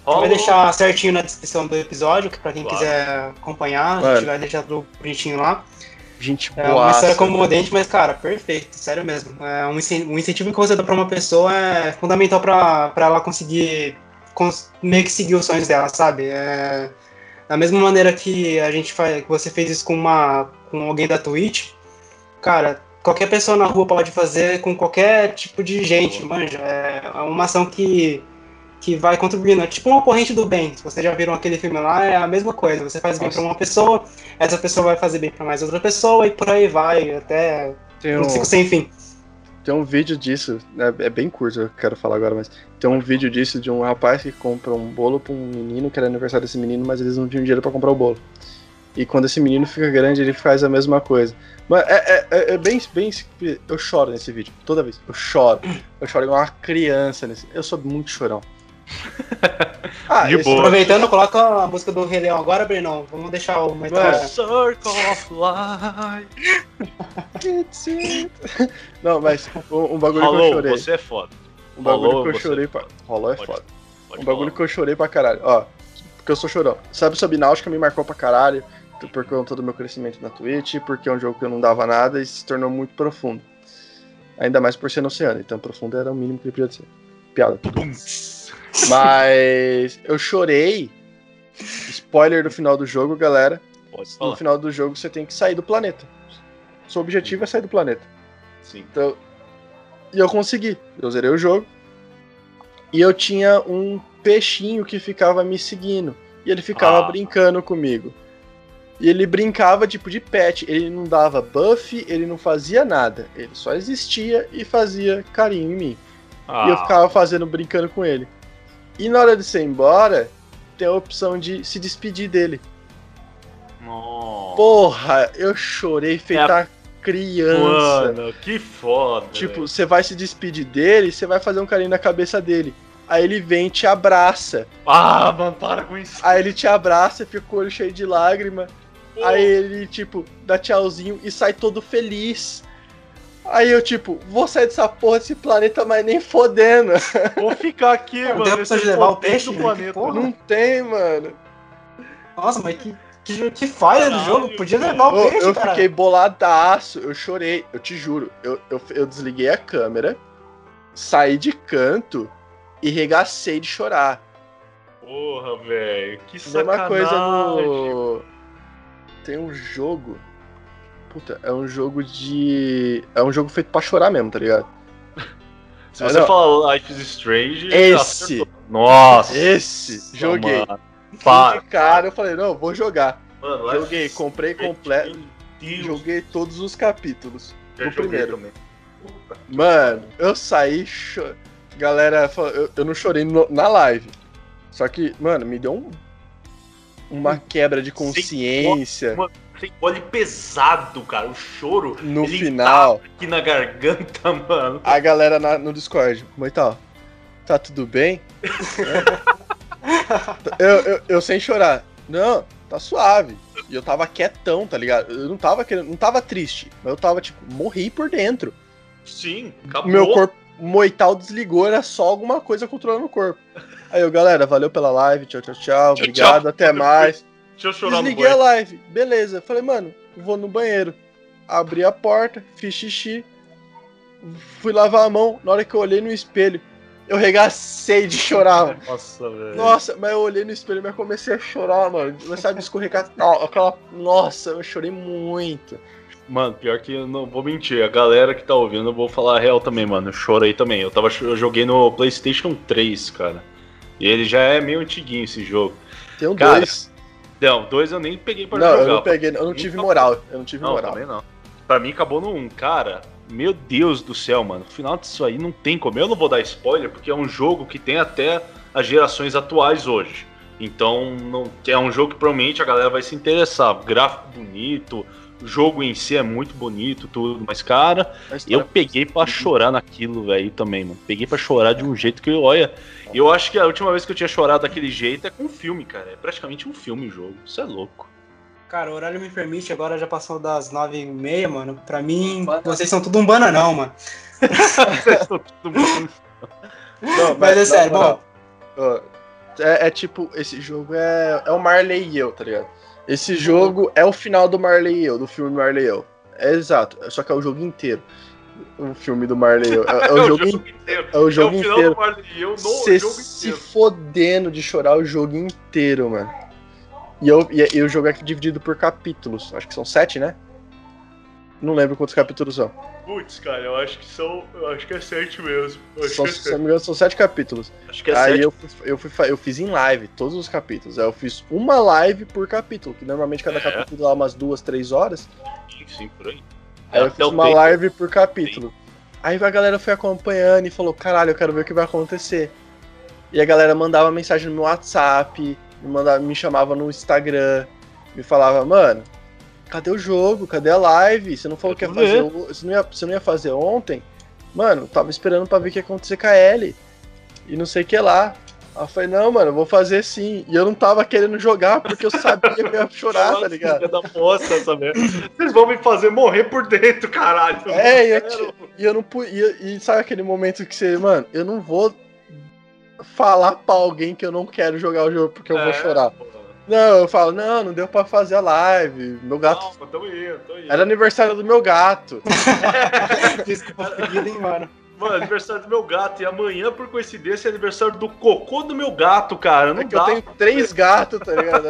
E: Vai
B: Hollow.
E: deixar certinho na descrição do episódio, que pra quem
B: Claro.
E: quiser acompanhar, a gente vai deixar tudo bonitinho lá.
F: Gente
E: É uma
F: boa.
E: história comovente, mas, cara, perfeito, sério mesmo. É um, um incentivo que você dá pra uma pessoa é fundamental pra, pra ela conseguir cons- meio que seguir os sonhos dela, sabe? É, da mesma maneira que a gente faz, que você fez isso com uma com alguém da Twitch, cara, qualquer pessoa na rua pode fazer com qualquer tipo de gente, manja. É uma ação que que vai contribuindo. É tipo uma corrente do bem. Se vocês já viram aquele filme lá, é a mesma coisa. Você faz bem
F: Nossa.
E: pra uma pessoa, essa pessoa vai fazer bem pra mais outra pessoa e por aí vai, até
F: Tem
E: um
F: um,
E: sem fim.
F: tem um vídeo disso, né, é bem curto, eu quero falar agora, mas tem um vídeo disso de um rapaz que compra um bolo pra um menino, que era aniversário desse menino, mas eles não tinham dinheiro pra comprar o bolo. E quando esse menino fica grande, ele faz a mesma coisa. Mas é, é, é- é bem, bem. Eu choro nesse vídeo, toda vez. Eu choro. Eu choro igual uma criança nesse. Eu sou muito chorão. Ah,
D: De boa.
E: Aproveitando, coloca a música do Rei Leão agora, Brenão. Vamos deixar o
F: Mano.
E: metal.
D: Circle of Life.
F: It's it. Não, mas um, um bagulho que eu chorei.
D: você é foda.
F: Um bagulho
D: Rolou,
F: que eu
D: você-
F: chorei pra. Rolou é
D: Pode-
F: foda.
D: Pode
F: Um bagulho
D: falar.
F: que eu chorei pra caralho. Ó, porque eu sou chorão. Sabe, Subnáutica me marcou pra caralho. Por conta do meu crescimento na Twitch, porque é um jogo que eu não dava nada e se tornou muito profundo. Ainda mais por ser no oceano, então profundo era o mínimo que ele podia ser. Piada. Mas eu chorei. Spoiler do final do jogo, galera. No final do jogo você tem que sair do planeta. Seu objetivo é sair do planeta.
B: Sim.
F: Então, e eu consegui. Eu zerei o jogo. E eu tinha um peixinho que ficava me seguindo. E ele ficava
D: Ah.
F: brincando comigo. E ele brincava tipo de pet. Ele não dava buff, ele não fazia nada. Ele só existia e fazia carinho em mim.
D: Ah,
F: E eu ficava fazendo, brincando com ele. E na hora de ser embora, tem a opção de se despedir dele.
D: nossa.
F: Porra, eu chorei feita criança.
D: Mano, que foda.
F: Tipo, você vai se despedir dele, você vai fazer um carinho na cabeça dele. Aí ele vem e te abraça.
D: Ah, mano, para com isso.
F: Aí ele te abraça, fica com o olho cheio de lágrima. Aí ele, tipo, dá tchauzinho e sai todo feliz. Aí eu, tipo, vou sair dessa porra desse planeta, mas nem fodendo.
D: Vou ficar aqui,
E: Não
D: mano.
E: deu pra levar o peixe,
D: do
E: né?
D: planeta.
F: Não tem, mano.
E: Nossa, mas que, que, que falha do jogo. Podia levar o
F: Eu,
E: peixe,
F: eu
E: cara.
F: fiquei boladaço, eu chorei, eu te juro. Eu, eu, eu desliguei a câmera, saí de canto e regacei de chorar.
D: Porra, velho. Que sacanagem.
F: coisa no. Tem um jogo. Puta, é um jogo de. É um jogo feito pra chorar mesmo, tá ligado?
D: Se você falar Life is Strange,
F: Esse.
D: Nossa.
F: Esse, joguei. De cara, eu falei, não, vou jogar.
D: Mano,
F: Joguei, comprei completo. Joguei todos os capítulos.
D: já
F: o
D: joguei
F: primeiro.
D: também.
F: Mano, eu saí. Cho... Galera, eu, eu não chorei no- na live. Só que, mano, me deu um, uma quebra de consciência
D: Mano, tem olho pesado, cara. O choro
F: no
D: ele
F: final.
D: tá aqui na garganta, mano.
F: A galera na- no Discord, Moital, tá tudo bem? eu, eu, eu sem chorar. Não, tá suave. E eu tava quietão, tá ligado? Eu não tava querendo, não tava triste, mas eu tava tipo, morri por dentro.
D: Sim,
F: O
D: acabou.
F: meu corpo, Moital desligou, era só alguma coisa controlando o corpo. Aí eu, galera, valeu pela live, tchau, tchau, tchau, obrigado,
D: tchau.
F: até mais.
D: Deixa eu chorar
F: Desliguei
D: no
F: a live, beleza. Falei, mano, vou no banheiro. Abri a porta, fiz xixi, fui lavar a mão. Na hora que eu olhei no espelho, eu regacei de chorar.
D: Nossa, velho.
F: Nossa, mas eu olhei no espelho e comecei a chorar, mano. Começava a escorregar. Aquela... Nossa, eu chorei muito.
D: Mano, pior que eu não vou mentir. A galera que tá ouvindo, eu vou falar a real também, mano. Eu chorei também. Eu, tava, eu joguei no PlayStation 3, cara. E ele já é meio antiguinho esse jogo.
F: Tem um
D: Cara,
F: dois.
D: Não, dois eu nem peguei pra
F: Não,
D: jogar.
F: eu não peguei, eu não tive moral. Eu não tive
D: Não,
F: moral.
D: também não. Pra mim acabou no 1. Cara, meu Deus do céu, mano. O final disso aí não tem como. Eu não vou dar spoiler, porque é um jogo que tem até as gerações atuais hoje. Então, não, é um jogo que provavelmente a galera vai se interessar. Gráfico bonito, o jogo em si é muito bonito, tudo. Mas, cara, eu peguei pra chorar naquilo, velho, também, mano. Peguei pra chorar de um jeito que, olha. Eu acho que a última vez que eu tinha chorado daquele jeito é com um filme, cara. É praticamente um filme o jogo. Isso é louco.
E: Cara, o horário me permite, agora já passou das nove e meia, mano. Pra mim, vocês são tudo um bananão, mano.
D: Vocês estão tudo bom.
F: Não,
E: Mas é sério,
F: ó, é, é tipo, esse jogo é, é o Marley e eu, tá ligado? Esse jogo é o final do Marley e eu, do filme Marley e eu. É exato, só que é o jogo inteiro. O filme do Marley e eu. É, é o jogo, in-
D: inteiro.
F: é o jogo
D: é o final
F: inteiro.
D: do Marley e eu no
F: Você
D: jogo
F: se
D: inteiro.
F: fodendo de chorar o jogo inteiro, mano. E, eu, e, e o jogo é dividido por capítulos. Acho que são sete, né? Não lembro quantos capítulos são.
D: Putz, cara, eu acho que são. Eu acho que é sete mesmo.
F: São,
D: que é
F: se não
D: sete.
F: me engano, são sete capítulos.
D: Acho que é
F: Aí
D: sete.
F: eu, eu, fui, eu fiz em live todos os capítulos. Aí eu fiz uma live por capítulo, que normalmente cada
D: É.
F: capítulo dá umas duas, três horas.
D: Sim, sim, por aí.
F: Aí eu
D: Até
F: fiz uma live por capítulo. Aí a galera foi acompanhando e falou: caralho, eu quero ver o que vai acontecer. E a galera mandava mensagem no meu WhatsApp, me, mandava, me chamava no Instagram, me falava, mano, cadê o jogo? Cadê a live? Você não falou que ia fazer. Você não ia, você não ia fazer ontem? Mano, tava esperando pra ver o que ia acontecer com a Ellie. E não sei o que lá. Aí eu falei, não, mano, eu vou fazer sim. E eu não tava querendo jogar porque eu sabia que eu ia chorar, tá ligado?
D: Da essa merda. Vocês vão me fazer morrer por dentro, caralho.
F: É, e eu, e eu não podia. E sabe aquele momento que você, mano, eu não vou falar pra alguém que eu não quero jogar o jogo porque eu vou
D: É,
F: chorar.
D: pô.
F: Não, eu falo, não, não deu pra fazer a live. Meu gato.
D: Calma, tamo indo, tô indo.
F: Era aniversário do meu gato.
E: Desculpa, hein, mano.
D: Mano, aniversário do meu gato. E amanhã, por coincidência, é aniversário do cocô do meu gato, cara. Não
F: É que
D: dá.
F: eu tenho três gatos, tá ligado?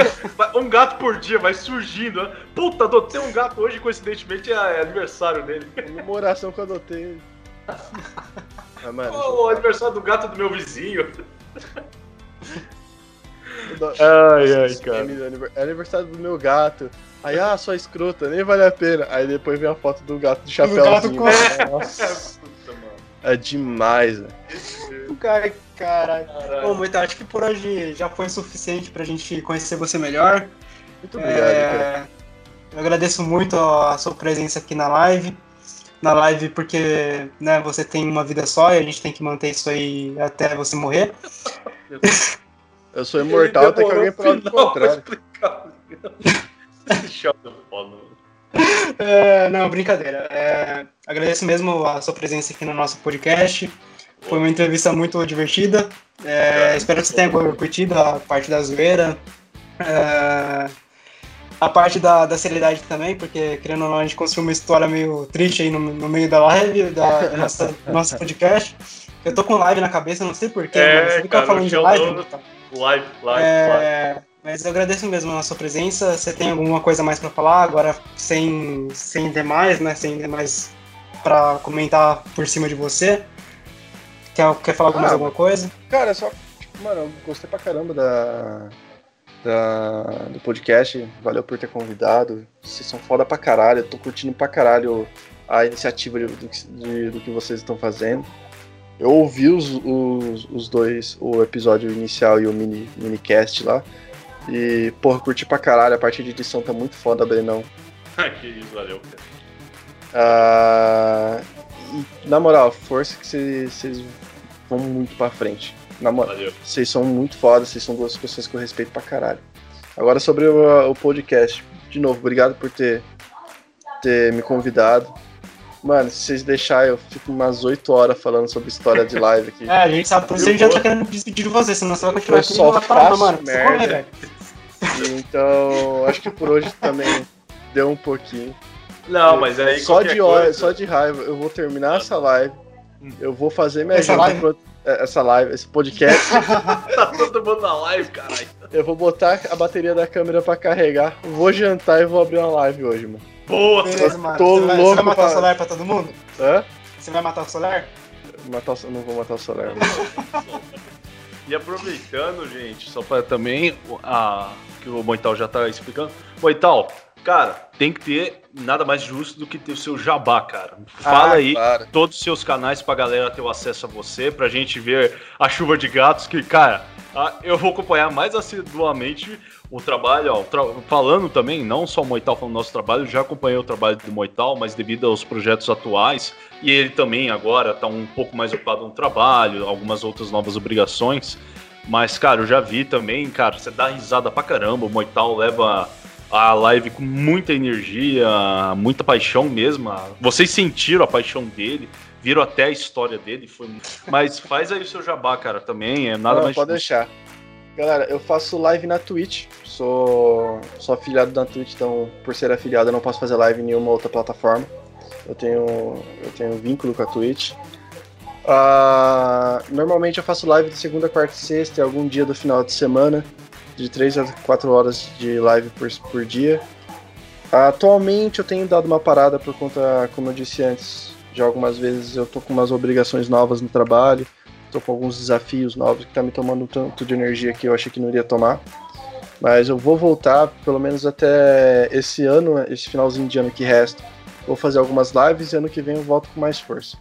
D: Um gato por dia, vai surgindo. né? Puta, adotei um gato hoje, coincidentemente, é é aniversário dele.
F: Comemoração que eu adotei. Ah, mano,
D: o aniversário do gato do meu vizinho.
F: do-
D: Ai, ai, cara.
F: do É aniversário do meu gato. Aí, ah, só escrota, nem vale a pena. Aí depois vem a foto do gato de
E: gato
F: chapéuzinho.
E: com-
F: Nossa, é demais, velho.
E: Cara, caralho. Bom, muito acho que por hoje já foi suficiente pra gente conhecer você melhor.
F: Muito obrigado, cara.
E: É, eu agradeço muito a sua presença aqui na live. Na live porque né, você tem uma vida só e a gente tem que manter isso aí até você morrer.
F: Eu sou imortal até que alguém prove o contrário.
D: É foda.
E: É, não, brincadeira. É, agradeço mesmo a sua presença aqui no nosso podcast. Foi uma entrevista muito divertida. É, espero que você tenha curtido a parte da zoeira. É, a parte da, da seriedade também, porque querendo ou não, a gente construiu uma história meio triste aí no, no meio da live, da, da nossa, do nosso podcast. Eu tô com live na cabeça, não sei porquê,
D: É,
E: mano. Você fica
D: cara,
E: falando de live?
D: Live, live, live.
E: É, mas eu agradeço mesmo a sua presença. Você tem alguma coisa mais pra falar? Agora, sem, sem demais, né? Sem demais pra comentar por cima de você. Quer, quer falar mais
F: Ah,
E: alguma coisa?
F: Cara, só, tipo, mano, eu gostei pra caramba da, da, do podcast. Valeu por ter convidado. Vocês são foda pra caralho. Eu tô curtindo pra caralho a iniciativa de- de- do que vocês estão fazendo. Eu ouvi os, os, os dois, o episódio inicial e o mini, minicast lá. E, porra, curti pra caralho. A parte de edição tá muito foda, Brenão.
D: que isso, valeu, cara.
F: Ah, e, na moral, força que vocês vão muito pra frente. Na moral. Vocês são muito foda, vocês são duas pessoas que eu respeito pra caralho. Agora sobre o, o podcast. De novo, obrigado por ter, ter me convidado. Mano, se vocês deixarem, eu fico umas 8 horas falando sobre história de live aqui.
E: É, a gente sabe, por isso a gente já tá querendo despedir de você, senão você vai continuar
F: Eu
E: aqui
F: só
E: e vai parar,
F: faço
E: mano.
F: Merda.
E: correr, velho.
F: Então, acho que por hoje também deu um pouquinho.
D: Não, mas aí
F: só de hora,
D: coisa-
F: só de raiva, eu vou terminar essa live. Eu vou fazer minha
E: Essa live?
F: pro- é, essa live, esse podcast.
D: Tá todo mundo na live, caralho.
F: eu vou botar a bateria da câmera pra carregar. Vou jantar e vou abrir uma live hoje, mano.
D: Boa!
E: Beleza, mano.
F: tô
E: você, vai, você
F: louco
E: vai matar
F: pra-
E: o solar pra todo mundo?
F: Hã?
E: Você vai matar o solar?
F: Matar o... Não vou matar o solar.
D: E aproveitando, gente, só para também a que o Moital já tá explicando. Moital, cara, tem que ter nada mais justo do que ter o seu jabá, cara. Fala
F: Ah,
D: aí
F: claro.
D: todos os seus canais pra galera ter o acesso a você, pra gente ver a chuva de gatos que, cara, ah, eu vou acompanhar mais assiduamente o trabalho, ó, tra- falando também, não só o Moital falando do nosso trabalho, já acompanhei o trabalho do Moital, mas devido aos projetos atuais, e ele também agora tá um pouco mais ocupado no trabalho, algumas outras novas obrigações, mas, cara, eu já vi também, cara, você dá risada pra caramba, o Moital leva a live com muita energia, muita paixão mesmo. Vocês sentiram a paixão dele, viram até a história dele, foi mas faz aí o seu jabá, cara, também, é nada
F: Não,
D: mais
F: pode
D: justo.
F: deixar. Galera, eu faço live na Twitch. Sou, sou afiliado da Twitch, então por ser afiliado eu não posso fazer live em nenhuma outra plataforma. Eu tenho, eu tenho vínculo com a Twitch. Ah, normalmente eu faço live de segunda, quarta e sexta e algum dia do final de semana, de 3 a 4 horas de live por, por dia. Atualmente eu tenho dado uma parada por conta, como eu disse antes, de algumas vezes eu tô com umas obrigações novas no trabalho, tô com alguns desafios novos que tá me tomando tanto de energia que eu achei que não iria tomar. Mas eu vou voltar pelo menos até esse ano, esse finalzinho de ano que resta. Vou fazer algumas lives e ano que vem eu volto com mais força.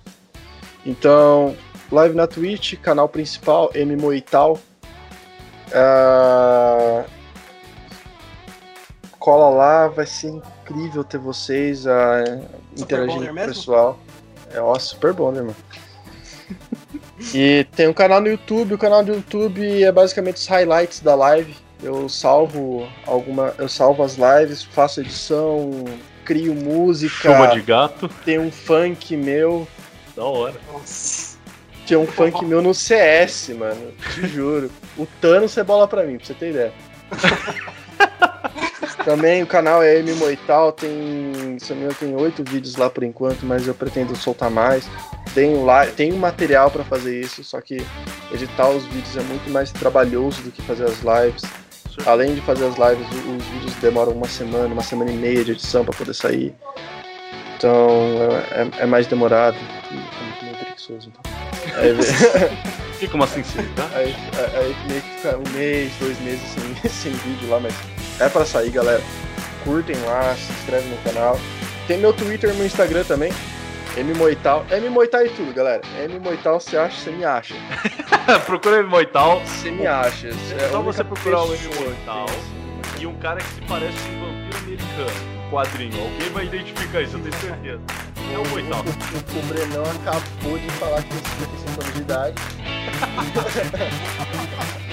F: Então, live na Twitch, canal principal, M Moital. Ah, cola lá, vai ser incrível ter vocês ah, interagindo com o pessoal. É ó, super bom, né, mano? E tem um canal no YouTube, o canal do YouTube é basicamente os highlights da live. Eu salvo alguma, eu salvo as lives, faço edição, crio música,
D: Chuva de gato,
F: tem um funk meu,
D: da hora.
E: Nossa.
F: tem um funk meu no CS, mano, te juro. O Thanos é bola pra mim, pra você ter ideia. Também o canal é M Moital, tem, se eu não me engano, tem oito vídeos lá por enquanto, mas eu pretendo soltar mais. Tem, lá, tem material pra fazer isso, só que editar os vídeos é muito mais trabalhoso do que fazer as lives. Além de fazer as lives, os vídeos demoram uma semana, uma semana e meia de edição pra poder sair. Então é, é- é mais demorado. Tô muito meio preguiçoso, então.
D: E como assim se tá?
F: Aí, aí meio que fica um mês, dois meses sem, sem vídeo lá, mas é pra sair, galera. Curtem lá, se inscrevem no canal. Tem meu Twitter e meu Instagram também. M Moital. M Moital e tudo, galera. M Moital, você acha, você me acha.
D: Procura M Moital.
F: Você me acha.
D: É
F: a
D: só você procurar o M Moital. E um cara que se parece um vampiro americano. Quadrinho. Alguém vai identificar isso, eu tenho certeza. É o Moital.
F: O, o, o Brenão acabou de falar que tem 55 anos de idade.